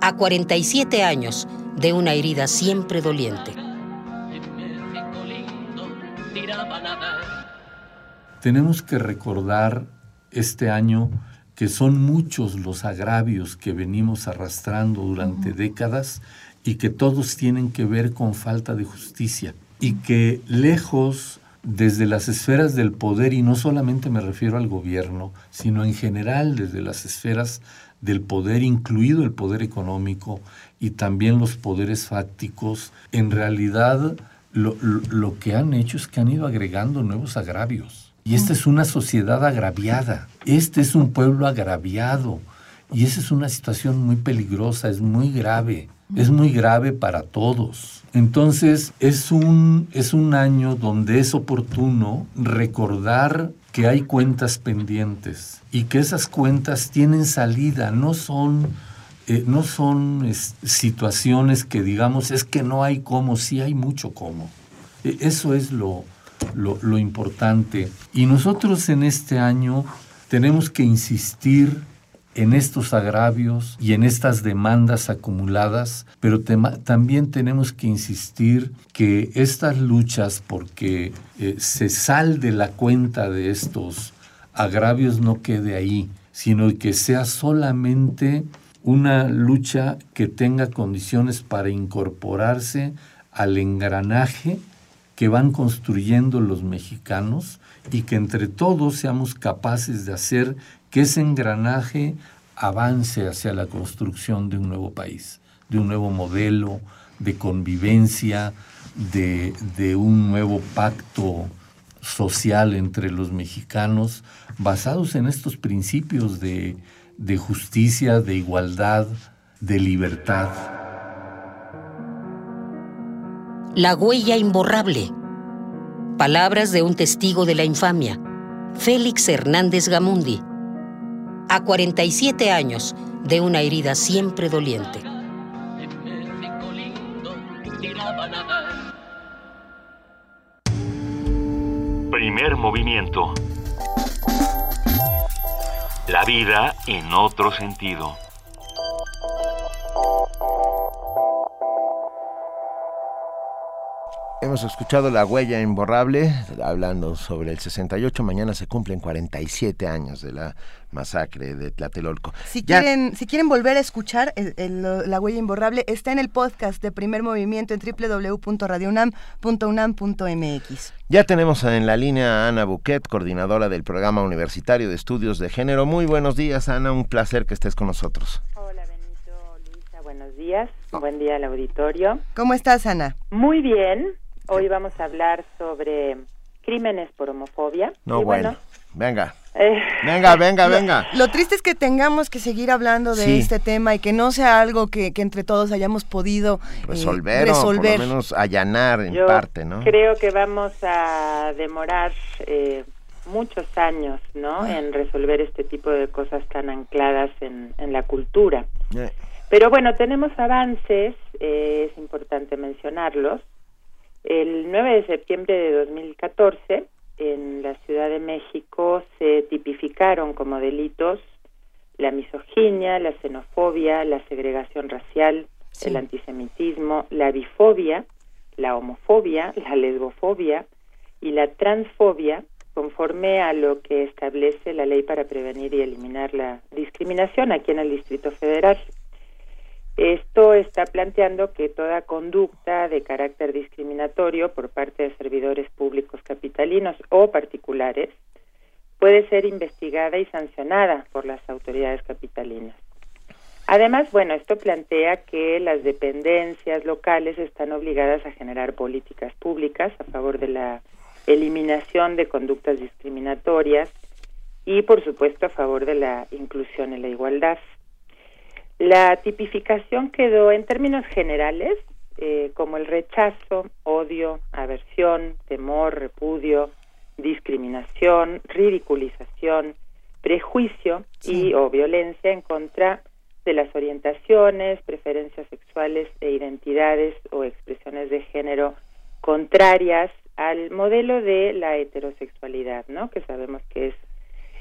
A 47 años de una herida siempre doliente. Tenemos que recordar este año que son muchos los agravios que venimos arrastrando durante décadas y que todos tienen que ver con falta de justicia y que lejos desde las esferas del poder, y no solamente me refiero al gobierno, sino en general desde las esferas del poder, incluido el poder económico y también los poderes fácticos, en realidad lo, lo, que han hecho es que han ido agregando nuevos agravios. Y esta es una sociedad agraviada, este es un pueblo agraviado, y esa es una situación muy peligrosa, es muy grave, es muy grave para todos. Entonces es un, es un año donde es oportuno recordar que hay cuentas pendientes y que esas cuentas tienen salida, no son, eh, no son situaciones que digamos es que no hay cómo, sí hay mucho cómo. E, eso es lo, lo, lo importante. Y nosotros en este año tenemos que insistir en estos agravios y en estas demandas acumuladas, pero también tenemos que insistir que estas luchas porque eh, se salde la cuenta de estos agravios no quede ahí, sino que sea solamente una lucha que tenga condiciones para incorporarse al engranaje que van construyendo los mexicanos y que entre todos seamos capaces de hacer que ese engranaje avance hacia la construcción de un nuevo país, de un nuevo modelo de convivencia, de, un nuevo pacto social entre los mexicanos, basados en estos principios de, justicia, de igualdad, de libertad. La huella imborrable. Palabras de un testigo de la infamia, Félix Hernández Gamundi a 47 años de una herida siempre doliente. Primer movimiento. La vida en otro sentido. Hemos escuchado La huella imborrable, hablando sobre el 68. Mañana se cumplen 47 años de la masacre de Tlatelolco. Si, quieren, si quieren volver a escuchar La huella imborrable, está en el podcast de Primer Movimiento en www.radiounam.unam.mx. Ya tenemos en la línea a Ana Buquet, coordinadora del Programa Universitario de Estudios de Género. Muy buenos días, Ana. Un placer que estés con nosotros. Hola, Benito, Luisa. Buenos días. Buen día al auditorio. ¿Cómo estás, Ana? Muy bien. Hoy vamos a hablar sobre crímenes por homofobia. No, bueno. Venga. Eh, venga, venga, <laughs> venga. Lo, triste es que tengamos que seguir hablando de este tema y que no sea algo que, entre todos hayamos podido eh, resolver, o por lo menos allanar en parte, ¿no? Creo que vamos a demorar eh, muchos años, ¿no? Ah. En resolver este tipo de cosas tan ancladas en, en la cultura. Pero bueno, tenemos avances, es importante mencionarlos. El 9 de septiembre de 2014, en la Ciudad de México se tipificaron como delitos la misoginia, la xenofobia, la segregación racial, el antisemitismo, la bifobia, la homofobia, la lesbofobia y la transfobia, conforme a lo que establece la ley para prevenir y eliminar la discriminación aquí en el Distrito Federal. Esto está planteando que toda conducta de carácter discriminatorio por parte de servidores públicos capitalinos o particulares puede ser investigada y sancionada por las autoridades capitalinas. Además, bueno, esto plantea que las dependencias locales están obligadas a generar políticas públicas a favor de la eliminación de conductas discriminatorias y por supuesto a favor de la inclusión y la igualdad. La tipificación quedó en términos generales eh, como el rechazo, odio, aversión, temor, repudio, discriminación, ridiculización, prejuicio y o violencia en contra de las orientaciones, preferencias sexuales e identidades o expresiones de género contrarias al modelo de la heterosexualidad, ¿no? Que sabemos que es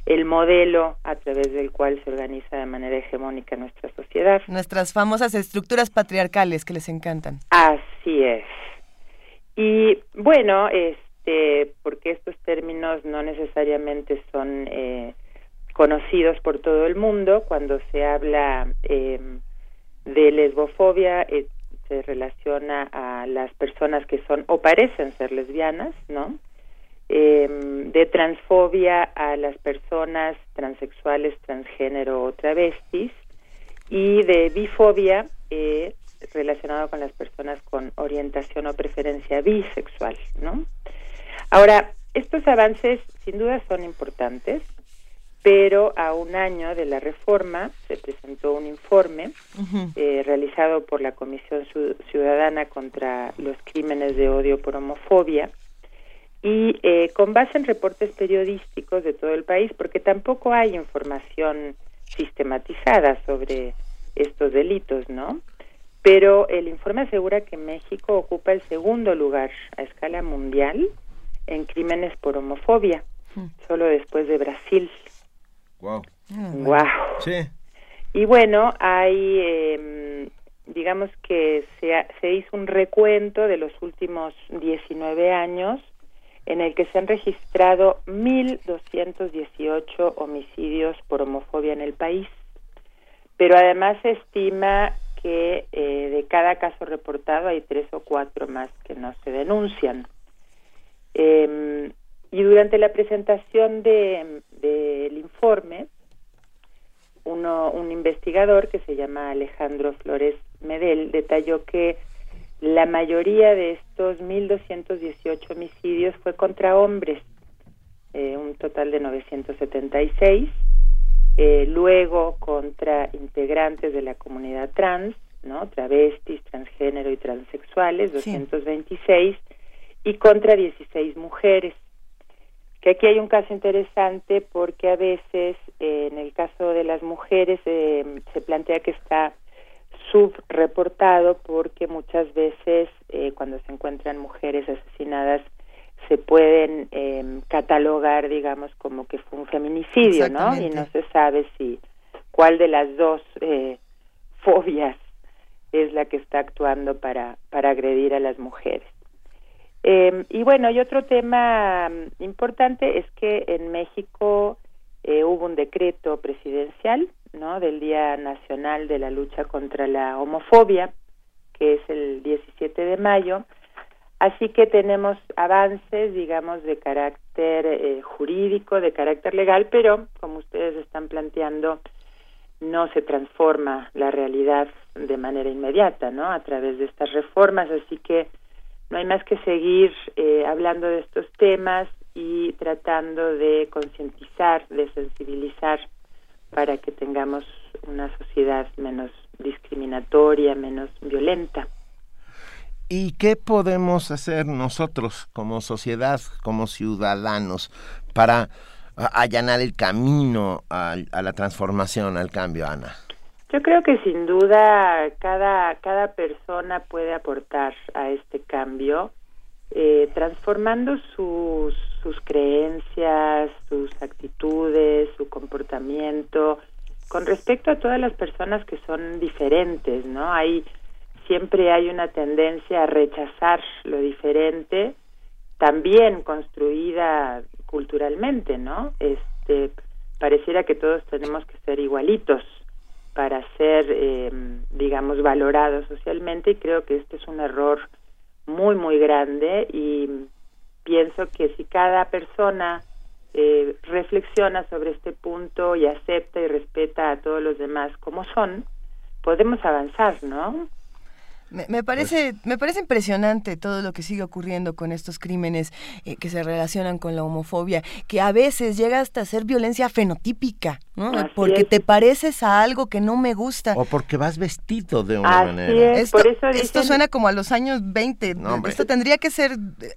el modelo a través del cual se organiza de manera hegemónica nuestra sociedad. Nuestras famosas estructuras patriarcales que les encantan. Así es. Y bueno, este, porque estos términos no necesariamente son eh, conocidos por todo el mundo, cuando se habla eh, de lesbofobia eh, se relaciona a las personas que son o parecen ser lesbianas, ¿no? Em, de transfobia a las personas transexuales, transgénero o travestis y de bifobia eh, relacionado con las personas con orientación o preferencia bisexual, ¿no? Ahora, estos avances sin duda son importantes, pero a un año de la reforma se presentó un informe eh, realizado por la Comisión Ciudadana contra los Crímenes de Odio por Homofobia, y eh, con base en reportes periodísticos de todo el país, porque tampoco hay información sistematizada sobre estos delitos, ¿no? Pero el informe asegura que México ocupa el segundo lugar a escala mundial en crímenes por homofobia, hmm. solo después de Brasil. Wow. Wow. Sí. Y bueno, hay, eh, digamos que se, se hizo un recuento de los últimos 19 años en el que se han registrado 1.218 homicidios por homofobia en el país. Pero además se estima que eh, de cada caso reportado hay tres o cuatro más que no se denuncian. Em, y durante la presentación del de, informe, uno, un investigador que se llama Alejandro Flores Medel detalló que la mayoría de estos 1.218 homicidios fue contra hombres, eh, un total de 976, eh, luego contra integrantes de la comunidad trans, ¿no? travestis, transgénero y transexuales, 226, y contra 16 mujeres. Que aquí hay un caso interesante porque a veces, eh, en el caso de las mujeres, se plantea que está subreportado porque muchas veces eh, cuando se encuentran mujeres asesinadas se pueden eh, catalogar, digamos, como que fue un feminicidio, ¿no? Y no se sabe si cuál de las dos eh, fobias es la que está actuando para, para agredir a las mujeres. Eh, y bueno, y otro tema mm, importante es que en México eh, hubo un decreto presidencial ¿no? del Día Nacional de la Lucha contra la Homofobia, que es el 17 de mayo. Así que tenemos avances, digamos, de carácter eh, jurídico, de carácter legal, pero como ustedes están planteando, no se transforma la realidad de manera inmediata, ¿no? A través de estas reformas, así que no hay más que seguir eh, hablando de estos temas y tratando de concientizar, de sensibilizar para que tengamos una sociedad menos discriminatoria, menos violenta. ¿Y qué podemos hacer nosotros como sociedad, como ciudadanos, para allanar el camino a, la transformación, al cambio, Ana? Yo creo que sin duda cada, cada persona puede aportar a este cambio, eh, transformando sus, sus creencias, sus actitudes, su comportamiento, con respecto a todas las personas que son diferentes, ¿no? Hay siempre hay una tendencia a rechazar lo diferente, también construida culturalmente, ¿no? Este pareciera que todos tenemos que ser igualitos para ser, eh, digamos, valorados socialmente y creo que este es un error muy muy grande y pienso que si cada persona eh, reflexiona sobre este punto y acepta y respeta a todos los demás como son, podemos avanzar, ¿no? Me, parece, me parece impresionante todo lo que sigue ocurriendo con estos crímenes eh, que se relacionan con la homofobia, que a veces llega hasta ser violencia fenotípica, ¿no? porque te pareces a algo que no me gusta. O porque vas vestido de una manera. esto, esto, suena como a los años 20. esto tendría que ser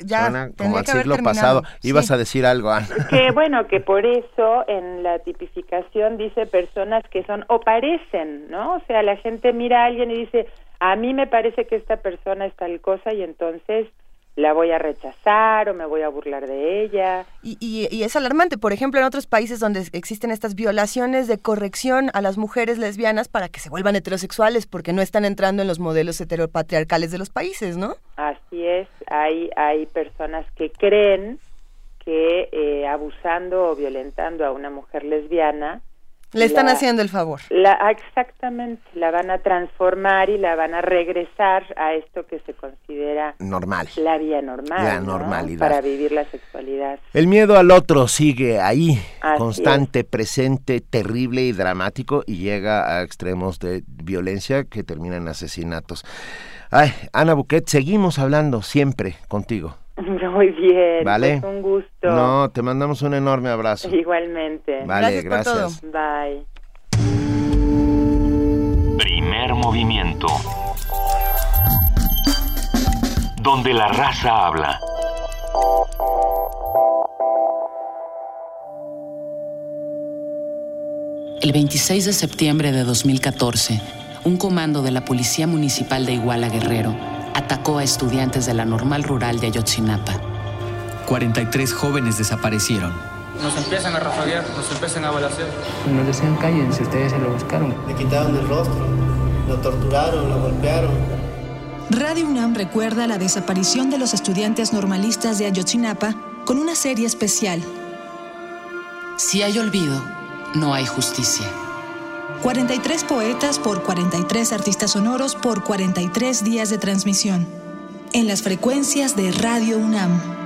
ya. Suena como al siglo pasado. Ibas a decir algo, Ana. <laughs> Que bueno, que por eso en la tipificación dice personas que son o parecen, ¿no? O sea, la gente mira a alguien y dice a mí me parece que esta persona es tal cosa y entonces la voy a rechazar o me voy a burlar de ella. Y, y, es alarmante, por ejemplo, en otros países donde existen estas violaciones de corrección a las mujeres lesbianas para que se vuelvan heterosexuales porque no están entrando en los modelos heteropatriarcales de los países, ¿no? Así es, hay, hay personas que creen que eh, abusando o violentando a una mujer lesbiana le están haciendo el favor. La, ah, exactamente, la van a transformar y la van a regresar a esto que se considera normal. La vía normal. La normalidad. Para vivir la sexualidad. El miedo al otro sigue ahí, constante, presente, terrible y dramático y llega a extremos de violencia que terminan en asesinatos. Ay, Ana Buquet, seguimos hablando siempre contigo. <laughs> Muy bien, vale. Pues un gusto. No, te mandamos un enorme abrazo. Igualmente. Vale, gracias. Bye. Primer movimiento. Donde la raza habla. El 26 de septiembre de 2014, un comando de la Policía Municipal de Iguala Guerrero atacó a estudiantes de la normal rural de Ayotzinapa. 43 jóvenes desaparecieron. Nos empiezan a rafaguear, nos empiezan a balasear. Nos decían cállense, ustedes se lo buscaron. Le quitaron el rostro, lo torturaron, lo golpearon. Radio UNAM recuerda la desaparición de los estudiantes normalistas de Ayotzinapa con una serie especial. Si hay olvido, no hay justicia. 43 poetas por 43 artistas sonoros por 43 días de transmisión. En las frecuencias de Radio UNAM.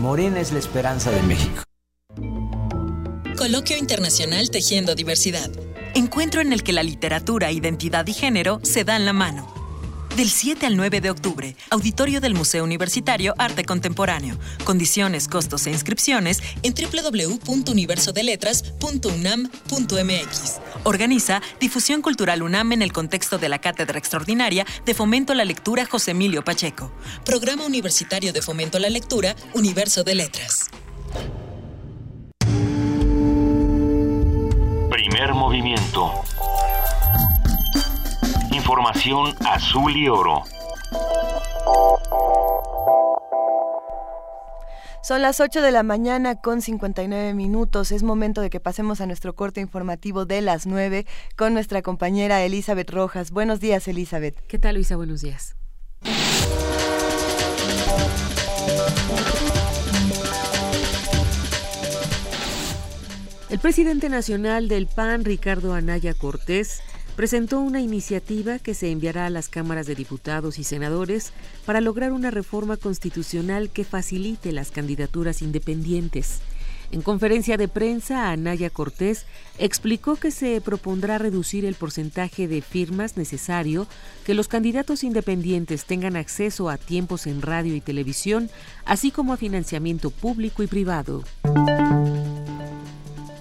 Morena es la esperanza de México. Coloquio Internacional Tejiendo Diversidad. Encuentro en el que la literatura, identidad y género se dan la mano. Del 7 al 9 de octubre, Auditorio del Museo Universitario Arte Contemporáneo. Condiciones, costos e inscripciones en www.universodeletras.unam.mx. Organiza Difusión Cultural UNAM en el contexto de la Cátedra Extraordinaria de Fomento a la Lectura José Emilio Pacheco. Programa Universitario de Fomento a la Lectura, Universo de Letras. Primer movimiento. Información azul y oro. Son las 8 de la mañana con 59 minutos. Es momento de que pasemos a nuestro corte informativo de las 9 con nuestra compañera Elizabeth Rojas. Buenos días, Elizabeth. ¿Qué tal, Luisa? Buenos días. El presidente nacional del PAN, Ricardo Anaya Cortés, presentó una iniciativa que se enviará a las cámaras de diputados y senadores para lograr una reforma constitucional que facilite las candidaturas independientes. En conferencia de prensa, Anaya Cortés explicó que se propondrá reducir el porcentaje de firmas necesario que los candidatos independientes tengan acceso a tiempos en radio y televisión, así como a financiamiento público y privado.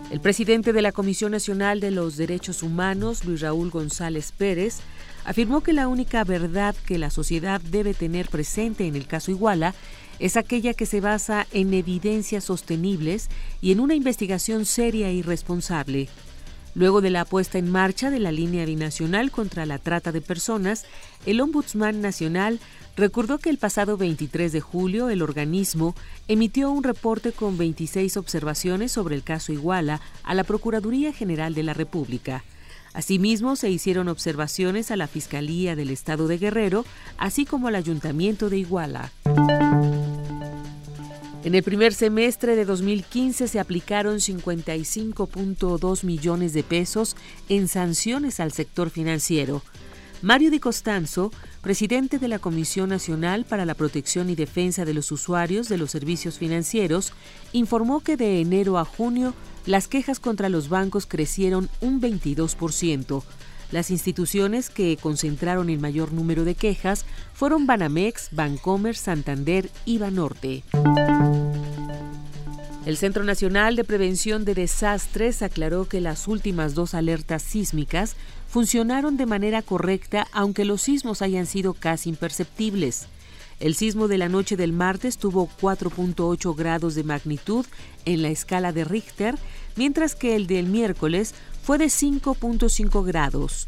El presidente de la Comisión Nacional de los Derechos Humanos, Luis Raúl González Pérez, afirmó que la única verdad que la sociedad debe tener presente en el caso Iguala es aquella que se basa en evidencias sostenibles y en una investigación seria y responsable. Luego de la puesta en marcha de la línea binacional contra la trata de personas, el Ombudsman Nacional recordó que el pasado 23 de julio el organismo emitió un reporte con 26 observaciones sobre el caso Iguala a la Procuraduría General de la República. Asimismo, se hicieron observaciones a la Fiscalía del Estado de Guerrero, así como al Ayuntamiento de Iguala. En el primer semestre de 2015 se aplicaron 55.2 millones de pesos en sanciones al sector financiero. Mario Di Costanzo, presidente de la Comisión Nacional para la Protección y Defensa de los Usuarios de los Servicios Financieros, informó que de enero a junio las quejas contra los bancos crecieron un 22%. Las instituciones que concentraron el mayor número de quejas fueron Banamex, Bancomer, Santander y Banorte. El Centro Nacional de Prevención de Desastres aclaró que las últimas dos alertas sísmicas funcionaron de manera correcta aunque los sismos hayan sido casi imperceptibles. El sismo de la noche del martes tuvo 4.8 grados de magnitud en la escala de Richter, mientras que el del miércoles fue de 5.5 grados.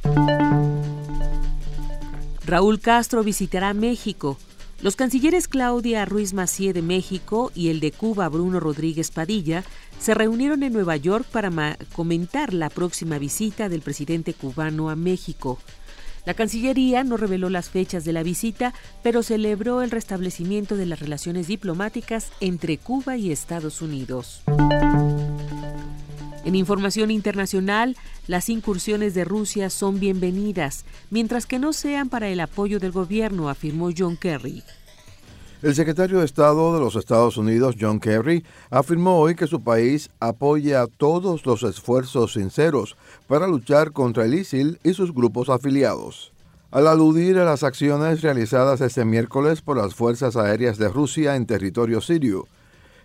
Raúl Castro visitará México. Los cancilleres Claudia Ruiz Macié de México y el de Cuba Bruno Rodríguez Padilla se reunieron en Nueva York para comentar la próxima visita del presidente cubano a México. La Cancillería no reveló las fechas de la visita, pero celebró el restablecimiento de las relaciones diplomáticas entre Cuba y Estados Unidos. En información internacional, las incursiones de Rusia son bienvenidas, mientras que no sean para el apoyo del gobierno, afirmó John Kerry. El secretario de Estado de los Estados Unidos, John Kerry, afirmó hoy que su país apoya todos los esfuerzos sinceros para luchar contra el ISIL y sus grupos afiliados. Al aludir a las acciones realizadas este miércoles por las Fuerzas Aéreas de Rusia en territorio sirio,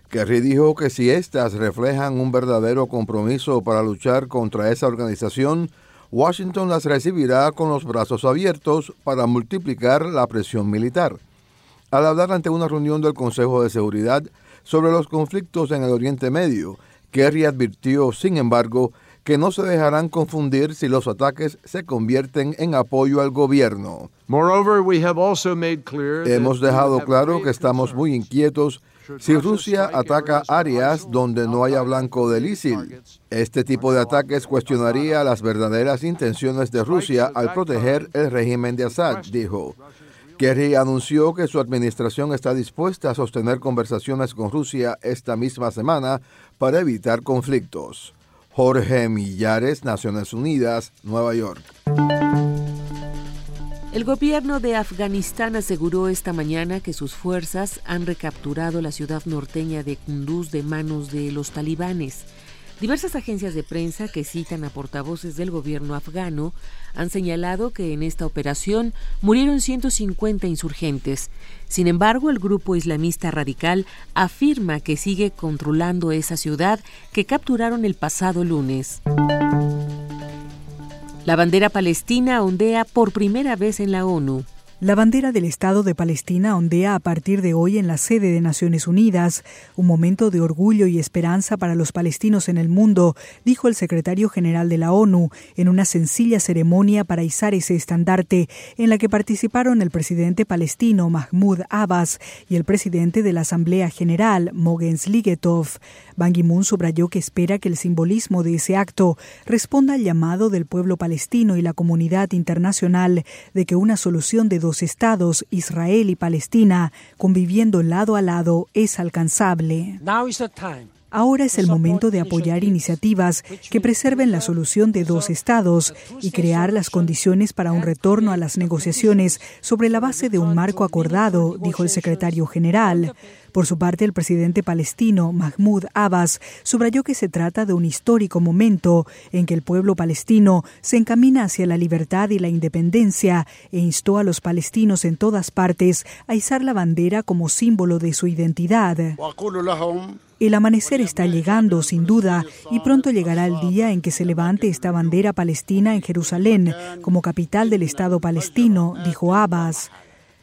Kerry dijo que si éstas reflejan un verdadero compromiso para luchar contra esa organización, Washington las recibirá con los brazos abiertos para multiplicar la presión militar. Al hablar ante una reunión del Consejo de Seguridad sobre los conflictos en el Oriente Medio, Kerry advirtió, sin embargo, que no se dejarán confundir si los ataques se convierten en apoyo al gobierno. Hemos dejado claro que estamos muy inquietos si Rusia ataca áreas donde no haya blanco del ISIL. Este tipo de ataques cuestionaría las verdaderas intenciones de Rusia al proteger el régimen de Assad, dijo. Kerry anunció que su administración está dispuesta a sostener conversaciones con Rusia esta misma semana para evitar conflictos. Jorge Millares, Naciones Unidas, Nueva York. El gobierno de Afganistán aseguró esta mañana que sus fuerzas han recapturado la ciudad norteña de Kunduz de manos de los talibanes. Diversas agencias de prensa que citan a portavoces del gobierno afgano han señalado que en esta operación murieron 150 insurgentes. Sin embargo, el grupo islamista radical afirma que sigue controlando esa ciudad que capturaron el pasado lunes. La bandera palestina ondea por primera vez en la ONU. La bandera del Estado de Palestina ondea a partir de hoy en la sede de Naciones Unidas, un momento de orgullo y esperanza para los palestinos en el mundo, dijo el secretario general de la ONU en una sencilla ceremonia para izar ese estandarte, en la que participaron el presidente palestino Mahmoud Abbas y el presidente de la Asamblea General Mogens Ligetov. Ban Ki-moon subrayó que espera que el simbolismo de ese acto responda al llamado del pueblo palestino y la comunidad internacional de que una solución de dos estados, Israel y Palestina, conviviendo lado a lado, es alcanzable. Ahora es el momento de apoyar iniciativas que preserven la solución de dos estados y crear las condiciones para un retorno a las negociaciones sobre la base de un marco acordado, dijo el secretario general. Por su parte, el presidente palestino Mahmoud Abbas subrayó que se trata de un histórico momento en que el pueblo palestino se encamina hacia la libertad y la independencia e instó a los palestinos en todas partes a izar la bandera como símbolo de su identidad. El amanecer está llegando, sin duda, y pronto llegará el día en que se levante esta bandera palestina en Jerusalén como capital del Estado palestino, dijo Abbas.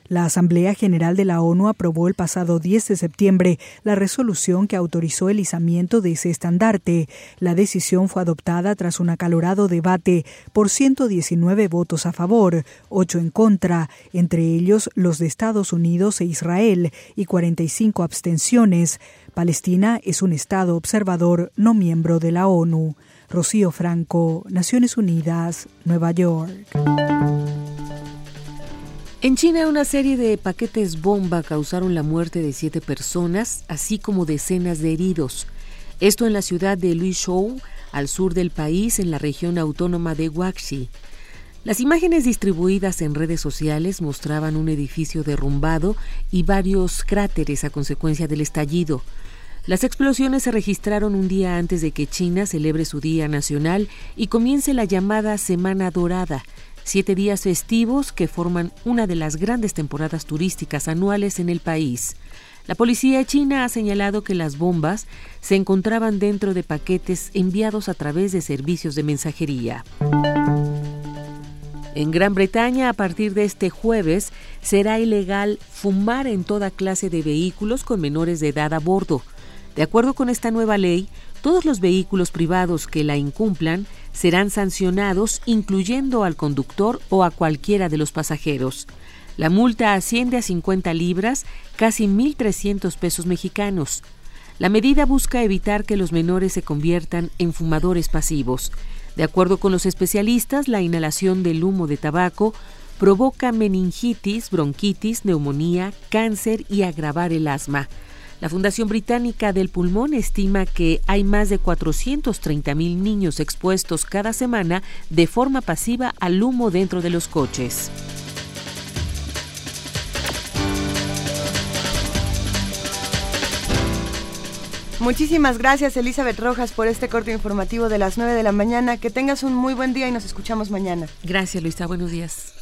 La Asamblea General de la ONU aprobó el pasado 10 de septiembre la resolución que autorizó el izamiento de ese estandarte. La decisión fue adoptada tras un acalorado debate por 119 votos a favor, 8 en contra, entre ellos los de Estados Unidos e Israel, y 45 abstenciones. Palestina es un Estado observador no miembro de la ONU. Rocío Franco, Naciones Unidas, Nueva York. En China, una serie de paquetes bomba causaron la muerte de siete personas, así como decenas de heridos. Esto en la ciudad de Luizhou, al sur del país, en la región autónoma de Guangxi. Las imágenes distribuidas en redes sociales mostraban un edificio derrumbado y varios cráteres a consecuencia del estallido. Las explosiones se registraron un día antes de que China celebre su Día Nacional y comience la llamada Semana Dorada, siete días festivos que forman una de las grandes temporadas turísticas anuales en el país. La policía china ha señalado que las bombas se encontraban dentro de paquetes enviados a través de servicios de mensajería. En Gran Bretaña, a partir de este jueves, será ilegal fumar en toda clase de vehículos con menores de edad a bordo. De acuerdo con esta nueva ley, todos los vehículos privados que la incumplan serán sancionados, incluyendo al conductor o a cualquiera de los pasajeros. La multa asciende a 50 libras, casi 1.300 pesos mexicanos. La medida busca evitar que los menores se conviertan en fumadores pasivos. De acuerdo con los especialistas, la inhalación del humo de tabaco provoca meningitis, bronquitis, neumonía, cáncer y agravar el asma. La Fundación Británica del Pulmón estima que hay más de 430 mil niños expuestos cada semana de forma pasiva al humo dentro de los coches. Muchísimas gracias Elizabeth Rojas por este corte informativo de las 9 de la mañana. Que tengas un muy buen día y nos escuchamos mañana. Gracias Luisa, buenos días.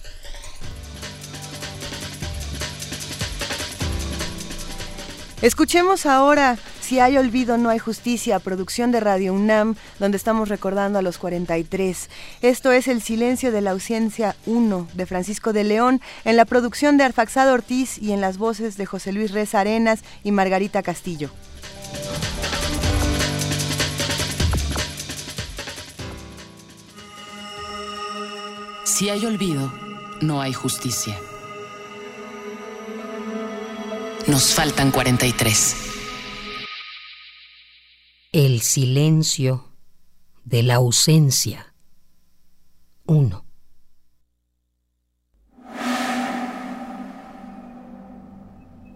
Escuchemos ahora Si hay olvido, no hay justicia, producción de Radio UNAM, donde estamos recordando a los 43. Esto es El silencio de la ausencia 1 de Francisco de León, en la producción de Arfaxado Ortiz y en las voces de José Luis Reza Arenas y Margarita Castillo. Si hay olvido, no hay justicia. Nos faltan 43. El silencio de la ausencia. Uno.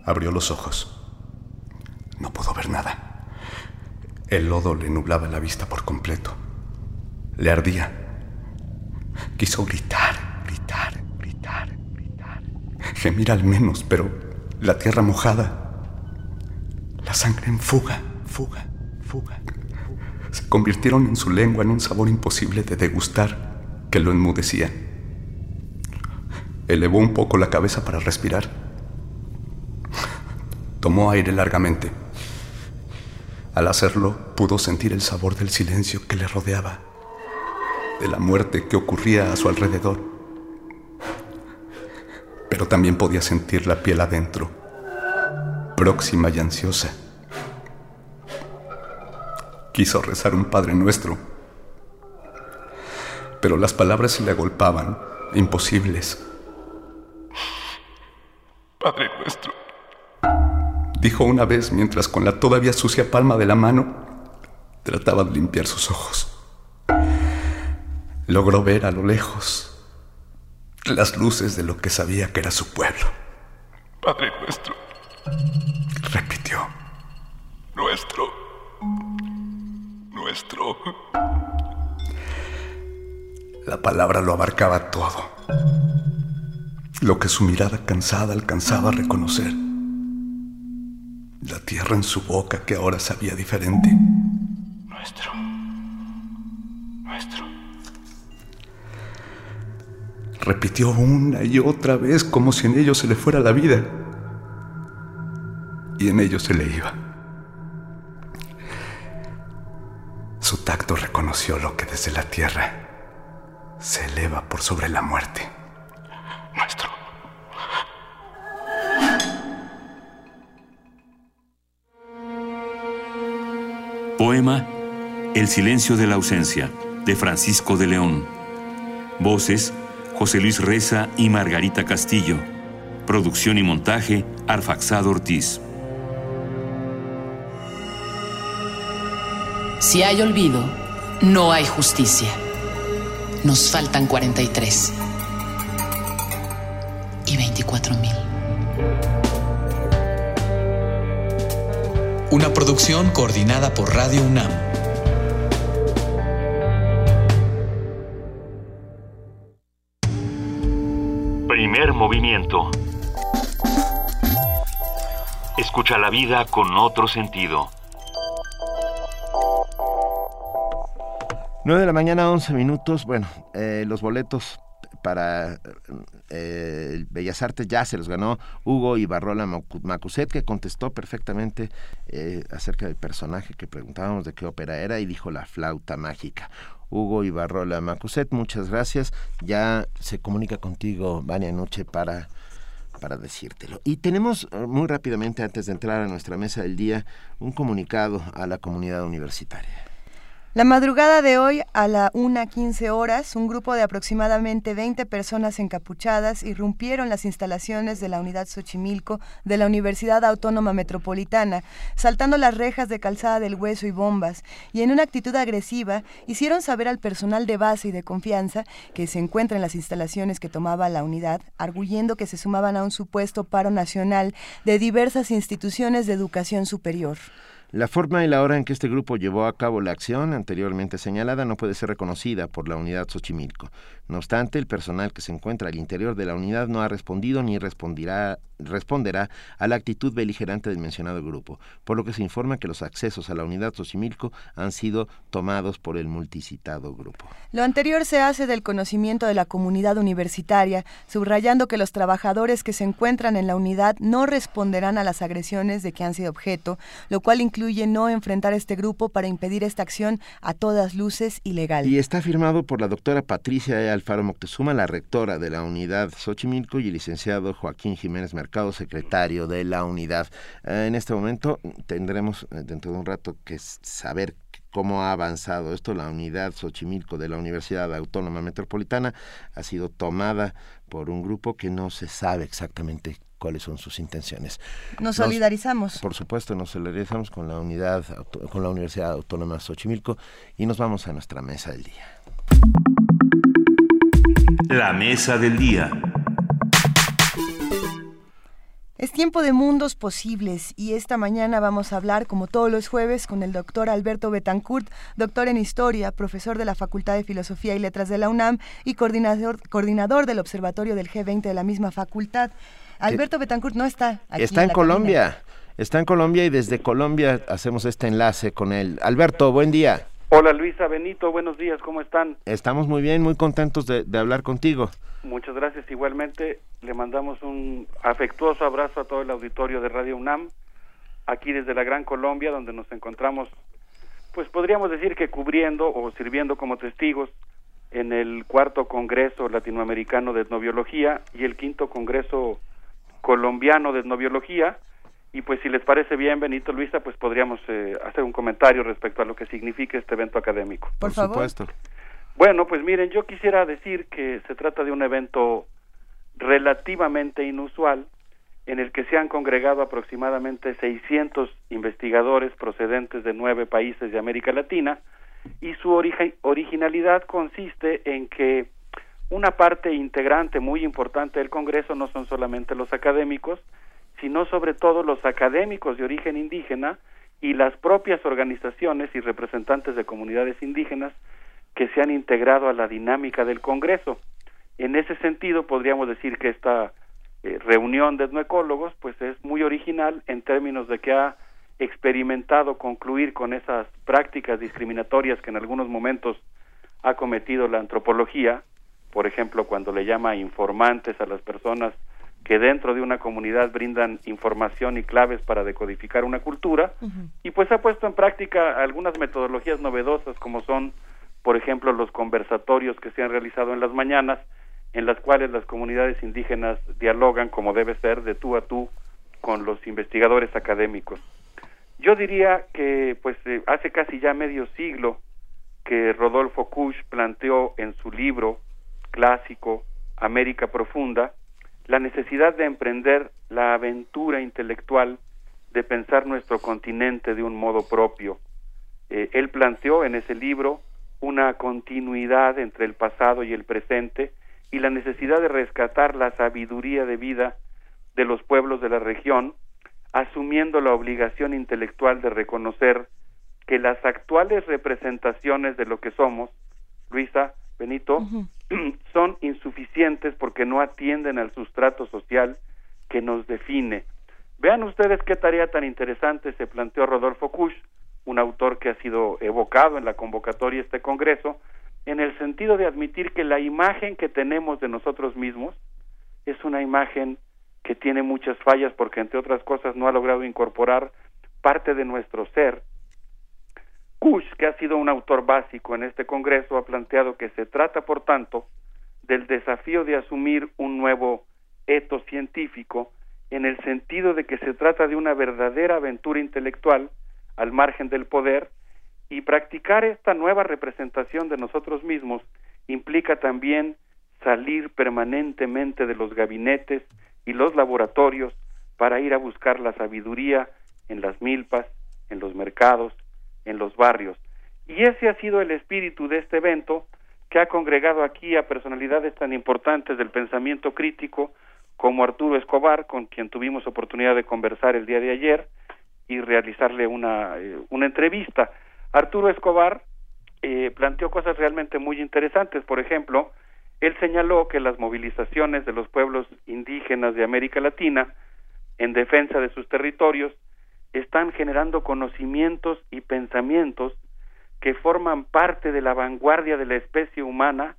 Abrió los ojos. No pudo ver nada. El lodo le nublaba la vista por completo. Le ardía. Quiso gritar, gritar, gritar, gritar. Gemir al menos, pero la tierra mojada, la sangre en fuga, fuga, fuga. Se convirtieron en su lengua en un sabor imposible de degustar que lo enmudecía. Elevó un poco la cabeza para respirar. Tomó aire largamente. Al hacerlo, pudo sentir el sabor del silencio que le rodeaba, de la muerte que ocurría a su alrededor pero también podía sentir la piel adentro, próxima y ansiosa. Quiso rezar un Padre Nuestro, pero las palabras se le agolpaban, imposibles. Padre Nuestro, dijo una vez mientras con la todavía sucia palma de la mano trataba de limpiar sus ojos. Logró ver a lo lejos las luces de lo que sabía que era su pueblo. Padre nuestro. Repitió. Nuestro. Nuestro. La palabra lo abarcaba todo. Lo que su mirada cansada alcanzaba a reconocer. La tierra en su boca que ahora sabía diferente. Nuestro. Nuestro repitió una y otra vez como si en ello se le fuera la vida. Y en ello se le iba. Su tacto reconoció lo que desde la tierra se eleva por sobre la muerte. Nuestro. Poema El silencio de la ausencia, de Francisco de León. Voces José Luis Reza y Margarita Castillo. Producción y montaje, Arfaxado Ortiz. Si hay olvido, No hay justicia. Nos faltan 43 y 24 mil. Una producción coordinada por Radio UNAM. Movimiento. Escucha la vida con otro sentido. 9 de la mañana, 11 minutos. Bueno, eh, los boletos para eh, Bellas Artes ya se los ganó Hugo Ibarrola Macuset, que contestó perfectamente eh, acerca del personaje que preguntábamos de qué ópera era y dijo la flauta mágica. Hugo Ibarrola Macuset, muchas gracias. Ya se comunica contigo, Vania Noche, para para decírtelo. Y tenemos muy rápidamente, antes de entrar a nuestra mesa del día, un comunicado a la comunidad universitaria. La madrugada de hoy, a la 1.15 horas, un grupo de aproximadamente 20 personas encapuchadas irrumpieron las instalaciones de la Unidad Xochimilco de la Universidad Autónoma Metropolitana, saltando las rejas de calzada del hueso y bombas, y en una actitud agresiva hicieron saber al personal de base y de confianza que se encuentra en las instalaciones que tomaba la unidad, arguyendo que se sumaban a un supuesto paro nacional de diversas instituciones de educación superior. La forma y la hora en que este grupo llevó a cabo la acción anteriormente señalada no puede ser reconocida por la unidad Xochimilco. No obstante, el personal que se encuentra al interior de la unidad no ha respondido ni responderá, responderá a la actitud beligerante del mencionado grupo, por lo que se informa que los accesos a la unidad Xochimilco han sido tomados por el multicitado grupo. Lo anterior se hace del conocimiento de la comunidad universitaria, subrayando que los trabajadores que se encuentran en la unidad no responderán a las agresiones de que han sido objeto, lo cual incluye no enfrentar a este grupo para impedir esta acción a todas luces ilegal. Y está firmado por la doctora Patricia Alfaro Moctezuma, la rectora de la unidad Xochimilco, y el licenciado Joaquín Jiménez Mercado, secretario de la unidad. Eh, en este momento tendremos eh, dentro de un rato que saber cómo ha avanzado esto. La unidad Xochimilco de la Universidad Autónoma Metropolitana ha sido tomada por un grupo que no se sabe exactamente cuáles son sus intenciones. Nos solidarizamos. por supuesto, nos solidarizamos con la unidad, con la Universidad Autónoma Xochimilco y nos vamos a nuestra mesa del día. La mesa del día. Es tiempo de mundos posibles y esta mañana vamos a hablar, como todos los jueves, con el doctor Alberto Betancourt, doctor en Historia, profesor de la Facultad de Filosofía y Letras de la UNAM y coordinador, coordinador del Observatorio del G20 de la misma facultad. Alberto Betancourt no está aquí. Está en, Colombia. Está en Colombia y desde Colombia hacemos este enlace con él. Alberto, buen día. Hola Luisa Benito, buenos días, ¿cómo están? Estamos muy bien, muy contentos de, hablar contigo. Muchas gracias, igualmente le mandamos un afectuoso abrazo a todo el auditorio de Radio UNAM, aquí desde la Gran Colombia, donde nos encontramos, pues podríamos decir que cubriendo o sirviendo como testigos en el cuarto Congreso Latinoamericano de Etnobiología y el quinto Congreso Colombiano de Etnobiología, y pues si les parece bien, Benito Luisa, pues podríamos eh, hacer un comentario respecto a lo que significa este evento académico. Por, supuesto. Bueno, pues miren, yo quisiera decir que se trata de un evento relativamente inusual en el que se han congregado aproximadamente 600 investigadores procedentes de nueve países de América Latina y su originalidad consiste en que una parte integrante muy importante del Congreso no son solamente los académicos, sino sobre todo los académicos de origen indígena y las propias organizaciones y representantes de comunidades indígenas que se han integrado a la dinámica del Congreso. En ese sentido, podríamos decir que esta eh, reunión de etnoecólogos pues es muy original en términos de que ha experimentado concluir con esas prácticas discriminatorias que en algunos momentos ha cometido la antropología, por ejemplo, cuando le llama informantes a las personas que dentro de una comunidad brindan información y claves para decodificar una cultura y pues ha puesto en práctica algunas metodologías novedosas como son por ejemplo los conversatorios que se han realizado en las mañanas en las cuales las comunidades indígenas dialogan como debe ser de tú a tú con los investigadores académicos. Yo diría que pues eh, hace casi ya medio siglo que Rodolfo Kusch planteó en su libro clásico América Profunda la necesidad de emprender la aventura intelectual de pensar nuestro continente de un modo propio. Eh, él planteó en ese libro una continuidad entre el pasado y el presente y la necesidad de rescatar la sabiduría de vida de los pueblos de la región, asumiendo la obligación intelectual de reconocer que las actuales representaciones de lo que somos, Luisa, Benito, <clears throat> son insuficientes porque no atienden al sustrato social que nos define. Vean ustedes qué tarea tan interesante se planteó Rodolfo Kusch, un autor que ha sido evocado en la convocatoria de este Congreso, en el sentido de admitir que la imagen que tenemos de nosotros mismos es una imagen que tiene muchas fallas porque entre otras cosas no ha logrado incorporar parte de nuestro ser. Kush, que ha sido un autor básico en este Congreso, ha planteado que se trata, por tanto, del desafío de asumir un nuevo eto científico en el sentido de que se trata de una verdadera aventura intelectual al margen del poder y practicar esta nueva representación de nosotros mismos implica también salir permanentemente de los gabinetes y los laboratorios para ir a buscar la sabiduría en las milpas, en los mercados, en los barrios. Y ese ha sido el espíritu de este evento que ha congregado aquí a personalidades tan importantes del pensamiento crítico como Arturo Escobar, con quien tuvimos oportunidad de conversar el día de ayer y realizarle una, eh, una entrevista. Arturo Escobar eh, planteó cosas realmente muy interesantes. Por ejemplo, él señaló que las movilizaciones de los pueblos indígenas de América Latina en defensa de sus territorios están generando conocimientos y pensamientos que forman parte de la vanguardia de la especie humana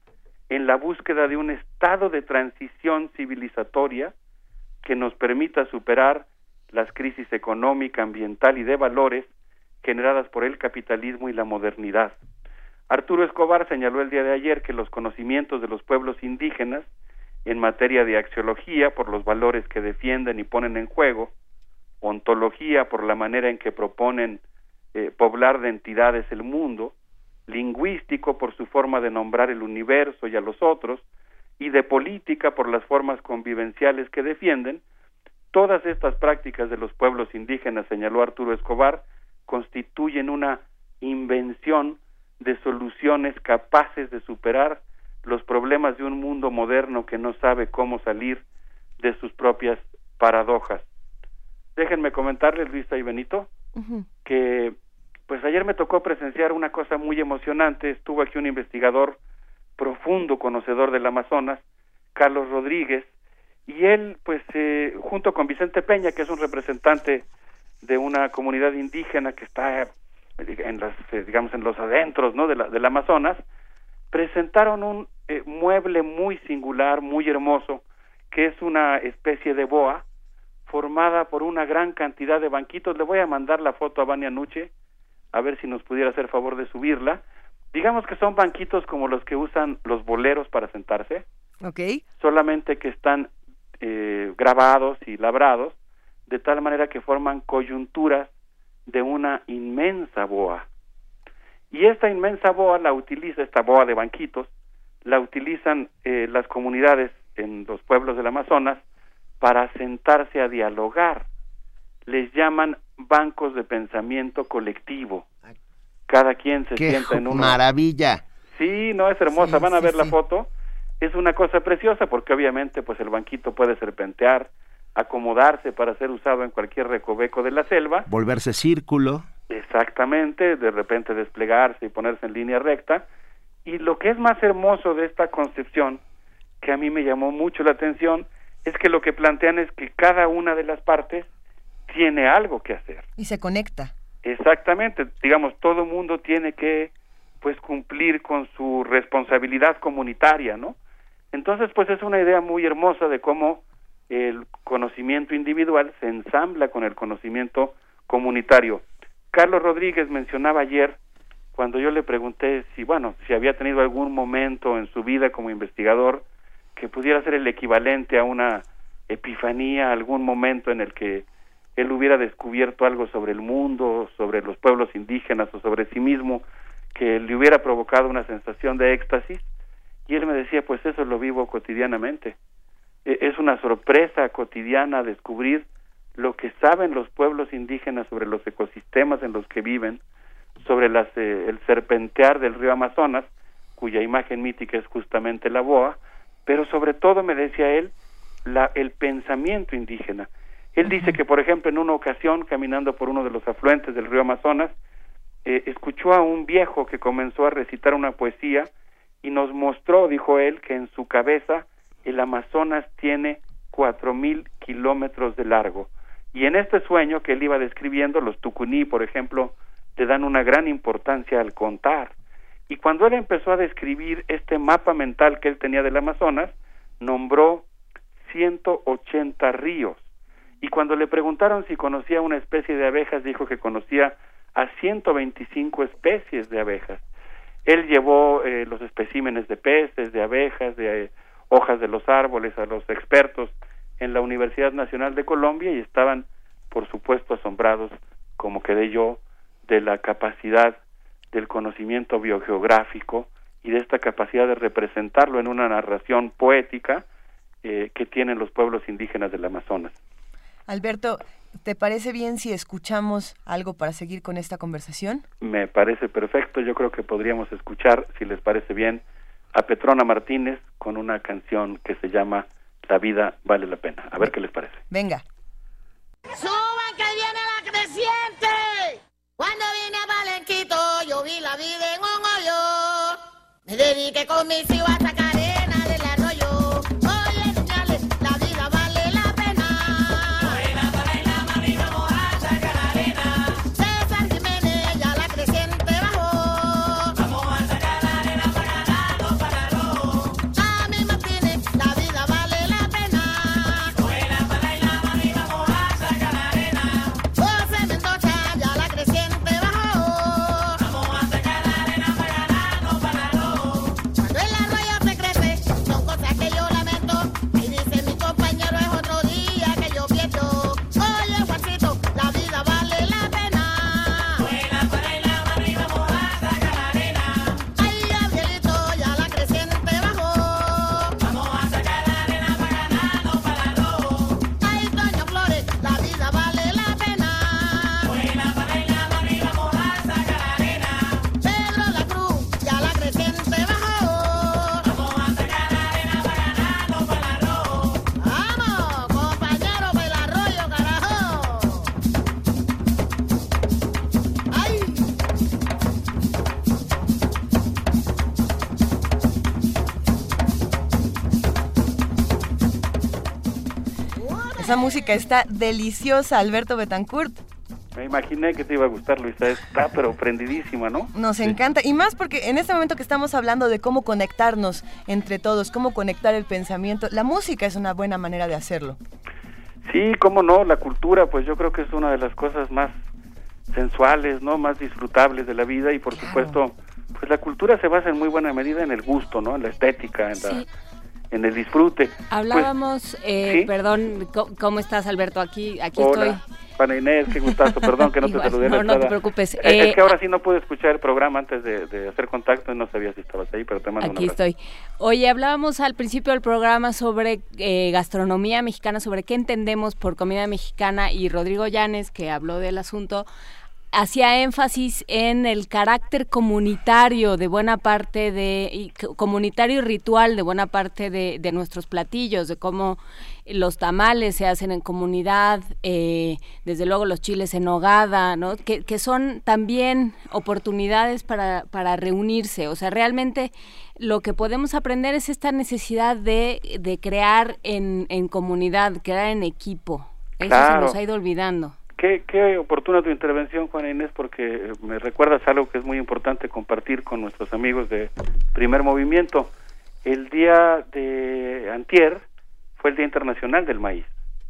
en la búsqueda de un estado de transición civilizatoria que nos permita superar las crisis económica, ambiental y de valores generadas por el capitalismo y la modernidad. Arturo Escobar señaló el día de ayer que los conocimientos de los pueblos indígenas en materia de axiología por los valores que defienden y ponen en juego, ontología por la manera en que proponen eh, poblar de entidades el mundo, lingüístico por su forma de nombrar el universo y a los otros, y de política por las formas convivenciales que defienden, todas estas prácticas de los pueblos indígenas, señaló Arturo Escobar, constituyen una invención de soluciones capaces de superar los problemas de un mundo moderno que no sabe cómo salir de sus propias paradojas. Déjenme comentarles, Luisa y Benito, que pues ayer me tocó presenciar una cosa muy emocionante. Estuvo aquí un investigador profundo, conocedor del Amazonas, Carlos Rodríguez, y él, pues, eh, junto con Vicente Peña, que es un representante de una comunidad indígena que está en las, eh, digamos, en los adentros, ¿no? De la, del Amazonas, presentaron un eh, mueble muy singular, muy hermoso, que es una especie de boa formada por una gran cantidad de banquitos. Le voy a mandar la foto a Vania Nuche, a ver si nos pudiera hacer favor de subirla. Digamos que son banquitos como los que usan los boleros para sentarse. Ok. Solamente que están eh, grabados y labrados de tal manera que forman coyunturas de una inmensa boa. Y esta inmensa boa la utiliza, esta boa de banquitos, la utilizan eh, las comunidades en los pueblos del Amazonas para sentarse a dialogar. Les llaman bancos de pensamiento colectivo. Cada quien se sienta en una maravilla. Sí, no es hermosa. Van a ver la foto. Es una cosa preciosa porque obviamente pues el banquito puede serpentear, acomodarse para ser usado en cualquier recoveco de la selva. Volverse círculo. Exactamente, de repente desplegarse y ponerse en línea recta. Y lo que es más hermoso de esta concepción, que a mí me llamó mucho la atención, es que lo que plantean es que cada una de las partes tiene algo que hacer. Y se conecta. Exactamente, digamos, todo mundo tiene que pues cumplir con su responsabilidad comunitaria, ¿no? Entonces, pues es una idea muy hermosa de cómo el conocimiento individual se ensambla con el conocimiento comunitario. Carlos Rodríguez mencionaba ayer, cuando yo le pregunté si, bueno, si había tenido algún momento en su vida como investigador que pudiera ser el equivalente a una epifanía, algún momento en el que él hubiera descubierto algo sobre el mundo, sobre los pueblos indígenas o sobre sí mismo, que le hubiera provocado una sensación de éxtasis. Y él me decía, pues eso lo vivo cotidianamente. E, es una sorpresa cotidiana descubrir lo que saben los pueblos indígenas sobre los ecosistemas en los que viven, sobre las, eh, el serpentear del río Amazonas, cuya imagen mítica es justamente la boa, pero sobre todo me decía él la, el pensamiento indígena. Él dice que, por ejemplo, en una ocasión, caminando por uno de los afluentes del río Amazonas, eh, escuchó a un viejo que comenzó a recitar una poesía y nos mostró, dijo él, que en su cabeza el Amazonas tiene cuatro mil kilómetros de largo. Y en este sueño que él iba describiendo, los tucuní, por ejemplo, le dan una gran importancia al contar. Y cuando él empezó a describir este mapa mental que él tenía del Amazonas, nombró 180 ríos. Y cuando le preguntaron si conocía una especie de abejas, dijo que conocía a 125 especies de abejas. Él llevó eh, los especímenes de peces, de abejas, de eh, hojas de los árboles a los expertos en la Universidad Nacional de Colombia y estaban, por supuesto, asombrados, como quedé yo, de la capacidad del conocimiento biogeográfico y de esta capacidad de representarlo en una narración poética eh, que tienen los pueblos indígenas del Amazonas. Alberto, ¿te parece bien si escuchamos algo para seguir con esta conversación? Me parece perfecto. Yo creo que podríamos escuchar, si les parece bien, a Petrona Martínez con una canción que se llama La vida vale la pena. A ver qué les parece. Venga. Suban que viene la creciente. Cuando vine a Me dediqué con mis hijos Esa música está deliciosa, Alberto Betancourt. Me imaginé que te iba a gustar, Luisa. Está pero prendidísima, ¿no? Nos encanta. Y más porque en este momento que estamos hablando de cómo conectarnos entre todos, cómo conectar el pensamiento, la música es una buena manera de hacerlo. Sí, cómo no. La cultura, pues yo creo que es una de las cosas más sensuales, ¿no? Más disfrutables de la vida y por supuesto, pues la cultura se basa en muy buena medida en el gusto, ¿no? En la estética, en la en el disfrute. Hablábamos, eh, perdón, ¿cómo estás Alberto? Aquí, aquí Hola. estoy. Juana Inés, qué gustazo, perdón que no <laughs> te saludé. No, no te preocupes. Es, es, que Eh, ahora sí no pude escuchar el programa antes de, de hacer contacto y no sabía si estabas ahí, pero te mando Aquí un estoy. Oye, hablábamos al principio del programa sobre eh, gastronomía mexicana, sobre qué entendemos por comida mexicana y Rodrigo Llanes, que habló del asunto, hacía énfasis en el carácter comunitario de buena parte de, y comunitario y ritual de buena parte de, de nuestros platillos, de cómo los tamales se hacen en comunidad, eh, desde luego los chiles en nogada, ¿no? que, que son también oportunidades para, para reunirse. O sea, realmente lo que podemos aprender es esta necesidad de, de crear en, en comunidad, crear en equipo. Eso se nos ha ido olvidando. Qué, qué oportuna tu intervención, Juana Inés, porque eh, me recuerdas algo que es muy importante compartir con nuestros amigos de Primer Movimiento. El día de antier fue el Día Internacional del Maíz.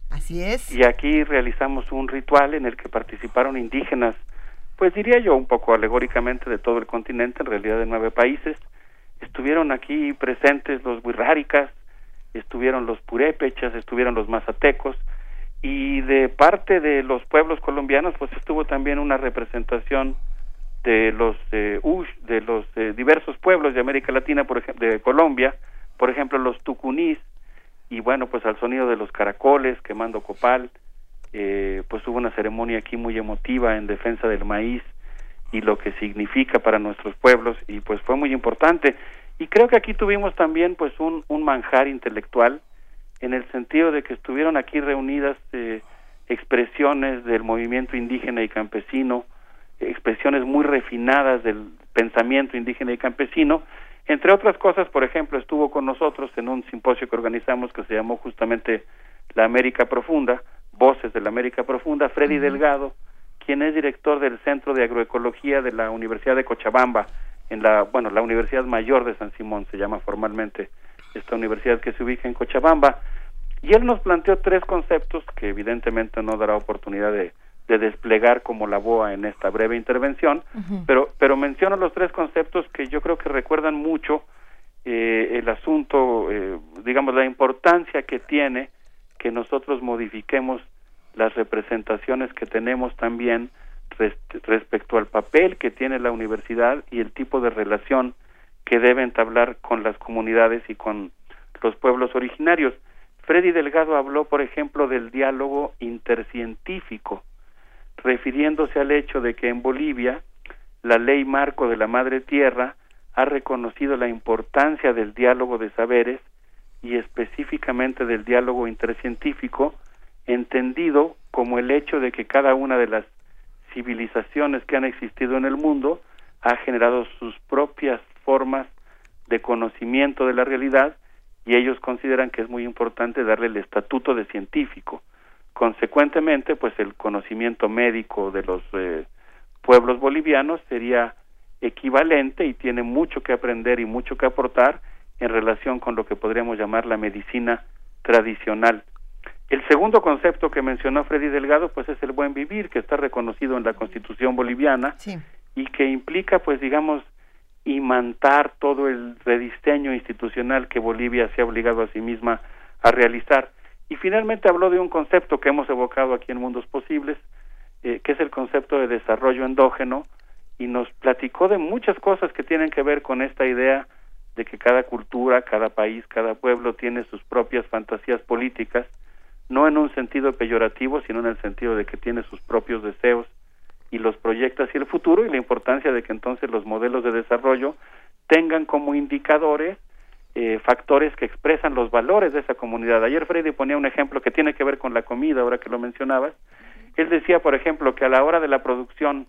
Así es. Y aquí realizamos un ritual en el que participaron indígenas, pues diría yo un poco alegóricamente de todo el continente, en realidad de nueve países. Estuvieron aquí presentes los huirráricas, estuvieron los purépechas, estuvieron los mazatecos, y de parte de los pueblos colombianos, pues estuvo también una representación de los eh, ush, de los eh, diversos pueblos de América Latina, por ejemplo, de Colombia, por ejemplo, los tucunís, y bueno, pues al sonido de los caracoles, quemando copal, eh, pues hubo una ceremonia aquí muy emotiva en defensa del maíz, y lo que significa para nuestros pueblos y pues fue muy importante. Y creo que aquí tuvimos también pues un, un manjar intelectual en el sentido de que estuvieron aquí reunidas eh, expresiones del movimiento indígena y campesino expresiones muy refinadas del pensamiento indígena y campesino. Entre otras cosas por ejemplo estuvo con nosotros en un simposio que organizamos que se llamó justamente la América Profunda Voces de la América Profunda Freddy Delgado quien es director del Centro de Agroecología de la Universidad de Cochabamba, en la, bueno, la Universidad Mayor de San Simón se llama formalmente esta universidad que se ubica en Cochabamba, y él nos planteó tres conceptos que evidentemente no dará oportunidad de, de desplegar como la BOA en esta breve intervención, pero, pero menciono los tres conceptos que yo creo que recuerdan mucho eh, el asunto, eh, digamos, la importancia que tiene que nosotros modifiquemos las representaciones que tenemos también respecto al papel que tiene la universidad y el tipo de relación que debe entablar con las comunidades y con los pueblos originarios. Freddy Delgado habló, por ejemplo, del diálogo intercientífico, refiriéndose al hecho de que en Bolivia la ley marco de la Madre Tierra ha reconocido la importancia del diálogo de saberes y específicamente del diálogo intercientífico entendido como el hecho de que cada una de las civilizaciones que han existido en el mundo ha generado sus propias formas de conocimiento de la realidad y ellos consideran que es muy importante darle el estatuto de científico. Consecuentemente, pues el conocimiento médico de los eh, pueblos bolivianos sería equivalente y tiene mucho que aprender y mucho que aportar en relación con lo que podríamos llamar la medicina tradicional el segundo concepto que mencionó Freddy Delgado, pues es el buen vivir, que está reconocido en la Constitución boliviana y que implica, pues digamos, imantar todo el rediseño institucional que Bolivia se ha obligado a sí misma a realizar. Y finalmente habló de un concepto que hemos evocado aquí en Mundos Posibles, eh, que es el concepto de desarrollo endógeno, y nos platicó de muchas cosas que tienen que ver con esta idea de que cada cultura, cada país, cada pueblo tiene sus propias fantasías políticas, no en un sentido peyorativo, sino en el sentido de que tiene sus propios deseos y los proyecta hacia el futuro y la importancia de que entonces los modelos de desarrollo tengan como indicadores eh, factores que expresan los valores de esa comunidad. Ayer Freddy ponía un ejemplo que tiene que ver con la comida, ahora que lo mencionabas. Él decía, por ejemplo, que a la hora de la producción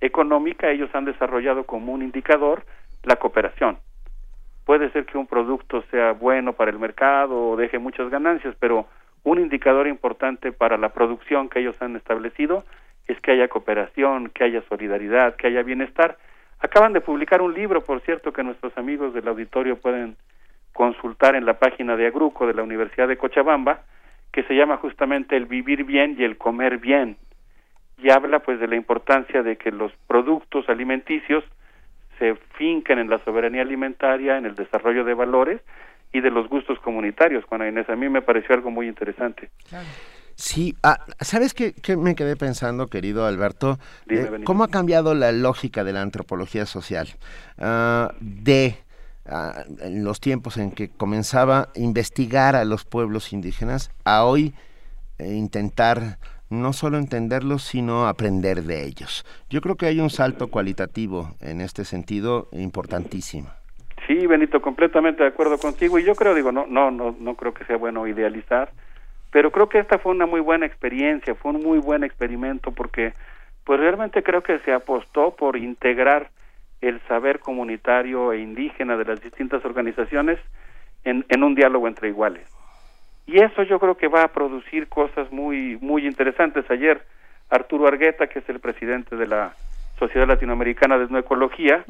económica ellos han desarrollado como un indicador la cooperación. Puede ser que un producto sea bueno para el mercado o deje muchas ganancias, pero un indicador importante para la producción que ellos han establecido es que haya cooperación, que haya solidaridad, que haya bienestar. Acaban de publicar un libro, por cierto, que nuestros amigos del auditorio pueden consultar en la página de Agruco de la Universidad de Cochabamba, que se llama justamente El vivir bien y el comer bien. Y habla pues de la importancia de que los productos alimenticios se finquen en la soberanía alimentaria, en el desarrollo de valores y de los gustos comunitarios, Juana Inés. A mí me pareció algo muy interesante. Sí, ah, ¿sabes qué, me quedé pensando, querido Alberto? Eh, ¿Cómo ha cambiado la lógica de la antropología social? Ah, de ah, en los tiempos en que comenzaba a investigar a los pueblos indígenas, a hoy eh, intentar no solo entenderlos, sino aprender de ellos. Yo creo que hay un salto cualitativo en este sentido importantísimo. Sí, Benito, completamente de acuerdo contigo. Y yo creo, digo, no, no, no, no creo que sea bueno idealizar, pero creo que esta fue una muy buena experiencia, fue un muy buen experimento porque, pues realmente creo que se apostó por integrar el saber comunitario e indígena de las distintas organizaciones en, en un diálogo entre iguales. Y eso yo creo que va a producir cosas muy, muy interesantes. Ayer Arturo Argueta, que es el presidente de la Sociedad Latinoamericana de Etnoecología,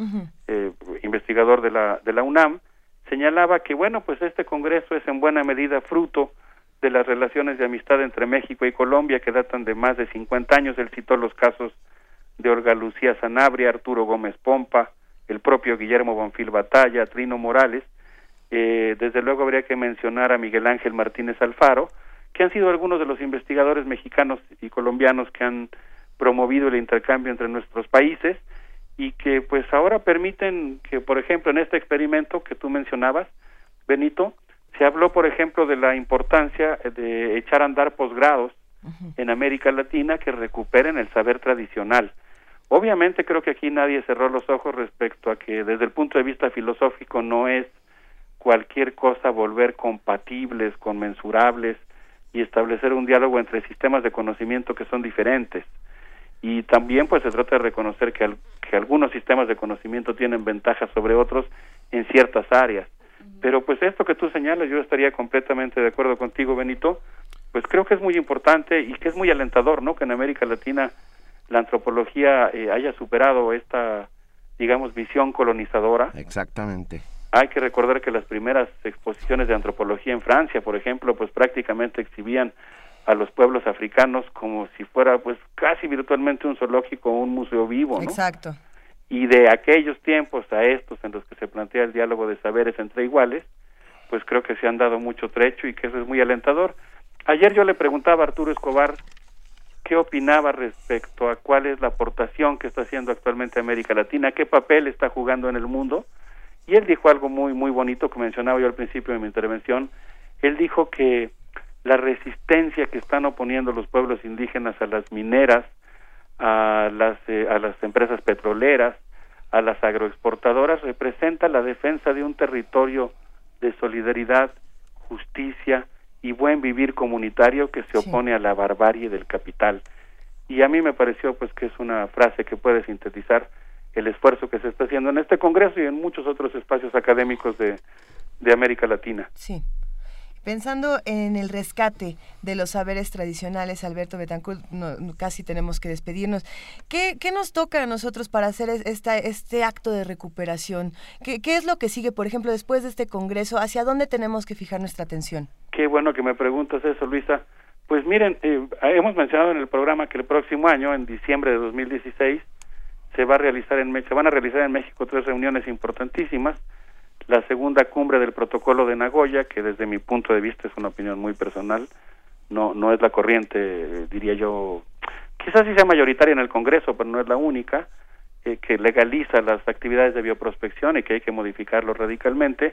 eh, investigador de la, de la UNAM, señalaba que, bueno, pues este Congreso es en buena medida fruto de las relaciones de amistad entre México y Colombia que datan de más de 50 años. Él citó los casos de Olga Lucía Sanabria, Arturo Gómez Pompa, el propio Guillermo Bonfil Batalla, Trino Morales. Eh, desde luego habría que mencionar a Miguel Ángel Martínez Alfaro, que han sido algunos de los investigadores mexicanos y colombianos que han promovido el intercambio entre nuestros países y que pues ahora permiten que, por ejemplo, en este experimento que tú mencionabas, Benito, se habló, por ejemplo, de la importancia de echar a andar posgrados en América Latina que recuperen el saber tradicional. Obviamente creo que aquí nadie cerró los ojos respecto a que desde el punto de vista filosófico no es cualquier cosa volver compatibles, conmensurables y establecer un diálogo entre sistemas de conocimiento que son diferentes. Y también pues se trata de reconocer que, que algunos sistemas de conocimiento tienen ventajas sobre otros en ciertas áreas. Pero pues esto que tú señalas, yo estaría completamente de acuerdo contigo, Benito, pues creo que es muy importante y que es muy alentador, ¿no? Que en América Latina la antropología eh, haya superado esta, digamos, visión colonizadora. Exactamente. Hay que recordar que las primeras exposiciones de antropología en Francia, por ejemplo, pues prácticamente exhibían a los pueblos africanos como si fuera pues casi virtualmente un zoológico o un museo vivo, ¿no? Exacto. Y de aquellos tiempos a estos en los que se plantea el diálogo de saberes entre iguales, pues creo que se han dado mucho trecho y que eso es muy alentador. Ayer yo le preguntaba a Arturo Escobar qué opinaba respecto a cuál es la aportación que está haciendo actualmente América Latina, qué papel está jugando en el mundo, y él dijo algo muy muy bonito que mencionaba yo al principio de mi intervención. Él dijo que la resistencia que están oponiendo los pueblos indígenas a las mineras, a las eh, a las empresas petroleras, a las agroexportadoras representa la defensa de un territorio de solidaridad, justicia, y buen vivir comunitario que se opone a la barbarie del capital. Y a mí me pareció pues que es una frase que puede sintetizar el esfuerzo que se está haciendo en este congreso y en muchos otros espacios académicos de, de América Latina. Sí. Pensando en el rescate de los saberes tradicionales, Alberto Betancourt, casi tenemos que despedirnos. ¿Qué, nos toca a nosotros para hacer esta, este acto de recuperación? ¿Qué, ¿Qué, es lo que sigue, por ejemplo, después de este Congreso? ¿Hacia dónde tenemos que fijar nuestra atención? Qué bueno que me preguntas eso, Luisa. Pues miren, eh, hemos mencionado en el programa que el próximo año, en diciembre de 2016, se va a realizar en se van a realizar en México tres reuniones importantísimas la segunda cumbre del protocolo de Nagoya, que desde mi punto de vista es una opinión muy personal, no, no es la corriente, diría yo, quizás sí sea mayoritaria en el Congreso, pero no es la única, eh, que legaliza las actividades de bioprospección y que hay que modificarlo radicalmente.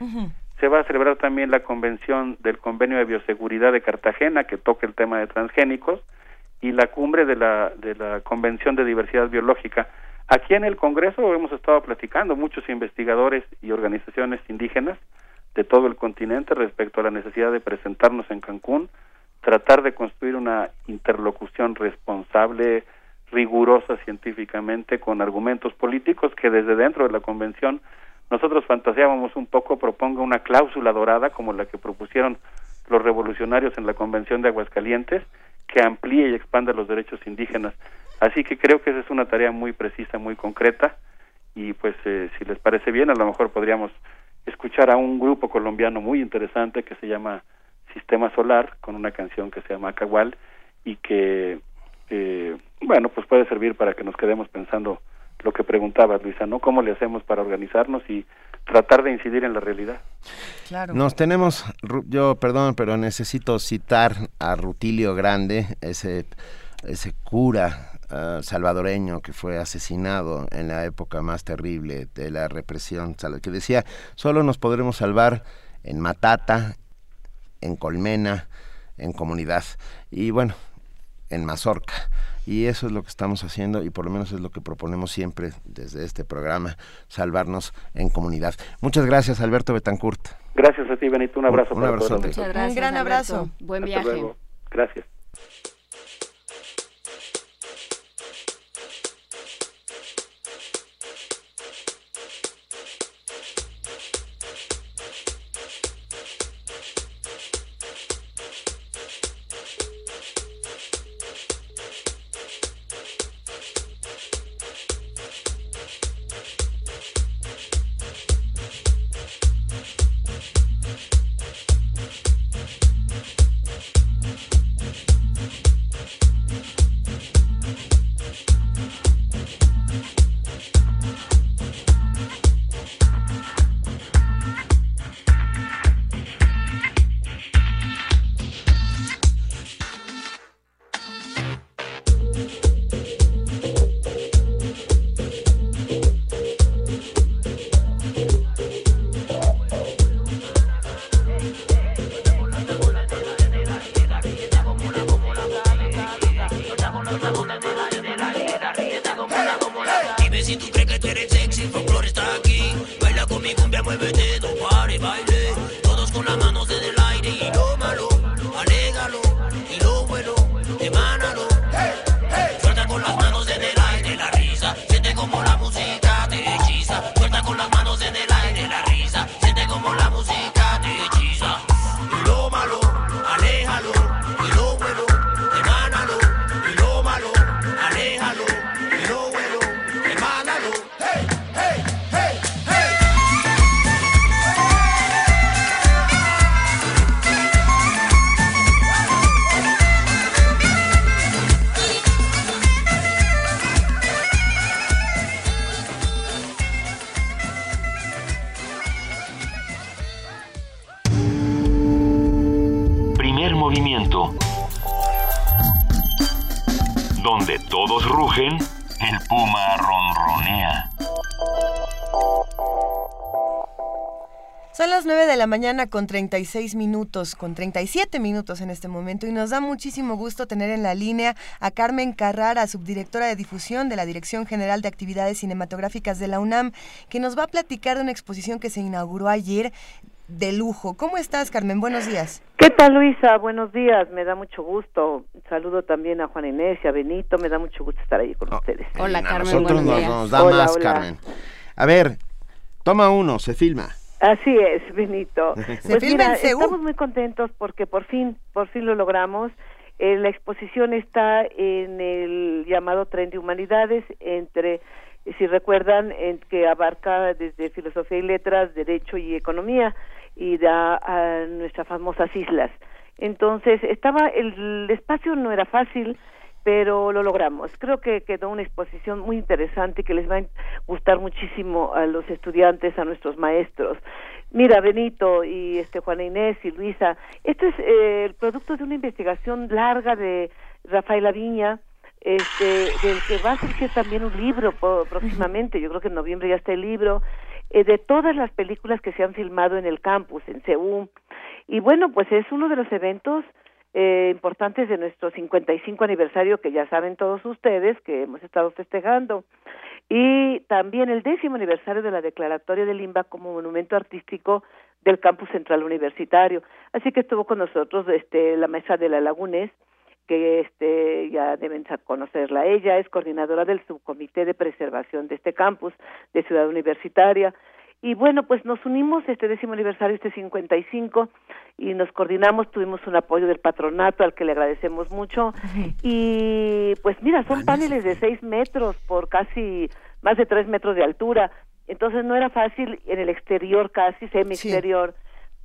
Se va a celebrar también la convención del Convenio de Bioseguridad de Cartagena, que toca el tema de transgénicos, y la cumbre de la, de la Convención de Diversidad Biológica. Aquí en el Congreso hemos estado platicando muchos investigadores y organizaciones indígenas de todo el continente respecto a la necesidad de presentarnos en Cancún, tratar de construir una interlocución responsable, rigurosa científicamente, con argumentos políticos que desde dentro de la convención nosotros fantaseábamos un poco, proponga una cláusula dorada como la que propusieron los revolucionarios en la Convención de Aguascalientes, que amplíe y expanda los derechos indígenas. Así que creo que esa es una tarea muy precisa, muy concreta y pues eh, si les parece bien, a lo mejor podríamos escuchar a un grupo colombiano muy interesante que se llama Sistema Solar con una canción que se llama Cagual y que eh, bueno, pues puede servir para que nos quedemos pensando lo que preguntabas, Luisa, ¿no? ¿Cómo le hacemos para organizarnos y tratar de incidir en la realidad? Claro. Nos tenemos, yo perdón, pero necesito citar a Rutilio Grande, ese, ese cura Ah, salvadoreño que fue asesinado en la época más terrible de la represión, que decía, solo nos podremos salvar en Matata, en Colmena, en comunidad y bueno, en Mazorca. Y eso es lo que estamos haciendo y por lo menos es lo que proponemos siempre desde este programa, salvarnos en comunidad. Muchas gracias, Alberto Betancourt. Gracias a ti, Benito. Un abrazo. Un, un abrazo. Un gran abrazo. Buen viaje. Gracias. La mañana con 36 minutos, con 37 minutos en este momento y nos da muchísimo gusto tener en la línea a Carmen Carrara, subdirectora de difusión de la Dirección General de Actividades Cinematográficas de la UNAM, que nos va a platicar de una exposición que se inauguró ayer de lujo. ¿Cómo estás, Carmen? Buenos días. ¿Qué tal, Luisa? Buenos días. Me da mucho gusto. Saludo también a Juan Inés y a Benito. Me da mucho gusto estar ahí con ustedes. Hola, Carmen. nosotros buenos nos, días. nos da Hola, más, hola. Carmen. A ver, toma uno, se filma. Así es, Benito. <laughs> Se Pues mira, estamos muy contentos porque por fin, por fin lo logramos. Eh, la exposición está en el llamado Tren de Humanidades entre, si recuerdan, en que abarca desde filosofía y letras, derecho y economía y da a nuestras famosas islas. Entonces, estaba el espacio no era fácil, pero lo logramos. Creo que quedó una exposición muy interesante que les va a gustar muchísimo a los estudiantes, a nuestros maestros. Mira, Benito y este Juana Inés y Luisa, este es eh, el producto de una investigación larga de Rafael Aviña, este, del que va a surgir también un libro próximamente, yo creo que en noviembre ya está el libro, eh, de todas las películas que se han filmado en el campus, en CEU. Y bueno, pues es uno de los eventos eh, importantes de nuestro 55 aniversario que ya saben todos ustedes que hemos estado festejando y también el décimo aniversario de la declaratoria de Limba como monumento artístico del campus central universitario. Así que estuvo con nosotros este la maestra de la Lagunes que este ya deben conocerla. Ella es coordinadora del subcomité de preservación de este campus de Ciudad Universitaria. Y bueno, pues nos unimos este décimo aniversario, este 55, y nos coordinamos, tuvimos un apoyo del patronato al que le agradecemos mucho. Y pues mira, son paneles de seis metros por casi más de tres metros de altura. Entonces no era fácil en el exterior, casi semi-exterior.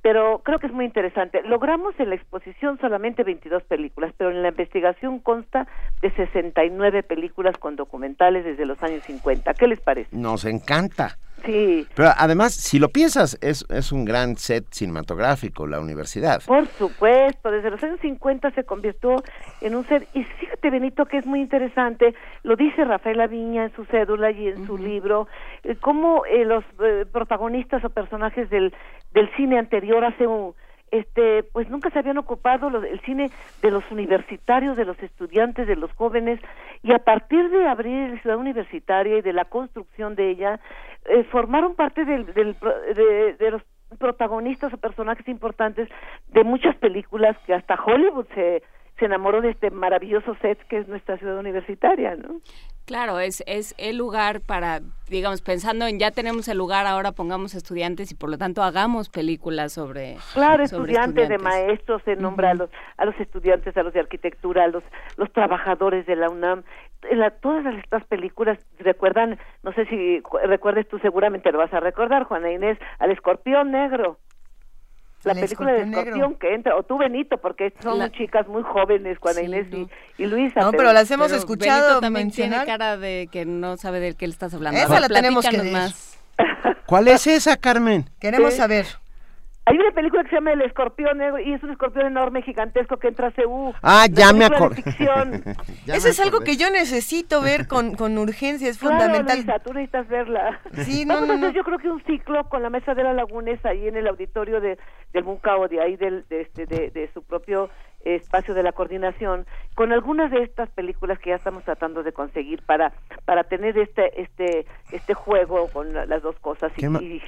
Pero creo que es muy interesante. Logramos en la exposición solamente 22 películas, pero en la investigación consta de 69 películas con documentales desde los años 50. ¿Qué les parece? Nos encanta. Sí, Pero además, si lo piensas, es, es un gran set cinematográfico, la universidad. Por supuesto, desde los años 50 se convirtió en un ser, y fíjate Benito que es muy interesante, lo dice Rafael Aviña en su cédula y en su libro, eh, cómo eh, los eh, protagonistas o personajes del, del cine anterior hace un, este, pues nunca se habían ocupado los- el cine de los universitarios, de los estudiantes, de los jóvenes, y a partir de abrir la ciudad universitaria y de la construcción de ella, eh, formaron parte del, del de, de los protagonistas o personajes importantes de muchas películas que hasta Hollywood se, se enamoró de este maravilloso set que es nuestra ciudad universitaria, ¿no? Claro, es, es el lugar para, digamos, pensando en ya tenemos el lugar, ahora pongamos estudiantes y por lo tanto hagamos películas sobre Claro, sobre estudiantes, de maestros, se nombra a, los, a los estudiantes, a los de arquitectura, a los, los trabajadores de la UNAM. La- todas estas películas recuerdan, no sé si cu- recuerdes tú, seguramente lo vas a recordar, Juana Inés, al escorpión negro. La película del escorpión negro. que entra, o tú Benito, porque son La- chicas, muy jóvenes, Juana Sí, Inés no. y, y Luisa. No, pero las hemos Pero escuchado Benito también mencionar. tiene cara de que no sabe de qué le estás hablando. Esa ver, la tenemos que más. ¿Cuál es esa, Carmen? Queremos Sí. saber. Hay una película que se llama El Escorpión Negro y es un escorpión enorme, gigantesco que entra a Seúl. Ah, ya me acordé. <laughs> Eso es algo que yo necesito ver con, con urgencia, es Claro, fundamental. Luisa, tú necesitas verla. Sí, no, Vamos no, a hacer no. yo creo que un ciclo con la Mesa de la Lagunes ahí en el auditorio de, del Muncao, de ahí del, de, este, de, de su propio espacio de la coordinación, con algunas de estas películas que ya estamos tratando de conseguir para para tener este este este juego con la- las dos cosas y, ¿Qué ma- y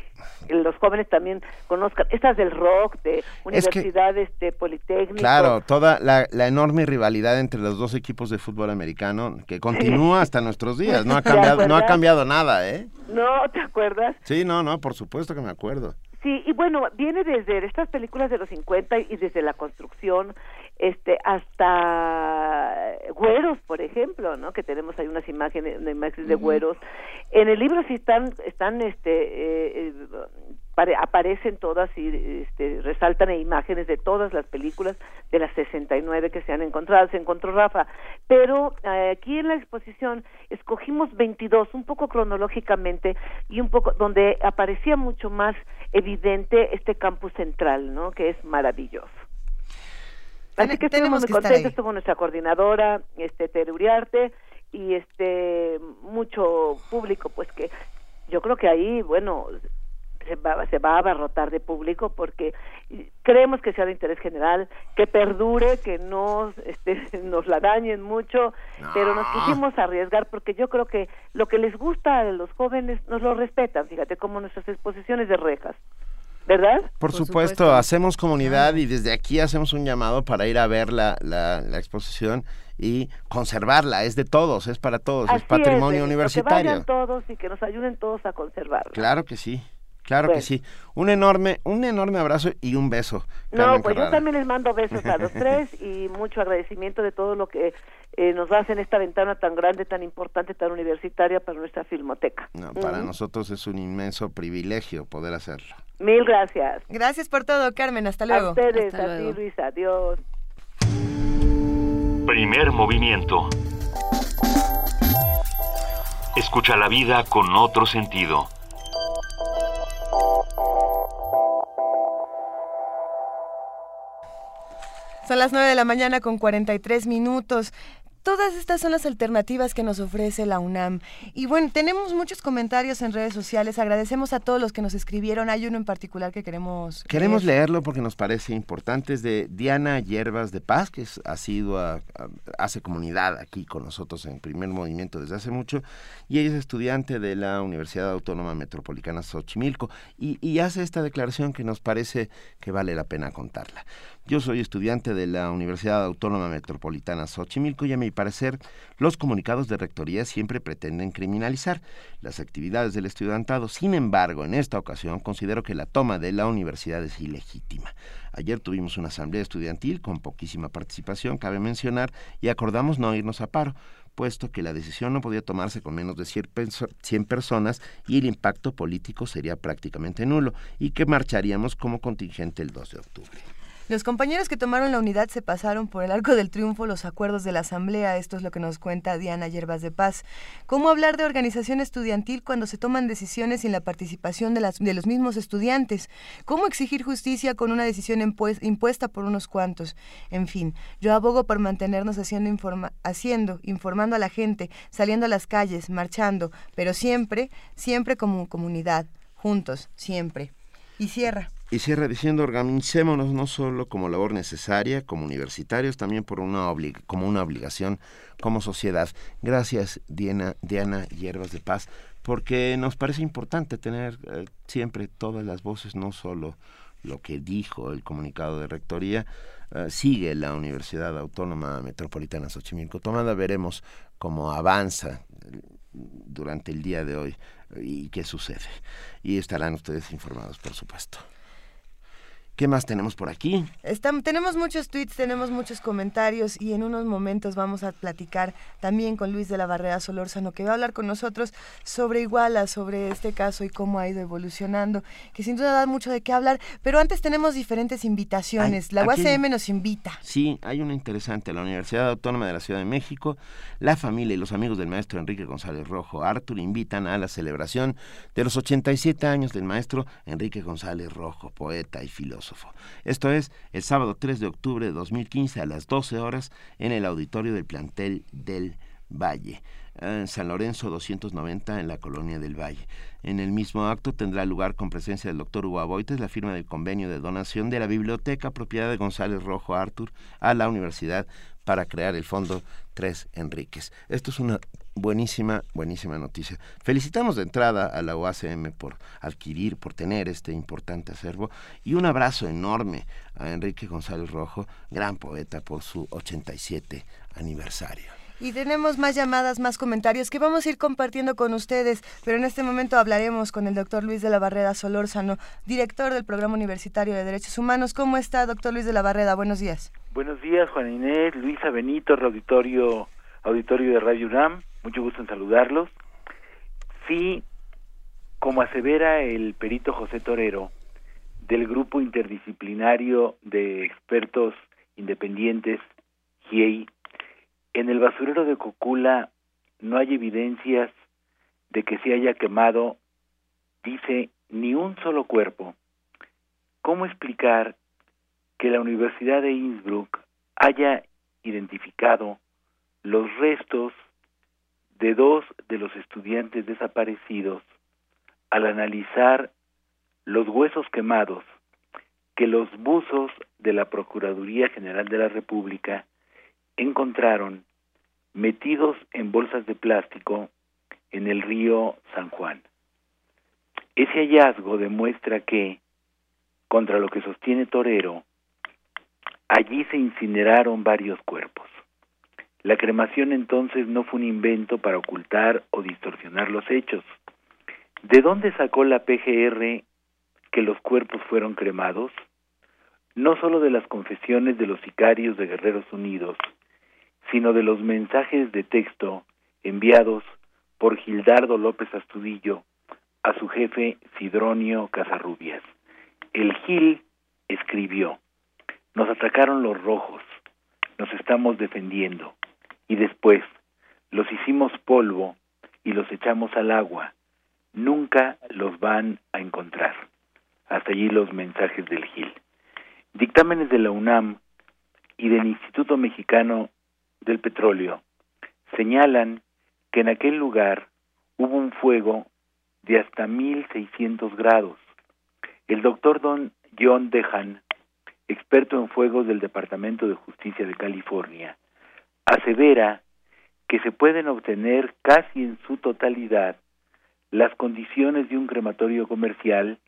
los jóvenes también conozcan estas del rock, de universidades, de politécnico. Claro, toda la, la enorme rivalidad entre los dos equipos de fútbol americano que continúa hasta nuestros días. No ha <laughs> ¿Te cambiado, no ha cambiado nada, ¿eh? No, ¿te acuerdas? Sí, no, no, por supuesto que me acuerdo. Sí, y bueno, viene desde estas películas de los 50 y desde la construcción este hasta güeros, por ejemplo, ¿no? Que tenemos ahí unas imágenes, una imagen de güeros. En el libro sí están están este eh, eh, pare- aparecen todas y este, resaltan imágenes de todas las películas de las 69 que se han encontrado, se encontró Rafa, pero eh, aquí en la exposición escogimos 22, un poco cronológicamente y un poco donde aparecía mucho más evidente este campus central, ¿no? Que es maravilloso. Así que estuvimos muy contentos, estuvo nuestra coordinadora, este Tere Uriarte, y este mucho público, pues que yo creo que ahí, bueno, se va, se va a abarrotar de público porque creemos que sea de interés general, que perdure, que no este, <laughs> nos la dañen mucho, pero nos quisimos arriesgar porque yo creo que lo que les gusta a los jóvenes nos lo respetan, fíjate, como nuestras exposiciones de rejas. ¿Verdad? Por, supuesto, hacemos comunidad y desde aquí hacemos un llamado para ir a ver la, la, la exposición y conservarla. Es de todos, es para todos, es patrimonio universitario. Que vayan todos y que nos ayuden todos a conservarla. Claro que sí. Claro que sí. Un enorme, un enorme abrazo y un beso. No, pues yo también les mando besos a los <laughs> tres y mucho agradecimiento de todo lo que eh, nos en esta ventana tan grande, tan importante, tan universitaria para nuestra filmoteca. No, para nosotros es un inmenso privilegio poder hacerlo. Mil gracias. Gracias por todo, Carmen. Hasta luego. A ustedes, a ti, Luis. Adiós. Primer movimiento. Escucha la vida con otro sentido. Son las 9 de la mañana con 43 minutos. Todas estas son las alternativas que nos ofrece la UNAM. Y bueno, tenemos muchos comentarios en redes sociales. Agradecemos a todos los que nos escribieron. Hay uno en particular que queremos. Queremos leerlo porque nos parece importante. Es de Diana Hierbas de Paz, que ha sido, hace comunidad aquí con nosotros en primer movimiento desde hace mucho. Y ella es estudiante de la Universidad Autónoma Metropolitana Xochimilco. Y, y hace esta declaración que nos parece que vale la pena contarla. Yo soy estudiante de la Universidad Autónoma Metropolitana Xochimilco y a mi parecer los comunicados de rectoría siempre pretenden criminalizar las actividades del estudiantado. Sin embargo, en esta ocasión considero que la toma de la universidad es ilegítima. Ayer tuvimos una asamblea estudiantil con poquísima participación, cabe mencionar, y acordamos no irnos a paro puesto que la decisión no podía tomarse con menos de 100 personas y el impacto político sería prácticamente nulo, y que marcharíamos como contingente el 2 de octubre. Los compañeros que tomaron la unidad se pasaron por el arco del triunfo los acuerdos de la Asamblea. Esto es lo que nos cuenta Diana Yerbas de Paz. ¿Cómo hablar de organización estudiantil cuando se toman decisiones sin la participación de, las, de los mismos estudiantes? ¿Cómo exigir justicia con una decisión impuesta por unos cuantos? En fin, yo abogo por mantenernos haciendo, haciendo, informando a la gente, saliendo a las calles, marchando, pero siempre, siempre como comunidad, juntos, siempre. Y cierra. Y cierra diciendo, organicémonos no solo como labor necesaria, como universitarios, también por una como una obligación como sociedad. Gracias, Diana, Diana Hierbas de Paz, porque nos parece importante tener eh, siempre todas las voces, no solo lo que dijo el comunicado de rectoría, eh, sigue la Universidad Autónoma Metropolitana Xochimilco tomada, veremos cómo avanza durante el día de hoy y qué sucede. Y estarán ustedes informados, por supuesto. ¿Qué más tenemos por aquí? tenemos muchos tweets, tenemos muchos comentarios y en unos momentos vamos a platicar también con Luis de la Barrera Solórzano, que va a hablar con nosotros sobre Iguala, sobre este caso y cómo ha ido evolucionando, que sin duda da mucho de qué hablar. Pero antes tenemos diferentes invitaciones. la UACM nos invita. Sí, hay una interesante. La Universidad Autónoma de la Ciudad de México, la familia y los amigos del maestro Enrique González Rojo Artur invitan a la celebración de los 87 años del maestro Enrique González Rojo, poeta y filósofo. Esto es el sábado 3 de octubre de 2015 a las 12 horas en el auditorio del plantel del Valle. En San Lorenzo 290 en la colonia del Valle. En el mismo acto tendrá lugar con presencia del doctor Hugo Aboites la firma del convenio de donación de la biblioteca propiedad de González Rojo Artur a la universidad para crear el fondo Tres Enríquez. Esto es una buenísima, buenísima noticia. Felicitamos de entrada a la UACM por adquirir, por tener este importante acervo y un abrazo enorme a Enrique González Rojo, gran poeta por su 87 aniversario. Y tenemos más llamadas, más comentarios que vamos a ir compartiendo con ustedes, pero en este momento hablaremos con el doctor Luis de la Barrera Solórzano, director del Programa Universitario de Derechos Humanos. ¿Cómo está, doctor Luis de la Barrera? Buenos días. Buenos días, Juan Inés, Luisa Benito, auditorio, auditorio de Radio UNAM. Mucho gusto en saludarlos. Sí, como asevera el perito José Torero, del grupo interdisciplinario de expertos independientes, GIEI, en el basurero de Cocula no hay evidencias de que se haya quemado, dice, ni un solo cuerpo. ¿Cómo explicar que la Universidad de Innsbruck haya identificado los restos de dos de los estudiantes desaparecidos al analizar los huesos quemados que los buzos de la Procuraduría General de la República encontraron metidos en bolsas de plástico en el río San Juan. Ese hallazgo demuestra que, contra lo que sostiene Torero, allí se incineraron varios cuerpos. La cremación entonces no fue un invento para ocultar o distorsionar los hechos. ¿De dónde sacó la PGR que los cuerpos fueron cremados? No solo de las confesiones de los sicarios de Guerreros Unidos, sino de los mensajes de texto enviados por Gildardo López Astudillo a su jefe Sidronio Casarrubias. El Gil escribió, nos atacaron los rojos, nos estamos defendiendo, y después los hicimos polvo y los echamos al agua, nunca los van a encontrar. Hasta allí los mensajes del Gil. Dictámenes de la UNAM y del Instituto Mexicano del Petróleo señalan que en aquel lugar hubo un fuego de hasta 1600 grados. El doctor Don John Dehan, experto en fuegos del Departamento de Justicia de California, asevera que se pueden obtener casi en su totalidad las condiciones de un crematorio comercial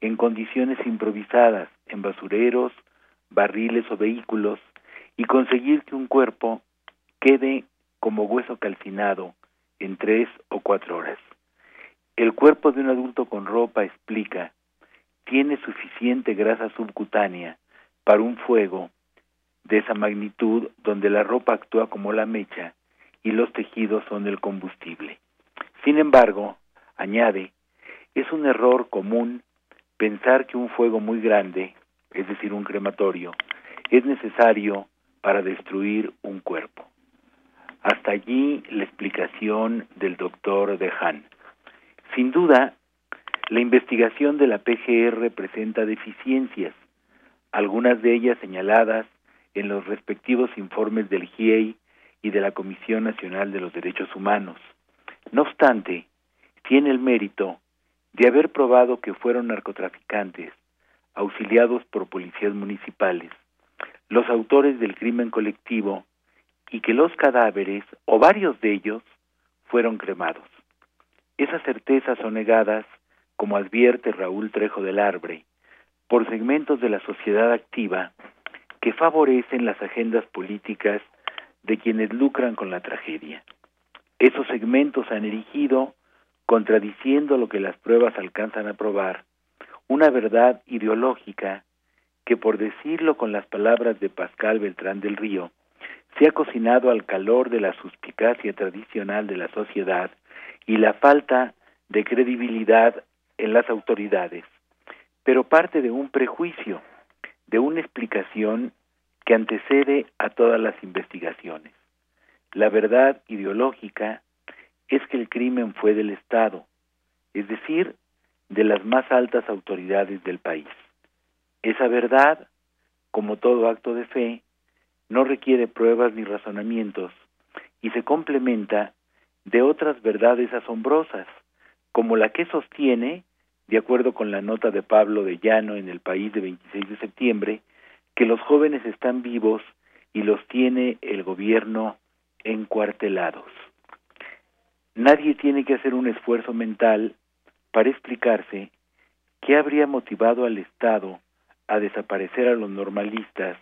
en condiciones improvisadas, en basureros, barriles o vehículos, y conseguir que un cuerpo quede como hueso calcinado en tres o cuatro horas. El cuerpo de un adulto con ropa explica tiene suficiente grasa subcutánea para un fuego de esa magnitud donde la ropa actúa como la mecha y los tejidos son el combustible. Sin embargo, añade, es un error común pensar que un fuego muy grande, es decir, un crematorio, es necesario para destruir un cuerpo. Hasta allí la explicación del doctor Dehan. Sin duda, la investigación de la PGR presenta deficiencias, algunas de ellas señaladas en los respectivos informes del GIEI y de la Comisión Nacional de los Derechos Humanos. No obstante, tiene el mérito de haber probado que fueron narcotraficantes, auxiliados por policías municipales, los autores del crimen colectivo y que los cadáveres, o varios de ellos, fueron cremados. Esas certezas son negadas, como advierte Raúl Trejo del Arbre, por segmentos de la sociedad activa que favorecen las agendas políticas de quienes lucran con la tragedia. Esos segmentos han erigido, contradiciendo lo que las pruebas alcanzan a probar, una verdad ideológica que, por decirlo con las palabras de Pascal Beltrán del Río, se ha cocinado al calor de la suspicacia tradicional de la sociedad y la falta de credibilidad en las autoridades, pero parte de un prejuicio de una explicación que antecede a todas las investigaciones. La verdad ideológica es que el crimen fue del Estado, es decir, de las más altas autoridades del país. Esa verdad, como todo acto de fe, no requiere pruebas ni razonamientos y se complementa de otras verdades asombrosas, como la que sostiene de acuerdo con la nota de Pablo de Llano en el país de 26 de septiembre, que los jóvenes están vivos y los tiene el gobierno encuartelados. Nadie tiene que hacer un esfuerzo mental para explicarse qué habría motivado al Estado a desaparecer a los normalistas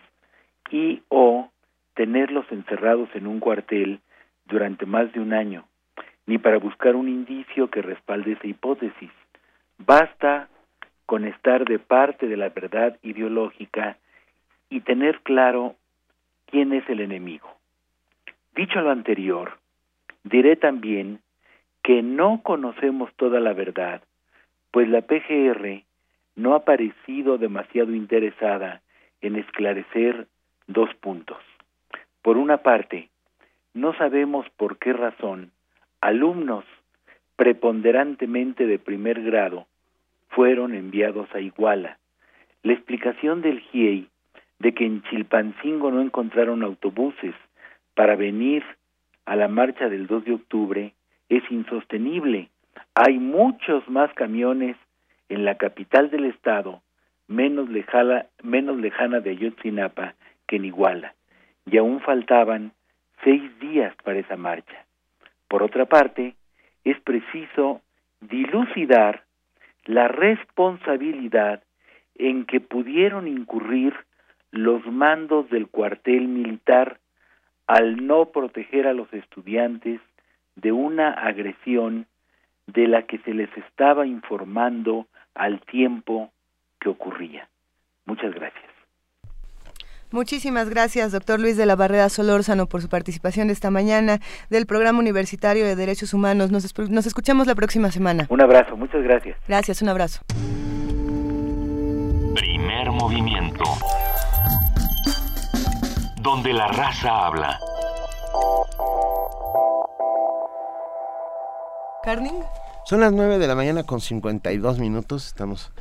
y o tenerlos encerrados en un cuartel durante más de un año, ni para buscar un indicio que respalde esa hipótesis. Basta con estar de parte de la verdad ideológica y tener claro quién es el enemigo. Dicho lo anterior, diré también que no conocemos toda la verdad, pues la PGR no ha parecido demasiado interesada en esclarecer dos puntos. Por una parte, no sabemos por qué razón alumnos preponderantemente de primer grado fueron enviados a Iguala. La explicación del GIEI de que en Chilpancingo no encontraron autobuses para venir a la marcha del 2 de octubre es insostenible. Hay muchos más camiones en la capital del estado, menos lejana, menos lejana de Ayotzinapa que en Iguala, y aún faltaban seis días para esa marcha. Por otra parte, es preciso dilucidar la responsabilidad en que pudieron incurrir los mandos del cuartel militar al no proteger a los estudiantes de una agresión de la que se les estaba informando al tiempo que ocurría. Muchas gracias. Muchísimas gracias, doctor Luis de la Barrera Solórzano, por su participación esta mañana del Programa Universitario de Derechos Humanos. Nos, nos escuchamos la próxima semana. Un abrazo, muchas gracias. Gracias, un abrazo. Primer movimiento. Donde la raza habla. ¿Carning? Son las 9 de la mañana con 52 minutos. Estamos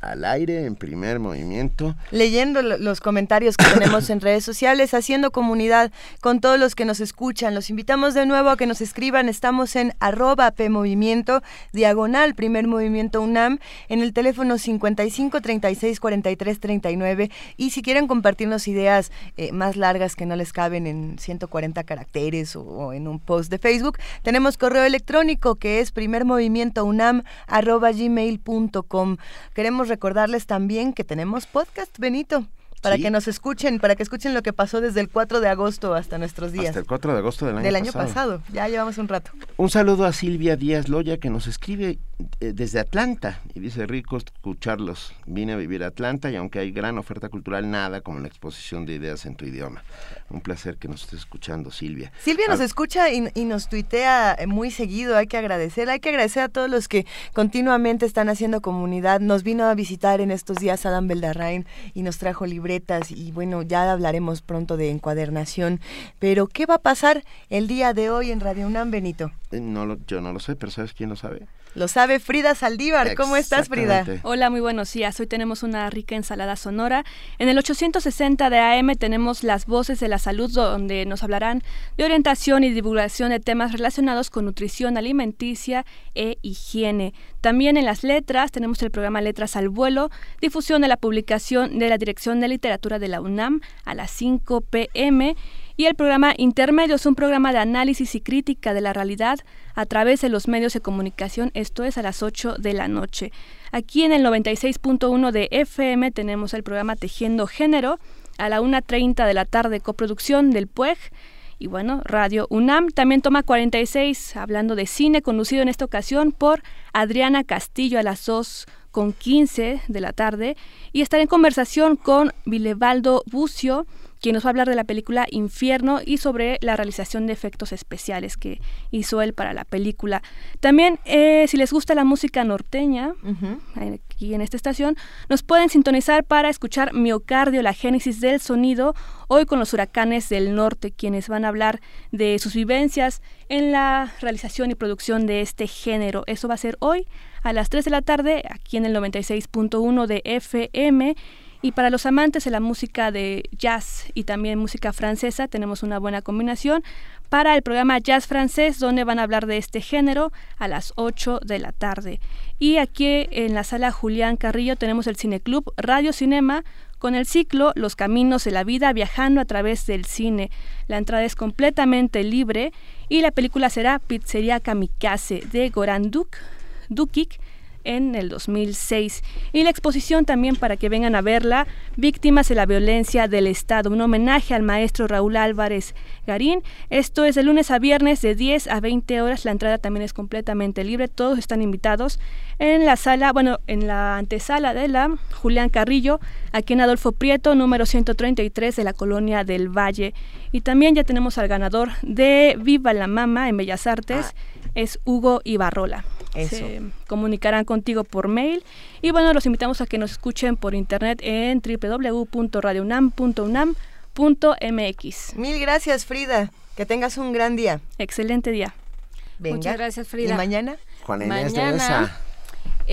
al aire en primer movimiento. Leyendo los comentarios que tenemos en <coughs> redes sociales, haciendo comunidad con todos los que nos escuchan. Los invitamos de nuevo a que nos escriban. Estamos en arroba PMovimiento, diagonal primer movimiento UNAM, en el teléfono 55 36 43 39. Y si quieren compartirnos ideas eh, más largas que no les caben en 140 caracteres o, o, en un post de Facebook, tenemos correo electrónico que es primermovimientounam arroba gmail.com. Queremos recordarles también que tenemos podcast, Benito. Para Sí. que nos escuchen, para que escuchen lo que pasó desde el 4 de agosto hasta nuestros días. Hasta el 4 de agosto del año del año pasado. pasado. Ya llevamos un rato. Un saludo a Silvia Díaz Loya que nos escribe eh, desde Atlanta y dice rico escucharlos. Vine a vivir a Atlanta y aunque hay gran oferta cultural, nada como la exposición de ideas en tu idioma. Un placer que nos estés escuchando, Silvia. Silvia nos escucha y, y nos tuitea eh, muy seguido, hay que agradecer, hay que agradecer a todos los que continuamente están haciendo comunidad. Nos vino a visitar en estos días Adam Beldarrain y nos trajo libretas y bueno, ya hablaremos pronto de encuadernación. Pero, ¿qué va a pasar el día de hoy en Radio UNAM, Benito? eh, no lo- yo no lo sé, pero ¿sabes quién lo sabe? Lo sabe Frida Saldívar. ¿Cómo estás, Frida? Hola, muy buenos días. Hoy tenemos una rica ensalada sonora. En el 860 de AM tenemos las voces de la salud donde nos hablarán de orientación y divulgación de temas relacionados con nutrición alimenticia e higiene. También en las letras tenemos el programa Letras al Vuelo, difusión de la publicación de la Dirección de Literatura de la UNAM a las 5 pm. Y el programa Intermedio es un programa de análisis y crítica de la realidad a través de los medios de comunicación, esto es a las 8 de la noche. Aquí en el 96.1 de FM tenemos el programa Tejiendo Género a la 1.30 de la tarde, coproducción del PUEG. Y bueno, Radio UNAM también toma 46, hablando de cine, conducido en esta ocasión por Adriana Castillo a las 2 con 15 de la tarde. Y estaré en conversación con Vilevaldo Bucio, quien nos va a hablar de la película Infierno y sobre la realización de efectos especiales que hizo él para la película. También, eh, si les gusta la música norteña, aquí en esta estación, nos pueden sintonizar para escuchar Miocardio, la génesis del sonido, hoy con los huracanes del norte, quienes van a hablar de sus vivencias en la realización y producción de este género. Eso va a ser hoy a las 3 de la tarde, aquí en el 96.1 de FM. Y para los amantes de la música de jazz y también música francesa, tenemos una buena combinación para el programa Jazz Francés, donde van a hablar de este género a las 8 de la tarde. Y aquí en la sala Julián Carrillo tenemos el Cineclub Radio Cinema con el ciclo Los Caminos de la Vida viajando a través del cine. La entrada es completamente libre y la película será Pizzería Kamikaze de Goran Duk, Dukic en el 2006. Y la exposición también para que vengan a verla, Víctimas de la Violencia del Estado, un homenaje al maestro Raúl Álvarez Garín. Esto es de lunes a viernes de 10 a 20 horas, la entrada también es completamente libre, todos están invitados en la sala, bueno, en la antesala de la Julián Carrillo, aquí en Adolfo Prieto, número 133 de la colonia del Valle. Y también ya tenemos al ganador de Viva la Mama en Bellas Artes, es Hugo Ibarrola. Eso. Se comunicarán contigo por mail. Y bueno, los invitamos a que nos escuchen por internet en www.radiounam.unam.mx. Mil gracias, Frida. Que tengas un gran día. Excelente día. Venga. Muchas gracias, Frida. ¿Y mañana? Juana Inés Mañana.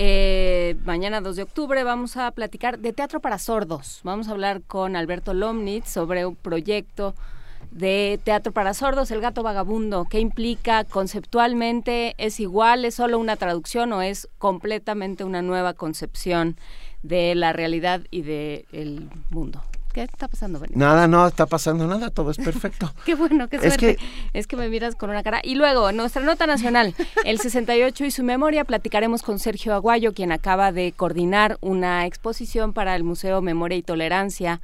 Eh, mañana 2 de octubre vamos a platicar de teatro para sordos. Vamos a hablar con Alberto Lomnitz sobre un proyecto de teatro para sordos, El gato vagabundo. ¿Qué implica conceptualmente? ¿Es igual? ¿Es solo una traducción o es completamente una nueva concepción de la realidad y del mundo? ¿Qué está pasando, Benito? Nada, no está pasando nada, todo es perfecto. <laughs> qué bueno, qué suerte. Es que... me miras con una cara. Y luego, nuestra nota nacional, el <laughs> 68 y su memoria, platicaremos con Sergio Aguayo, quien acaba de coordinar una exposición para el Museo Memoria y Tolerancia.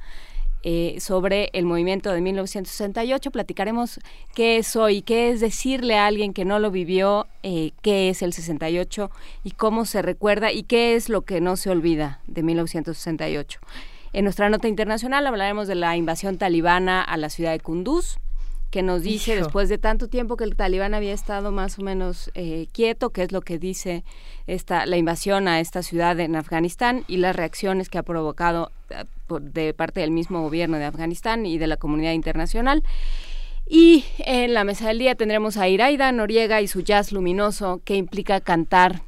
Eh, sobre el movimiento de 1968. Platicaremos qué es hoy, qué es decirle a alguien que no lo vivió, eh, qué es el 68 y cómo se recuerda y qué es lo que no se olvida de 1968. En nuestra nota internacional hablaremos de la invasión talibana a la ciudad de Kunduz, que nos dice después de tanto tiempo que el talibán había estado más o menos eh, quieto, que es lo que dice esta, la invasión a esta ciudad en Afganistán y las reacciones que ha provocado eh, de parte del mismo gobierno de Afganistán y de la comunidad internacional. Y en la mesa del día tendremos a Iraida Noriega y su jazz luminoso, que implica cantar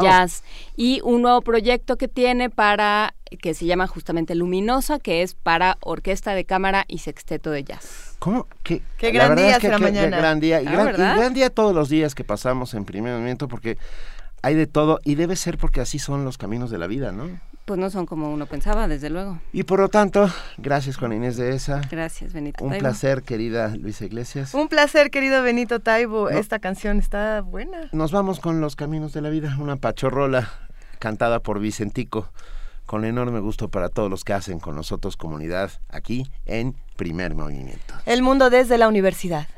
jazz. Y un nuevo proyecto que tiene para, que se llama justamente Luminosa, que es para orquesta de cámara y sexteto de jazz. ¿Cómo? ¿Qué, qué gran día será mañana. gran día. Y, Ah, gran, y ¿verdad? gran día todos los días que pasamos en primer momento, porque hay de todo, y debe ser porque así son los caminos de la vida, ¿no? Pues no son como uno pensaba, desde luego. Y por lo tanto, gracias Juan Inés de esa. Gracias, Benito. Un Taibo. placer, querida Luisa Iglesias. Un placer, querido Benito Taibo. No. Esta canción está buena. Nos vamos con los caminos de la vida, una pachorrola cantada por Vicentico, con enorme gusto para todos los que hacen con nosotros comunidad aquí en Primer Movimiento. El mundo desde la universidad.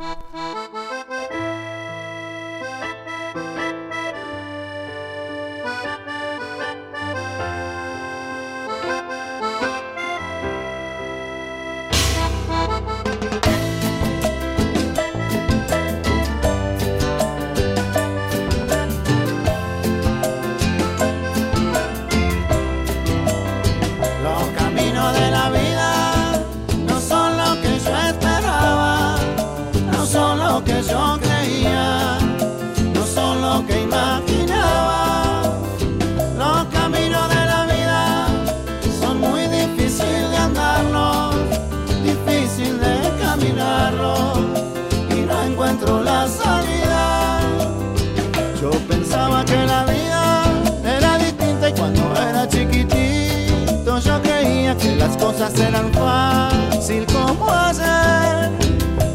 Eran fácil como hacer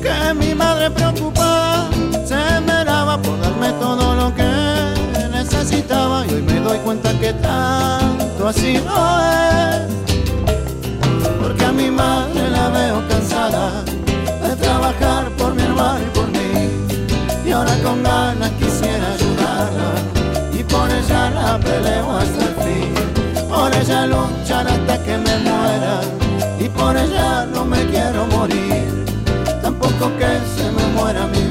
que mi madre preocupada se esmeraba por darme todo lo que necesitaba y hoy me doy cuenta que tanto así no es. Porque a mi madre la veo cansada de trabajar por mi hermano y por mí y ahora con ganas quisiera ayudarla y por ella la peleo hasta el fin. Por ella luchar por ella no me quiero morir. Tampoco que se me muera mi